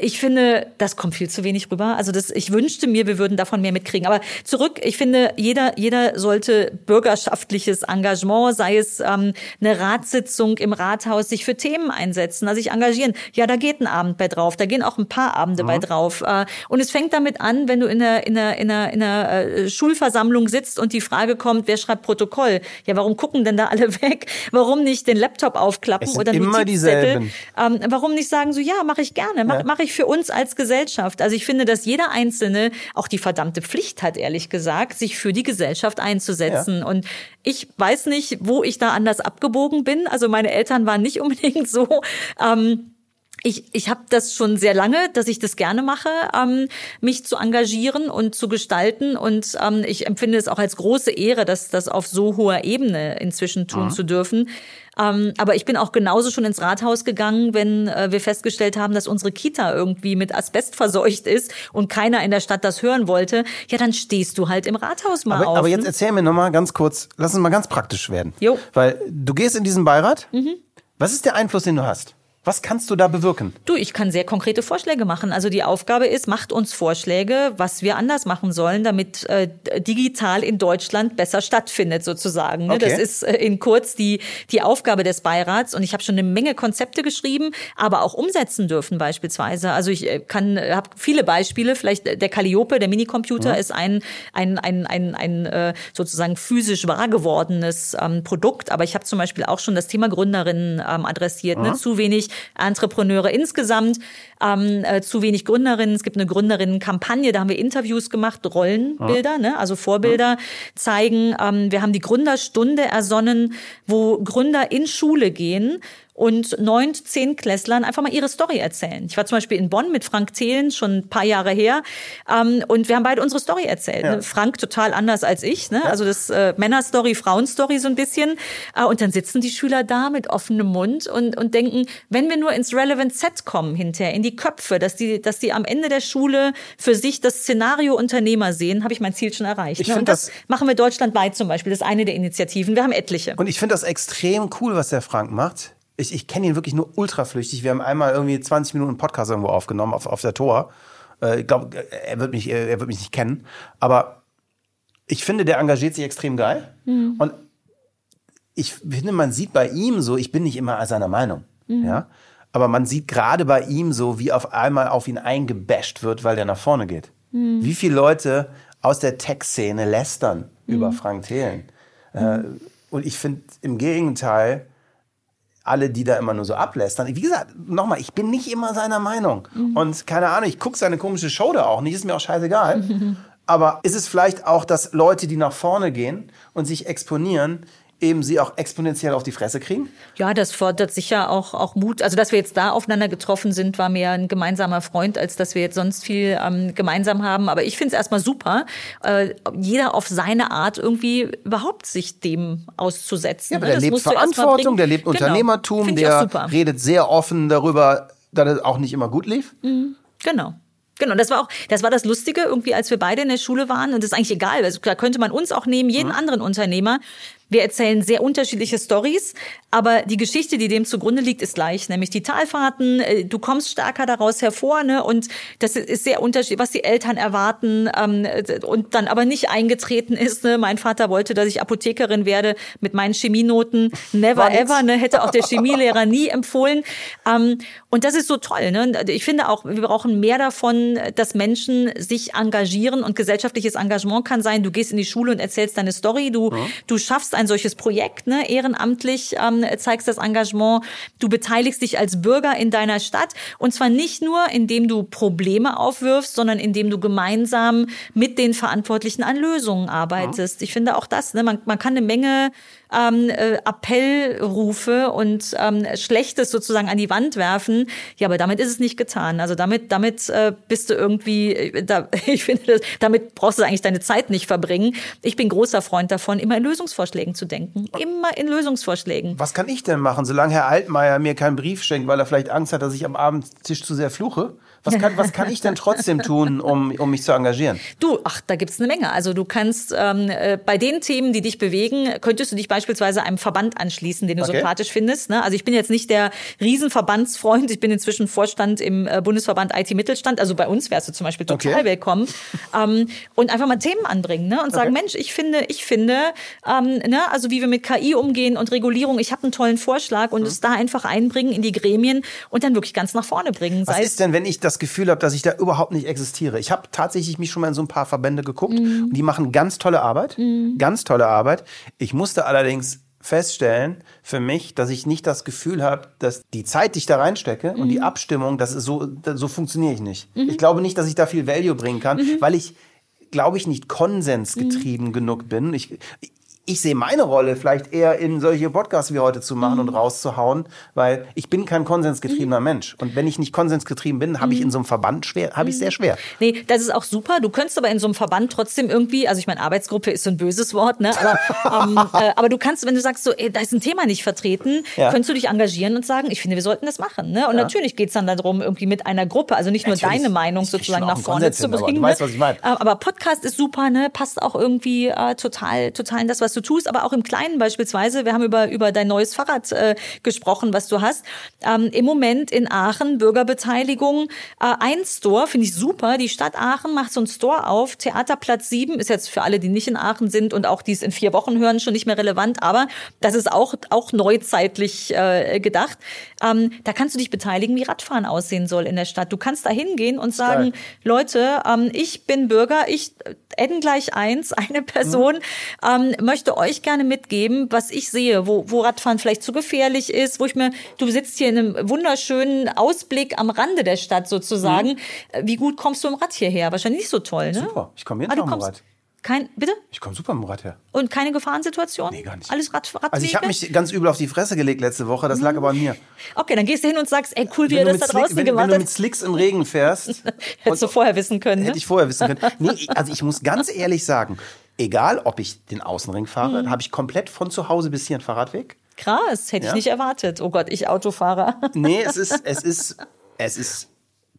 ich finde, das kommt viel zu wenig rüber. Also das, ich wünschte mir, wir würden davon mehr mitkriegen. Aber zurück, ich finde, jeder, jeder sollte bürgerschaftliches Engagement, sei es ähm, eine Ratssitzung im Rathaus, sich für Themen einsetzen, also sich engagieren. Ja, da geht ein Abend bei drauf, da gehen auch ein paar Abende bei drauf. Äh, und es fängt damit an, wenn du in einer, in einer, in einer, in einer äh, Schulversammlung sitzt und die Frage kommt, wer schreibt Protokoll? Ja, warum gucken denn da alle weg? Warum nicht den Laptop aufklappen oder immer dieselben. Ähm, warum nicht sagen so, ja, mache ich gerne, mache Ja. mach ich für uns als Gesellschaft. Also ich finde, dass jeder Einzelne auch die verdammte Pflicht hat, ehrlich gesagt, sich für die Gesellschaft einzusetzen. Und ich weiß nicht, wo ich da anders abgebogen bin. Also meine Eltern waren nicht unbedingt so. Ähm, ich, ich habe das schon sehr lange, dass ich das gerne mache, ähm, mich zu engagieren und zu gestalten. Und ähm, ich empfinde es auch als große Ehre, das, das auf so hoher Ebene inzwischen tun zu dürfen. Ähm, aber ich bin auch genauso schon ins Rathaus gegangen, wenn äh, wir festgestellt haben, dass unsere Kita irgendwie mit Asbest verseucht ist und keiner in der Stadt das hören wollte. Ja, dann stehst du halt im Rathaus mal Aber, auf. aber jetzt erzähl mir nochmal ganz kurz, lass uns mal ganz praktisch werden. Jo. Weil du gehst in diesen Beirat. Was ist der Einfluss, den du hast? Was kannst du da bewirken? Du, ich kann sehr konkrete Vorschläge machen. Also die Aufgabe ist, macht uns Vorschläge, was wir anders machen sollen, damit äh, digital in Deutschland besser stattfindet, sozusagen. Ne? Okay. Das ist äh, in kurz die, die Aufgabe des Beirats. Und ich habe schon eine Menge Konzepte geschrieben, aber auch umsetzen dürfen beispielsweise. Also ich äh, kann, habe viele Beispiele. Vielleicht der Calliope, der Minicomputer, ist ein, ein, ein, ein, ein äh, sozusagen physisch wahr gewordenes ähm, Produkt. Aber ich habe zum Beispiel auch schon das Thema Gründerinnen ähm, adressiert. Ne? Zu wenig Entrepreneure insgesamt, ähm, äh, zu wenig Gründerinnen. Es gibt eine Gründerinnenkampagne, da haben wir Interviews gemacht, Rollenbilder, ne? also Vorbilder zeigen. Ähm, wir haben die Gründerstunde ersonnen, wo Gründer in Schule gehen und neun, zehn Klässlern einfach mal ihre Story erzählen. Ich war zum Beispiel in Bonn mit Frank Thelen, schon ein paar Jahre her, ähm, und wir haben beide unsere Story erzählt. Ja. Ne? Frank total anders als ich, ne? also das äh, Männerstory, Frauenstory so ein bisschen. Äh, und dann sitzen die Schüler da mit offenem Mund und, und denken, wenn wir nur ins Relevant Set kommen hinterher, in die Köpfe, dass die, dass die am Ende der Schule für sich das Szenario Unternehmer sehen, habe ich mein Ziel schon erreicht. Ich ne? Und das, das- machen wir deutschlandweit zum Beispiel. Das ist eine der Initiativen. Wir haben etliche. Und ich finde das extrem cool, was der Frank macht. Ich, ich kenne ihn wirklich nur ultraflüchtig. Wir haben einmal irgendwie 20 Minuten Podcast irgendwo aufgenommen auf, auf der Tor. Äh, ich glaube, er wird mich, er wird mich nicht kennen. Aber ich finde, der engagiert sich extrem geil. Und ich finde, man sieht bei ihm so, ich bin nicht immer seiner Meinung. Ja. Aber man sieht gerade bei ihm so, wie auf einmal auf ihn eingebasht wird, weil der nach vorne geht. Wie viele Leute aus der Tech-Szene lästern über Frank Thelen. Äh, und ich finde im Gegenteil, alle, die da immer nur so ablästern. Wie gesagt, nochmal, ich bin nicht immer seiner Meinung. Und keine Ahnung, ich gucke seine komische Show da auch nicht, ist mir auch scheißegal. Aber ist es vielleicht auch, dass Leute, die nach vorne gehen und sich exponieren, eben sie auch exponentiell auf die Fresse kriegen? Ja, das fordert sicher auch, auch Mut. Also, dass wir jetzt da aufeinander getroffen sind, war mehr ein gemeinsamer Freund, als dass wir jetzt sonst viel ähm, gemeinsam haben. Aber ich finde es erstmal super, äh, jeder auf seine Art irgendwie überhaupt sich dem auszusetzen. Ja, aber ne? der Das lebt Verantwortung, der lebt Genau. Unternehmertum, der redet sehr offen darüber, dass es auch nicht immer gut lief. Genau. Genau, das war auch, das war das Lustige, irgendwie, als wir beide in der Schule waren, und das ist eigentlich egal, also, da könnte man uns auch nehmen, jeden anderen Unternehmer. Wir erzählen sehr unterschiedliche Stories, aber die Geschichte, die dem zugrunde liegt, ist gleich, nämlich die Talfahrten. äh, Du kommst stärker daraus hervor, ne? Und das ist sehr unterschiedlich, was die Eltern erwarten ähm, und dann aber nicht eingetreten ist. Ne? Mein Vater wollte, dass ich Apothekerin werde mit meinen Chemienoten. Never nix. ever, ne? Hätte auch der Chemielehrer nie empfohlen. Ähm, und das ist so toll. Ne? Und Ich finde auch, wir brauchen mehr davon, dass Menschen sich engagieren und gesellschaftliches Engagement kann sein. Du gehst in die Schule und erzählst deine Story. Du, du schaffst ein solches Projekt, ne? ehrenamtlich ähm, zeigst das Engagement. Du beteiligst dich als Bürger in deiner Stadt und zwar nicht nur, indem du Probleme aufwirfst, sondern indem du gemeinsam mit den Verantwortlichen an Lösungen arbeitest. Ich finde auch das, ne? man, man kann eine Menge ähm, äh, Appellrufe und ähm, Schlechtes sozusagen an die Wand werfen. Ja, aber damit ist es nicht getan. Also damit, damit äh, bist du irgendwie, äh, da, ich finde, das, damit brauchst du eigentlich deine Zeit nicht verbringen. Ich bin großer Freund davon, immer in Lösungsvorschlägen zu denken. Immer in Lösungsvorschlägen. Was kann ich denn machen, solange Herr Altmaier mir keinen Brief schenkt, weil er vielleicht Angst hat, dass ich am Abendtisch zu sehr fluche? Was kann, was kann ich denn trotzdem tun, um, um mich zu engagieren? Du, ach, da gibt's eine Menge. Also du kannst ähm, äh, bei den Themen, die dich bewegen, könntest du dich beispielsweise einem Verband anschließen, den du Okay. sympathisch findest. Ne? Also ich bin jetzt nicht der Riesenverbandsfreund. Ich bin inzwischen Vorstand im äh, Bundesverband IT Mittelstand. Also bei uns wärst du zum Beispiel total Okay. willkommen. ähm, und einfach mal Themen anbringen ne? und sagen, Okay. Mensch, ich finde, ich finde, ähm, ne? also wie wir mit KI umgehen und Regulierung, ich habe einen tollen Vorschlag Mhm. und es da einfach einbringen in die Gremien und dann wirklich ganz nach vorne bringen. Was ist denn, wenn ich das Gefühl habe, dass ich da überhaupt nicht existiere? Ich habe tatsächlich mich schon mal in so ein paar Verbände geguckt Mhm. und die machen ganz tolle Arbeit, ganz tolle Arbeit. Ich musste allerdings feststellen für mich, dass ich nicht das Gefühl habe, dass die Zeit, die ich da reinstecke und Mhm. die Abstimmung, das ist so, so funktioniere ich nicht. Ich glaube nicht, dass ich da viel Value bringen kann, Mhm. weil ich, glaube ich, nicht konsensgetrieben genug bin. Ich, ich sehe meine Rolle vielleicht eher in solche Podcasts wie heute zu machen und rauszuhauen, weil ich bin kein konsensgetriebener Mensch. Und wenn ich nicht konsensgetrieben bin, habe ich in so einem Verband schwer, habe ich sehr schwer. Nee, das ist auch super. Du könntest aber in so einem Verband trotzdem irgendwie, also ich meine, Arbeitsgruppe ist so ein böses Wort, ne? Aber, ähm, äh, aber du kannst, wenn du sagst, so, ey, da ist ein Thema nicht vertreten, Ja. könntest du dich engagieren und sagen, ich finde, wir sollten das machen. Ne? Und natürlich geht's dann darum, irgendwie mit einer Gruppe, also nicht nur Natürlich. deine Meinung sozusagen nach vorne Konsens zu hin, aber bringen. du weißt, ne? was ich meine. Äh, Aber Podcast ist super, ne? Passt auch irgendwie äh, total, total in das, was du tust, aber auch im Kleinen beispielsweise. Wir haben über, über dein neues Fahrrad äh, gesprochen, was du hast. Ähm, Im Moment in Aachen Bürgerbeteiligung. Äh, ein Store finde ich super. Die Stadt Aachen macht so einen Store auf. Theaterplatz 7 ist jetzt für alle, die nicht in Aachen sind und auch die es in vier Wochen hören, schon nicht mehr relevant. Aber das ist auch, auch neuzeitlich äh, gedacht. Ähm, da kannst du dich beteiligen, wie Radfahren aussehen soll in der Stadt. Du kannst da hingehen und sagen, geil. Leute, ähm, ich bin Bürger, ich äh, N gleich eins, eine Person, ähm, möchte euch gerne mitgeben, was ich sehe, wo, wo Radfahren vielleicht zu gefährlich ist, wo ich mir, du sitzt hier in einem wunderschönen Ausblick am Rande der Stadt sozusagen. Äh, Wie gut kommst du im Rad hierher? Wahrscheinlich nicht so toll, ne? Super, ich komme jeden Ah, Tag mit Rad. kein, bitte? Ich komme super mit dem Rad her. Und keine Gefahrensituation? Nee, gar nicht. Alles Rad, Radwege? Also ich habe mich ganz übel auf die Fresse gelegt letzte Woche, das lag aber an mir. Okay, dann gehst du hin und sagst, ey, cool, wie Wenn du, das da draußen wenn, wenn gemacht du mit. Slicks im Regen fährst, Hättest du vorher wissen können, ne? hätte ich vorher wissen können. Nee, also ich muss ganz ehrlich sagen, egal ob ich den Außenring fahre, Mhm. habe ich komplett von zu Hause bis hier einen Fahrradweg. Krass, hätte Ja? ich nicht erwartet. Oh Gott, ich Autofahrer. Nee, es ist, es ist, es ist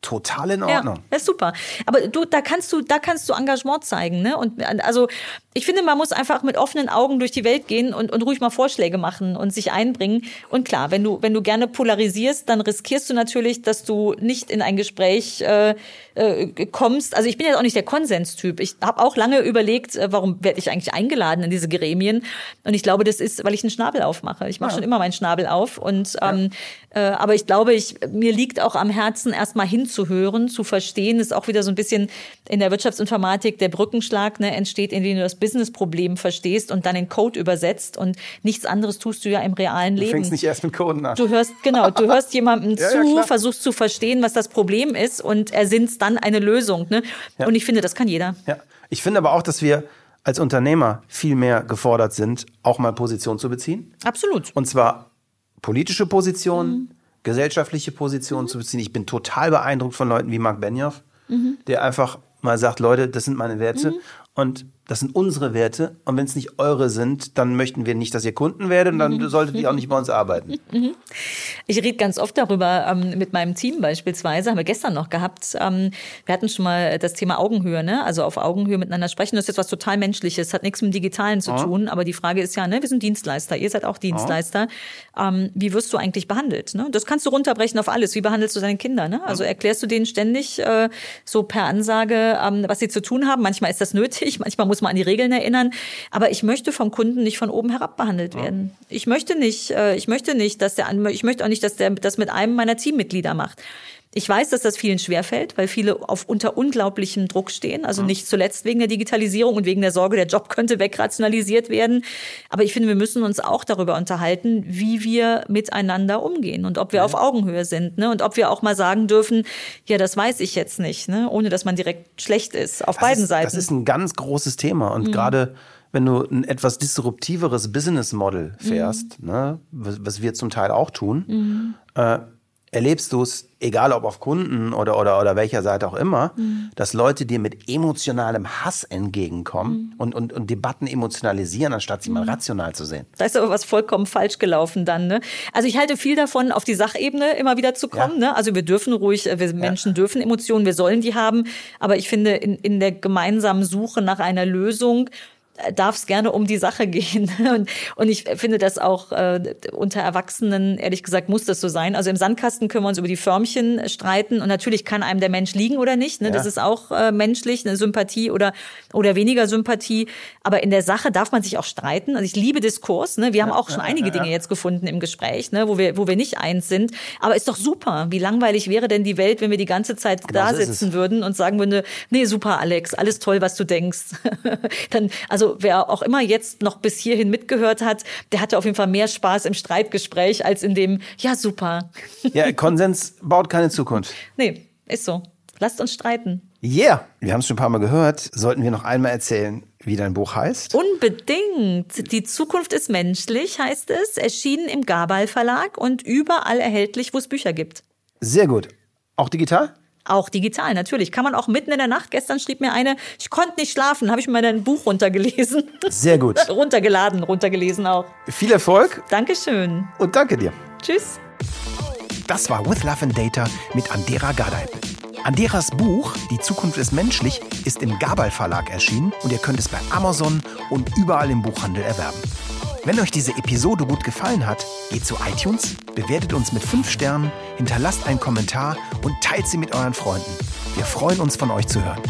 total in Ordnung. Ja, ist super. Aber du, da kannst du, da kannst du Engagement zeigen, ne? Und also ich finde, man muss einfach mit offenen Augen durch die Welt gehen und, und ruhig mal Vorschläge machen und sich einbringen. Und klar, wenn du, wenn du gerne polarisierst, dann riskierst du natürlich, dass du nicht in ein Gespräch äh, äh, kommst. Also ich bin ja auch nicht der Konsenstyp. Ich habe auch lange überlegt, äh, warum werde ich eigentlich eingeladen in diese Gremien? Und ich glaube, das ist, weil ich einen Schnabel aufmache. Ich mache ja. schon immer meinen Schnabel auf. Und ähm, ja. äh, aber ich glaube, ich mir liegt auch am Herzen, erstmal hinzuhören, zu verstehen. ist auch wieder so ein bisschen in der Wirtschaftsinformatik der Brückenschlag ne, entsteht, indem du das Businessproblem verstehst und dann in Code übersetzt. Und nichts anderes tust du ja im realen Leben. Du fängst nicht erst mit Coden an. Du hörst, genau, du hörst jemandem ja, zu, versuchst zu verstehen, was das Problem ist und ersinnst dann eine Lösung. Ne? Und ich finde, das kann jeder. Ja. Ich finde aber auch, dass wir als Unternehmer viel mehr gefordert sind, auch mal Position zu beziehen. Absolut. Und zwar politische Positionen, mhm. gesellschaftliche Positionen mhm. zu beziehen. Ich bin total beeindruckt von Leuten wie Mark Benioff, mhm. der einfach mal sagt, Leute, das sind meine Werte. Mhm. Und das sind unsere Werte. Und wenn es nicht eure sind, dann möchten wir nicht, dass ihr Kunden werdet und dann mhm. solltet ihr auch nicht bei uns arbeiten. Mhm. Ich rede ganz oft darüber ähm, mit meinem Team beispielsweise, haben wir gestern noch gehabt. Ähm, wir hatten schon mal das Thema Augenhöhe, ne? also auf Augenhöhe miteinander sprechen. Das ist jetzt was total Menschliches, hat nichts mit dem Digitalen zu oh. tun. Aber die Frage ist ja, ne? wir sind Dienstleister, ihr seid auch Dienstleister. Oh. Ähm, wie wirst du eigentlich behandelt? Ne? Das kannst du runterbrechen auf alles. Wie behandelst du deine Kinder? Ne? Also erklärst du denen ständig äh, so per Ansage, ähm, was sie zu tun haben. Manchmal ist das nötig, manchmal muss man an die Regeln erinnern. Aber ich möchte vom Kunden nicht von oben herab behandelt werden. Ich möchte nicht, äh, ich möchte nicht, dass der, ich möchte auch nicht, dass der das mit einem meiner Teammitglieder macht. Ich weiß, dass das vielen schwerfällt, weil viele auf unter unglaublichem Druck stehen. Also nicht zuletzt wegen der Digitalisierung und wegen der Sorge, der Job könnte wegrationalisiert werden. Aber ich finde, wir müssen uns auch darüber unterhalten, wie wir miteinander umgehen und ob wir ja. auf Augenhöhe sind. Ne? Und ob wir auch mal sagen dürfen, ja, das weiß ich jetzt nicht, ne? ohne dass man direkt schlecht ist. Auf das beiden ist, Seiten. Das ist ein ganz großes Thema. Und mhm. gerade wenn du ein etwas disruptiveres Business Model fährst, mhm. ne, was, was, wir zum Teil auch tun, mhm. äh, erlebst du es, egal ob auf Kunden oder, oder, oder welcher Seite auch immer, mhm. dass Leute dir mit emotionalem Hass entgegenkommen mhm. und, und, und Debatten emotionalisieren, anstatt sie mhm. mal rational zu sehen. Da ist aber was vollkommen falsch gelaufen dann. Ne? Also ich halte viel davon, auf die Sachebene immer wieder zu kommen. Ja. Ne? Also wir dürfen ruhig, wir Menschen ja. dürfen Emotionen, wir sollen die haben. Aber ich finde, in, in der gemeinsamen Suche nach einer Lösung darf es gerne um die Sache gehen. Und, und ich finde das auch äh, unter Erwachsenen, ehrlich gesagt, muss das so sein. Also im Sandkasten können wir uns über die Förmchen streiten und natürlich kann einem der Mensch liegen oder nicht. Ne? Ja. Das ist auch äh, menschlich, eine Sympathie oder, oder weniger Sympathie. Aber in der Sache darf man sich auch streiten. Also ich liebe Diskurs. Ne? Wir haben auch schon ja, einige Dinge jetzt gefunden im Gespräch, ne? wo, wir, wo wir nicht eins sind. Aber ist doch super. Wie langweilig wäre denn die Welt, wenn wir die ganze Zeit genau da sitzen würden und sagen würden, nee, super, Alex, alles toll, was du denkst. Dann, also wer auch immer jetzt noch bis hierhin mitgehört hat, der hatte auf jeden Fall mehr Spaß im Streitgespräch als in dem, ja, super. Ja, Konsens baut keine Zukunft. Nee, ist so. Lasst uns streiten. Yeah, wir haben es schon ein paar Mal gehört. Sollten wir noch einmal erzählen, wie dein Buch heißt? Unbedingt. Die Zukunft ist menschlich, heißt es. Erschienen im Gabal Verlag und überall erhältlich, wo es Bücher gibt. Sehr gut. Auch digital? Auch digital, natürlich. Kann man auch mitten in der Nacht. Gestern schrieb mir eine, ich konnte nicht schlafen, habe ich mir dein Buch runtergelesen. Sehr gut. Runtergeladen, runtergelesen auch. Viel Erfolg. Dankeschön. Und danke dir. Tschüss. Das war With Love and Data mit Andera Gadeib. Anderas Buch Die Zukunft ist menschlich ist im Gabal Verlag erschienen und ihr könnt es bei Amazon und überall im Buchhandel erwerben. Wenn euch diese Episode gut gefallen hat, geht zu iTunes, bewertet uns mit 5 Sternen, hinterlasst einen Kommentar und teilt sie mit euren Freunden. Wir freuen uns von euch zu hören.